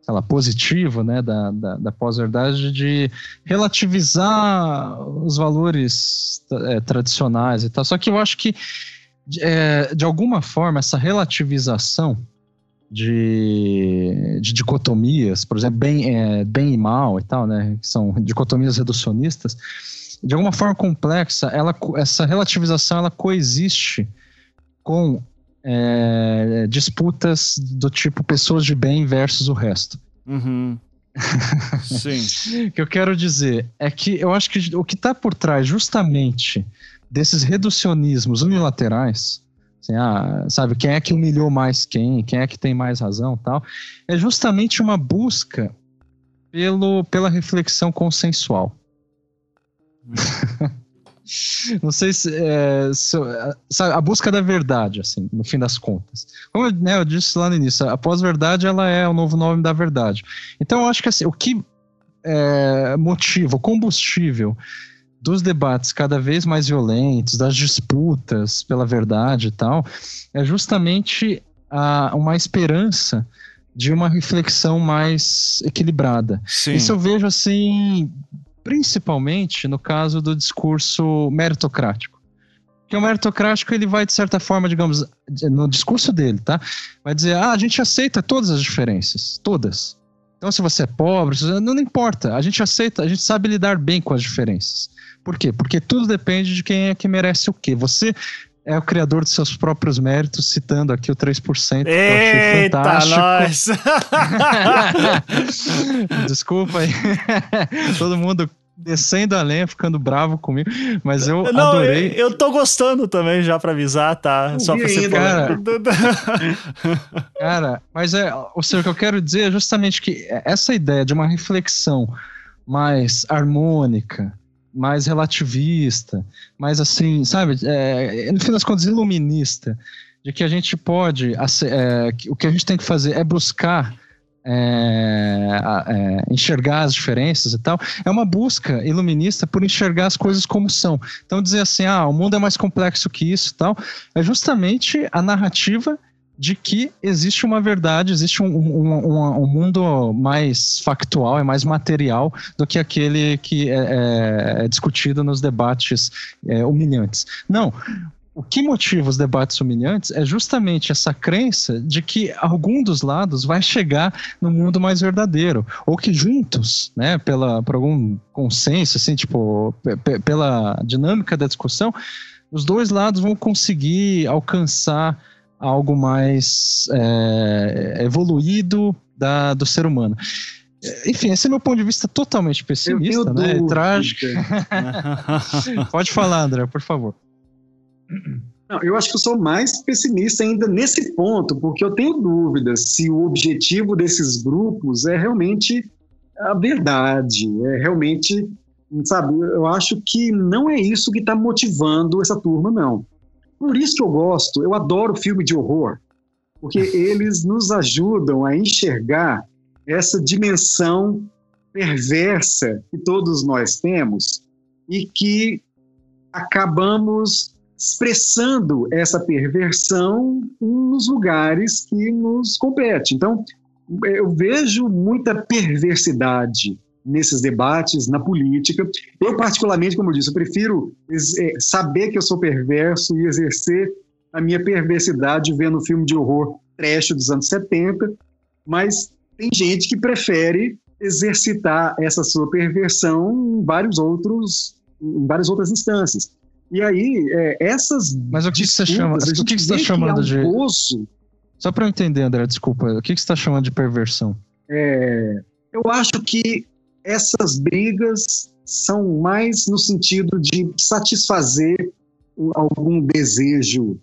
sei lá, positivo, né, da, da, da pós-verdade de relativizar os valores é, tradicionais e tal. Só que eu acho que, é, de alguma forma, essa relativização de, de dicotomias, por exemplo, bem, é, bem e mal e tal, né, que são dicotomias reducionistas, de alguma forma complexa, ela, essa relativização ela coexiste com é, disputas do tipo pessoas de bem versus o resto. Uhum. Sim. o que eu quero dizer é que eu acho que o que está por trás justamente desses reducionismos unilaterais, assim, ah, sabe, quem é que humilhou mais quem, quem é que tem mais razão tal, é justamente uma busca pelo, pela reflexão consensual. Não sei se, é, se sabe, a busca da verdade, assim, no fim das contas. Como eu, né, eu disse lá no início, a pós-verdade ela é o novo nome da verdade. Então eu acho que assim, o que é, motiva, o combustível dos debates cada vez mais violentos, das disputas pela verdade e tal, é justamente a, uma esperança de uma reflexão mais equilibrada. Sim. Isso eu vejo assim principalmente no caso do discurso meritocrático. Porque o meritocrático ele vai, de certa forma, digamos, no discurso dele, tá? Vai dizer, ah, a gente aceita todas as diferenças, todas. Então, se você é pobre, não, importa, a gente aceita, a gente sabe lidar bem com as diferenças. Por quê? Porque tudo depende de quem é que merece o quê. Você é o criador de seus próprios méritos, citando aqui o 3%. Que Eita, eu achei fantástico. nós! Desculpa aí. Todo mundo descendo a lenha, ficando bravo comigo, mas eu Não, adorei. Eu, eu tô gostando também, já pra avisar, tá? Só pra você cara, cara, mas é, ou seja, o que eu quero dizer é justamente que essa ideia de uma reflexão mais harmônica, mais relativista, mais assim, sabe, é, no fim das contas, iluminista, de que a gente pode, é, o que a gente tem que fazer é buscar é, é, enxergar as diferenças e tal, é uma busca iluminista por enxergar as coisas como são. Então dizer assim, ah, o mundo é mais complexo que isso e tal, é justamente a narrativa de que existe uma verdade, existe um, um, um, um, mundo mais factual, é mais material do que aquele que é, é, é discutido nos debates é, humilhantes. Não, o que motiva os debates humilhantes é justamente essa crença de que algum dos lados vai chegar no mundo mais verdadeiro, ou que juntos, né, pela, por algum consenso, assim, tipo, pela dinâmica da discussão, os dois lados vão conseguir alcançar algo mais é, evoluído da, do ser humano. Enfim, esse é meu ponto de vista totalmente pessimista, né? Trágico. Pode falar, André, por favor. Não, eu acho que eu sou mais pessimista ainda nesse ponto, porque eu tenho dúvidas se o objetivo desses grupos é realmente a verdade, é realmente, sabe, eu acho que não é isso que está motivando essa turma, não. Por isso que eu gosto, eu adoro filme de horror, porque eles nos ajudam a enxergar essa dimensão perversa que todos nós temos e que acabamos expressando essa perversão nos lugares que nos compete. Então, eu vejo muita perversidade nesses debates, na política. Eu, particularmente, como eu disse, eu prefiro é, saber que eu sou perverso e exercer a minha perversidade vendo filme de horror trash dos anos 70, mas tem gente que prefere exercitar essa sua perversão em vários outros em várias outras instâncias. E aí, é, essas. Mas o que, que você chama? O que, que você está chamando de. Gozo, Só para eu entender, André, desculpa. O que, que você está chamando de perversão? É, eu acho que essas brigas são mais no sentido de satisfazer algum desejo.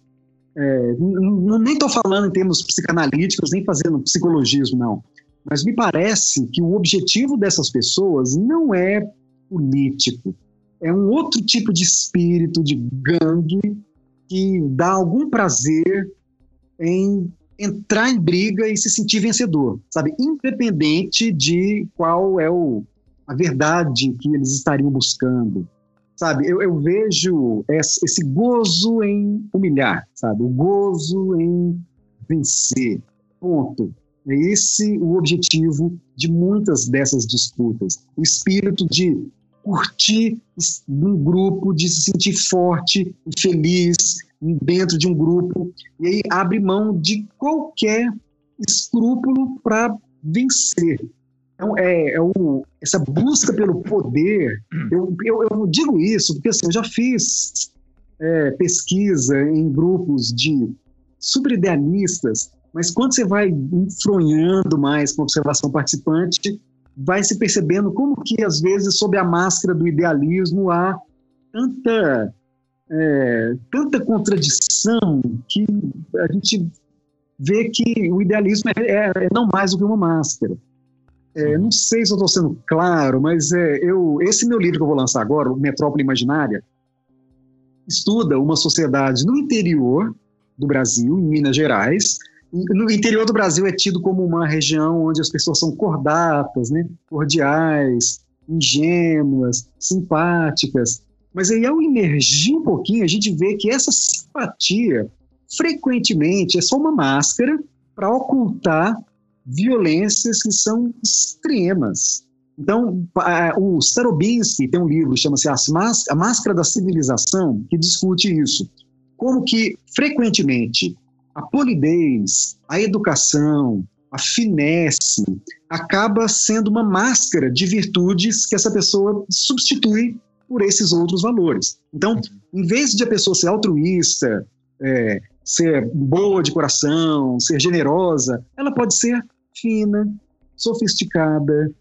É, nem estou falando em termos psicanalíticos, nem fazendo psicologismo, não. Mas me parece que o objetivo dessas pessoas não é político é um outro tipo de espírito de gangue que dá algum prazer em entrar em briga e se sentir vencedor, sabe? Independente de qual é o, a verdade que eles estariam buscando, sabe? Eu, eu vejo esse gozo em humilhar, sabe? O gozo em vencer. Ponto. É esse o objetivo de muitas dessas disputas. O espírito de curtir num grupo, de se sentir forte e feliz dentro de um grupo, e aí abre mão de qualquer escrúpulo para vencer. Então, é, é o, essa busca pelo poder. Eu, eu, eu, digo isso porque assim, eu já fiz é, pesquisa em grupos de super idealistas, mas quando você vai enfronhando mais com a observação participante, vai se percebendo como que, às vezes, sob a máscara do idealismo, há tanta, é, tanta contradição que a gente vê que o idealismo é, é, é não mais do que uma máscara. É, não sei se eu estou sendo claro, mas é, eu, esse meu livro que eu vou lançar agora, Metrópole Imaginária, estuda uma sociedade no interior do Brasil, em Minas Gerais, no interior do Brasil é tido como uma região onde as pessoas são cordatas, né? cordiais, ingênuas, simpáticas. Mas aí, ao emergir um pouquinho, a gente vê que essa simpatia, frequentemente, é só uma máscara para ocultar violências que são extremas. Então, o Starobinsky tem um livro, chama-se A Máscara da Civilização, que discute isso. Como que, frequentemente, a polidez, a educação, a finesse, acaba sendo uma máscara de virtudes que essa pessoa substitui por esses outros valores. Então, em vez de a pessoa ser altruísta, é, ser boa de coração, ser generosa, ela pode ser fina, sofisticada,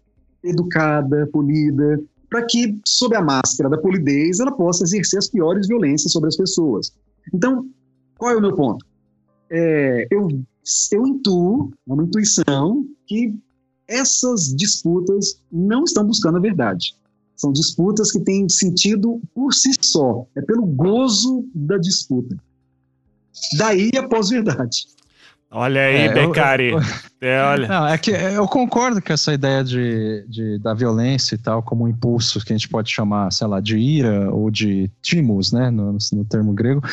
educada, polida, para que, sob a máscara da polidez, ela possa exercer as piores violências sobre as pessoas. Então, qual é o meu ponto? É, eu, eu intuo, é uma intuição, que essas disputas não estão buscando a verdade. São disputas que têm sentido por si só. É pelo gozo da disputa. Daí a pós-verdade. Olha aí, é, Beccari. Eu, eu, é, olha. Não, é que eu concordo com essa ideia de, de, da violência e tal, como um impulso que a gente pode chamar, sei lá, de ira ou de timos, né, no, no termo grego.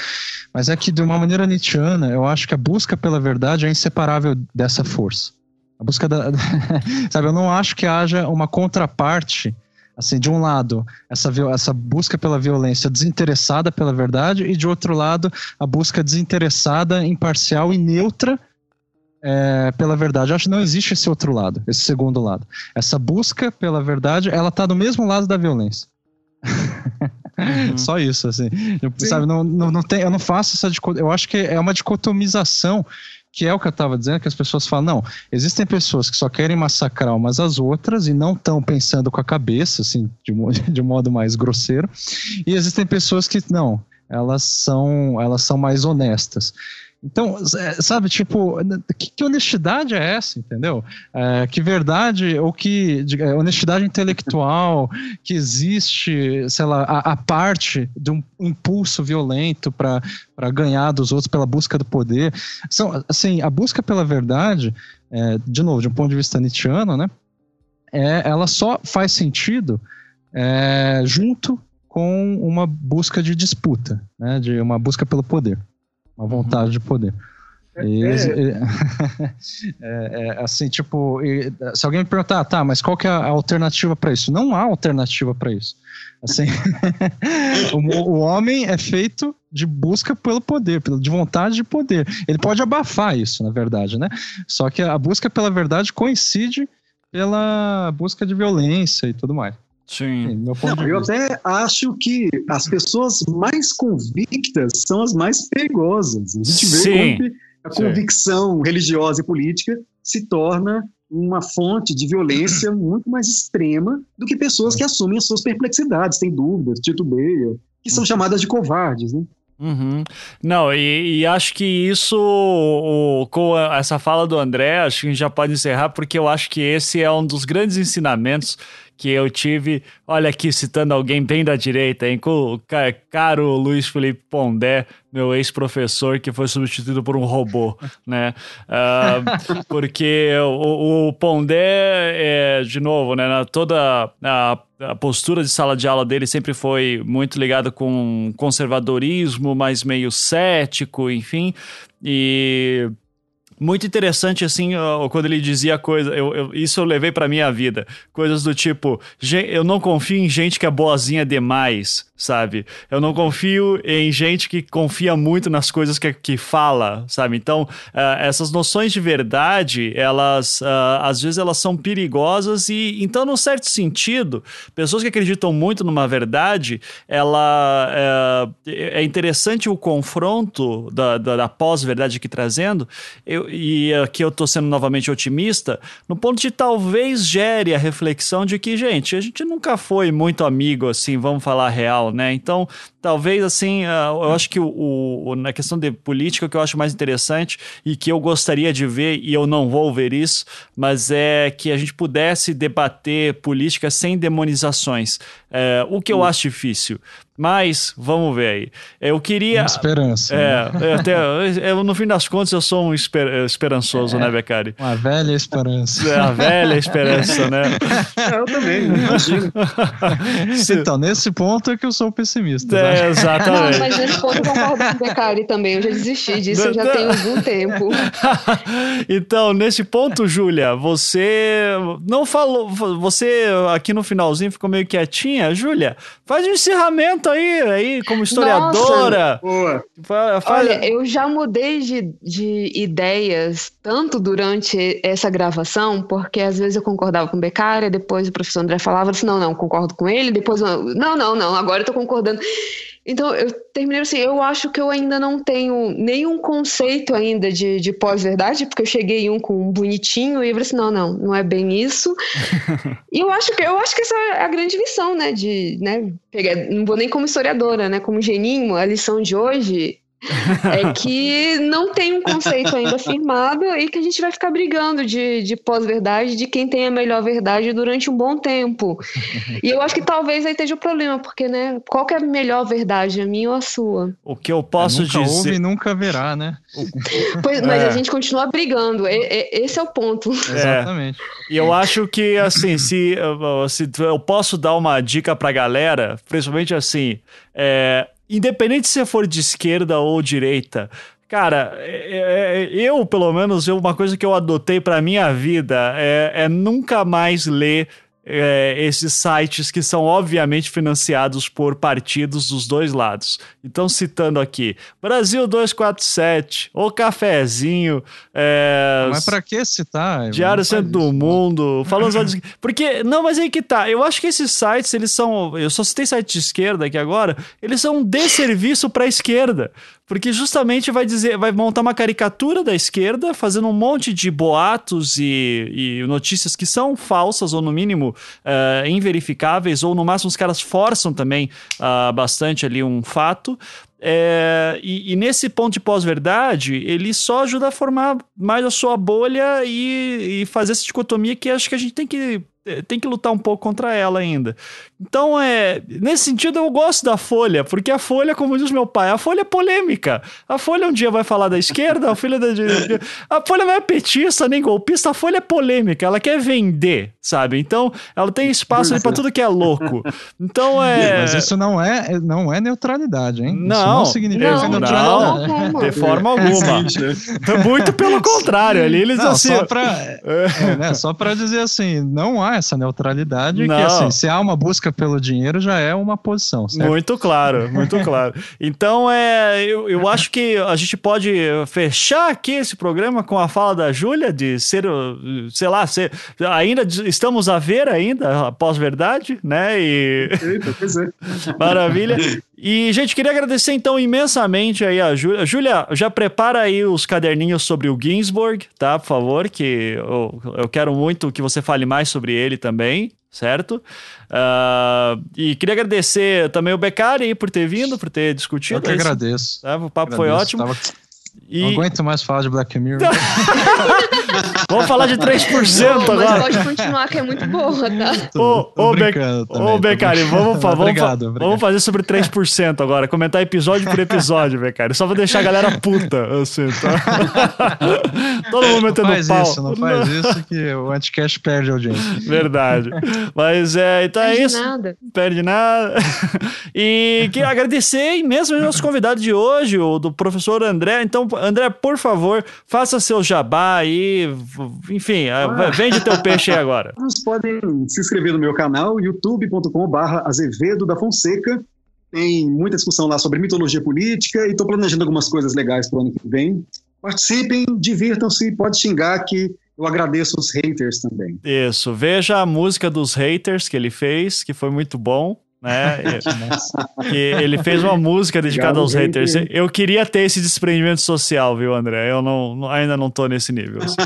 Mas é que, de uma maneira nietzschiana, eu acho que a busca pela verdade é inseparável dessa força. A busca da. sabe, eu não acho que haja uma contraparte assim, de um lado, essa, essa busca pela violência desinteressada pela verdade, e de outro lado, a busca desinteressada, imparcial e neutra é, pela verdade. Eu acho que não existe esse outro lado, esse segundo lado. Essa busca pela verdade, ela está do mesmo lado da violência. Uhum. Só isso, assim. Eu, sabe, não, não, não tem, eu não faço essa. Eu acho que é uma dicotomização que é o que eu estava dizendo, que as pessoas falam, não, existem pessoas que só querem massacrar umas às outras e não estão pensando com a cabeça, assim, de, de modo mais grosseiro, e existem pessoas que, não, elas são, elas são mais honestas. Então, é, sabe, tipo, que, que, honestidade é essa, entendeu? É, que verdade, ou que é, honestidade intelectual que existe, sei lá, a, a parte de um impulso violento para ganhar dos outros pela busca do poder. São, assim, a busca pela verdade, é, de novo, de um ponto de vista nietzschiano, né? É, ela só faz sentido é, junto com uma busca de disputa, né? De uma busca pelo poder uma vontade uhum. de poder. É, e, é. é, é, assim, tipo, se alguém me perguntar, ah, tá, mas qual que é a alternativa para isso? Não há alternativa para isso. Assim, o, o, homem é feito de busca pelo poder, de vontade de poder. Ele pode abafar isso, na verdade, né? Só que a busca pela verdade coincide pela busca de violência e tudo mais. Sim. Não, eu até acho que as pessoas mais convictas são as mais perigosas. A gente vê Sim. como a convicção Sim. religiosa e política se torna uma fonte de violência muito mais extrema do que pessoas que assumem as suas perplexidades, têm dúvidas, titubeiam, que são uhum. chamadas de covardes, né? Uhum. Não, e, e, acho que isso, o, com essa fala do André, acho que a gente já pode encerrar, porque eu acho que esse é um dos grandes ensinamentos que eu tive, olha aqui citando alguém bem da direita, hein? O caro Luiz Felipe Pondé, meu ex-professor, que foi substituído por um robô, né? Uh, porque o, o, Pondé, é, de novo, né? Toda a, a postura de sala de aula dele sempre foi muito ligada com conservadorismo, mas meio cético, enfim. E muito interessante, assim, quando ele dizia coisa. Eu, eu, isso eu levei pra minha vida. Coisas do tipo: eu não confio em gente que é boazinha demais, sabe? Eu não confio em gente que confia muito nas coisas que, que fala, sabe? Então, uh, essas noções de verdade, elas, uh, às vezes, elas são perigosas e, então, num certo sentido, pessoas que acreditam muito numa verdade, ela. Uh, é interessante o confronto da, da, da pós-verdade aqui trazendo. Eu, e aqui eu estou sendo novamente otimista, no ponto de talvez gere a reflexão de que, gente, a gente nunca foi muito amigo, assim, vamos falar real, né? Então, talvez, assim, uh, eu acho que o, o, na questão de política, o que eu acho mais interessante e que eu gostaria de ver, e eu não vou ver isso, mas é que a gente pudesse debater política sem demonizações. É, o que eu hum. acho difícil. Mas, vamos ver aí. Eu queria. Uma esperança. É, né? até, eu, no fim das contas, eu sou um esper, esperançoso, é, né, Becari? Uma velha esperança. É, uma velha esperança, né? Eu também, imagino. então, nesse ponto é que eu sou pessimista. É, né? exatamente. Não, mas nesse ponto eu concordo com o Becari também. Eu já desisti disso, eu já tenho algum tempo. então, nesse ponto, Júlia, você não falou. Você aqui no finalzinho ficou meio quietinha. Júlia, faz um encerramento aí, aí como historiadora. Nossa. Olha, eu já mudei de, de ideias tanto durante essa gravação, porque às vezes eu concordava com o Beccaria, depois o professor André falava assim, não, não, concordo com ele, depois não, não, não, agora eu tô concordando. Então, eu terminei assim, eu acho que eu ainda não tenho nenhum conceito ainda de, de pós-verdade, porque eu cheguei um com um bonitinho e eu falei assim, não, não, não é bem isso. e eu acho que eu acho que essa é a grande lição, né, de, né, pegar, não vou nem como historiadora, né, como geninho, a lição de hoje é que não tem um conceito ainda firmado e que a gente vai ficar brigando de, de pós-verdade, de quem tem a melhor verdade durante um bom tempo. E eu acho que talvez aí esteja o problema, porque, né, qual que é a melhor verdade, a minha ou a sua? O que eu posso É, nunca dizer. houve e nunca haverá, né? Pois, mas É. a gente continua brigando, e- e- esse é o ponto. Exatamente. E eu acho que, assim, se, se eu posso dar uma dica pra galera, principalmente assim, é, independente se você for de esquerda ou direita, cara, é- é- eu, pelo menos, uma coisa que eu adotei pra minha vida é, é nunca mais ler. É, esses sites que são obviamente financiados por partidos dos dois lados. Então, citando aqui, Brasil 247, O Cafezinho, é, Mas pra que citar? Diário Centro do isso, não. Mundo, falando só de... Porque, não, mas aí que tá. Eu acho que esses sites, eles são. Eu só citei site de esquerda aqui agora, eles são um desserviço pra esquerda. Porque justamente vai dizer, vai montar uma caricatura da esquerda, fazendo um monte de boatos e, e notícias que são falsas, ou no mínimo eh, inverificáveis, ou no máximo os caras forçam também ah, bastante ali um fato. É, e, e nesse ponto de pós-verdade, ele só ajuda a formar mais a sua bolha e, e fazer essa dicotomia que acho que a gente tem que, tem que lutar um pouco contra ela ainda. Então, é, nesse sentido, eu gosto da Folha, porque a Folha, como diz meu pai, a Folha é polêmica. A Folha um dia vai falar da esquerda, a Folha da direita. A Folha não é petista nem golpista, a Folha é polêmica, ela quer vender, sabe? Então, ela tem espaço ali pra tudo que é louco. Então, é. Mas isso não é, não é neutralidade, hein? Isso Não, não significa não, neutralidade. não, não. De forma alguma. Existe, né? Muito pelo contrário, ali eles Não, assim. só pra, é, né, só pra dizer assim, não há essa neutralidade, Não. que assim, se há uma busca pelo dinheiro, já é uma posição, certo? Muito claro, muito claro. Então, é, eu, eu acho que a gente pode fechar aqui esse programa com a fala da Júlia de ser, sei lá, ser, ainda estamos a ver ainda a pós-verdade, né? E Eita, pois é. maravilha. E, gente, queria agradecer então imensamente aí a Júlia. Júlia, já prepara aí os caderninhos sobre o Ginsburg, tá? Por favor, que eu, eu quero muito que você fale mais sobre ele também, certo? Ah, e queria agradecer também o Beccari aí por ter vindo, por ter discutido. Eu que agradeço. tá? O papo foi Agradeço, ótimo. tava- E Não aguento mais falar de Black Mirror. vamos falar de 3% Não, mas agora. pode continuar, que é muito boa, tá? Ô, ô, Be- Ô, brincando. vamos, fa- vamos, fa- Obrigado, obrigado. vamos fazer sobre 3% agora. Comentar episódio por episódio, Beccari. Só pra deixar a galera puta, assim, tá? Todo mundo Não metendo faz pau. isso, não faz isso que o Anticast perde a audiência. Verdade. Mas é, então é de isso. nada. Perde nada. E que agradecer mesmo aos convidados de hoje, o do professor André. Então, André, por favor, faça seu jabá aí. Enfim, ah, vende teu peixe aí agora. Vocês podem se inscrever no meu canal, youtube.com.br Azevedo da Fonseca. Tem muita discussão lá sobre mitologia política e estou planejando algumas coisas legais para o ano que vem. Participem, divirtam-se, pode xingar que eu agradeço os haters também. Isso, veja a música dos haters que ele fez, que foi muito bom. Né? que ele fez uma música dedicada Obrigado, aos haters. hater. Eu queria ter esse desprendimento social, viu, André? Eu não- ainda não tô nesse nível. assim.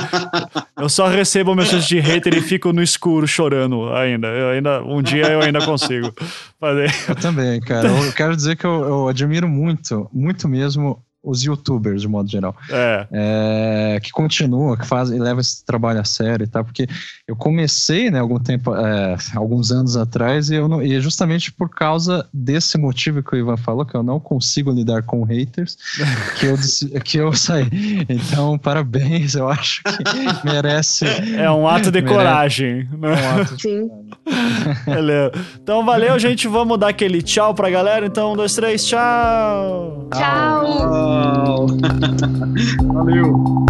Eu só recebo mensagens de hater e fico no escuro chorando ainda. Eu ainda um dia eu ainda consigo fazer. Eu também, cara. Eu quero dizer que eu, eu admiro muito, muito mesmo os youtubers, de modo geral. É, é, que continuam, que fazem, levam esse trabalho a sério e tal, porque eu comecei, né, algum tempo, é, alguns anos atrás, e, eu não, e é justamente por causa desse motivo que o Ivan falou, que eu não consigo lidar com haters, que eu, que eu saí. Então, parabéns, eu acho que merece é um ato de Merece. coragem. né? um ato de Sim. Então valeu, gente. Vamos dar aquele tchau pra galera. Então, um, dois, três, tchau! Tchau pessoal. Valeu.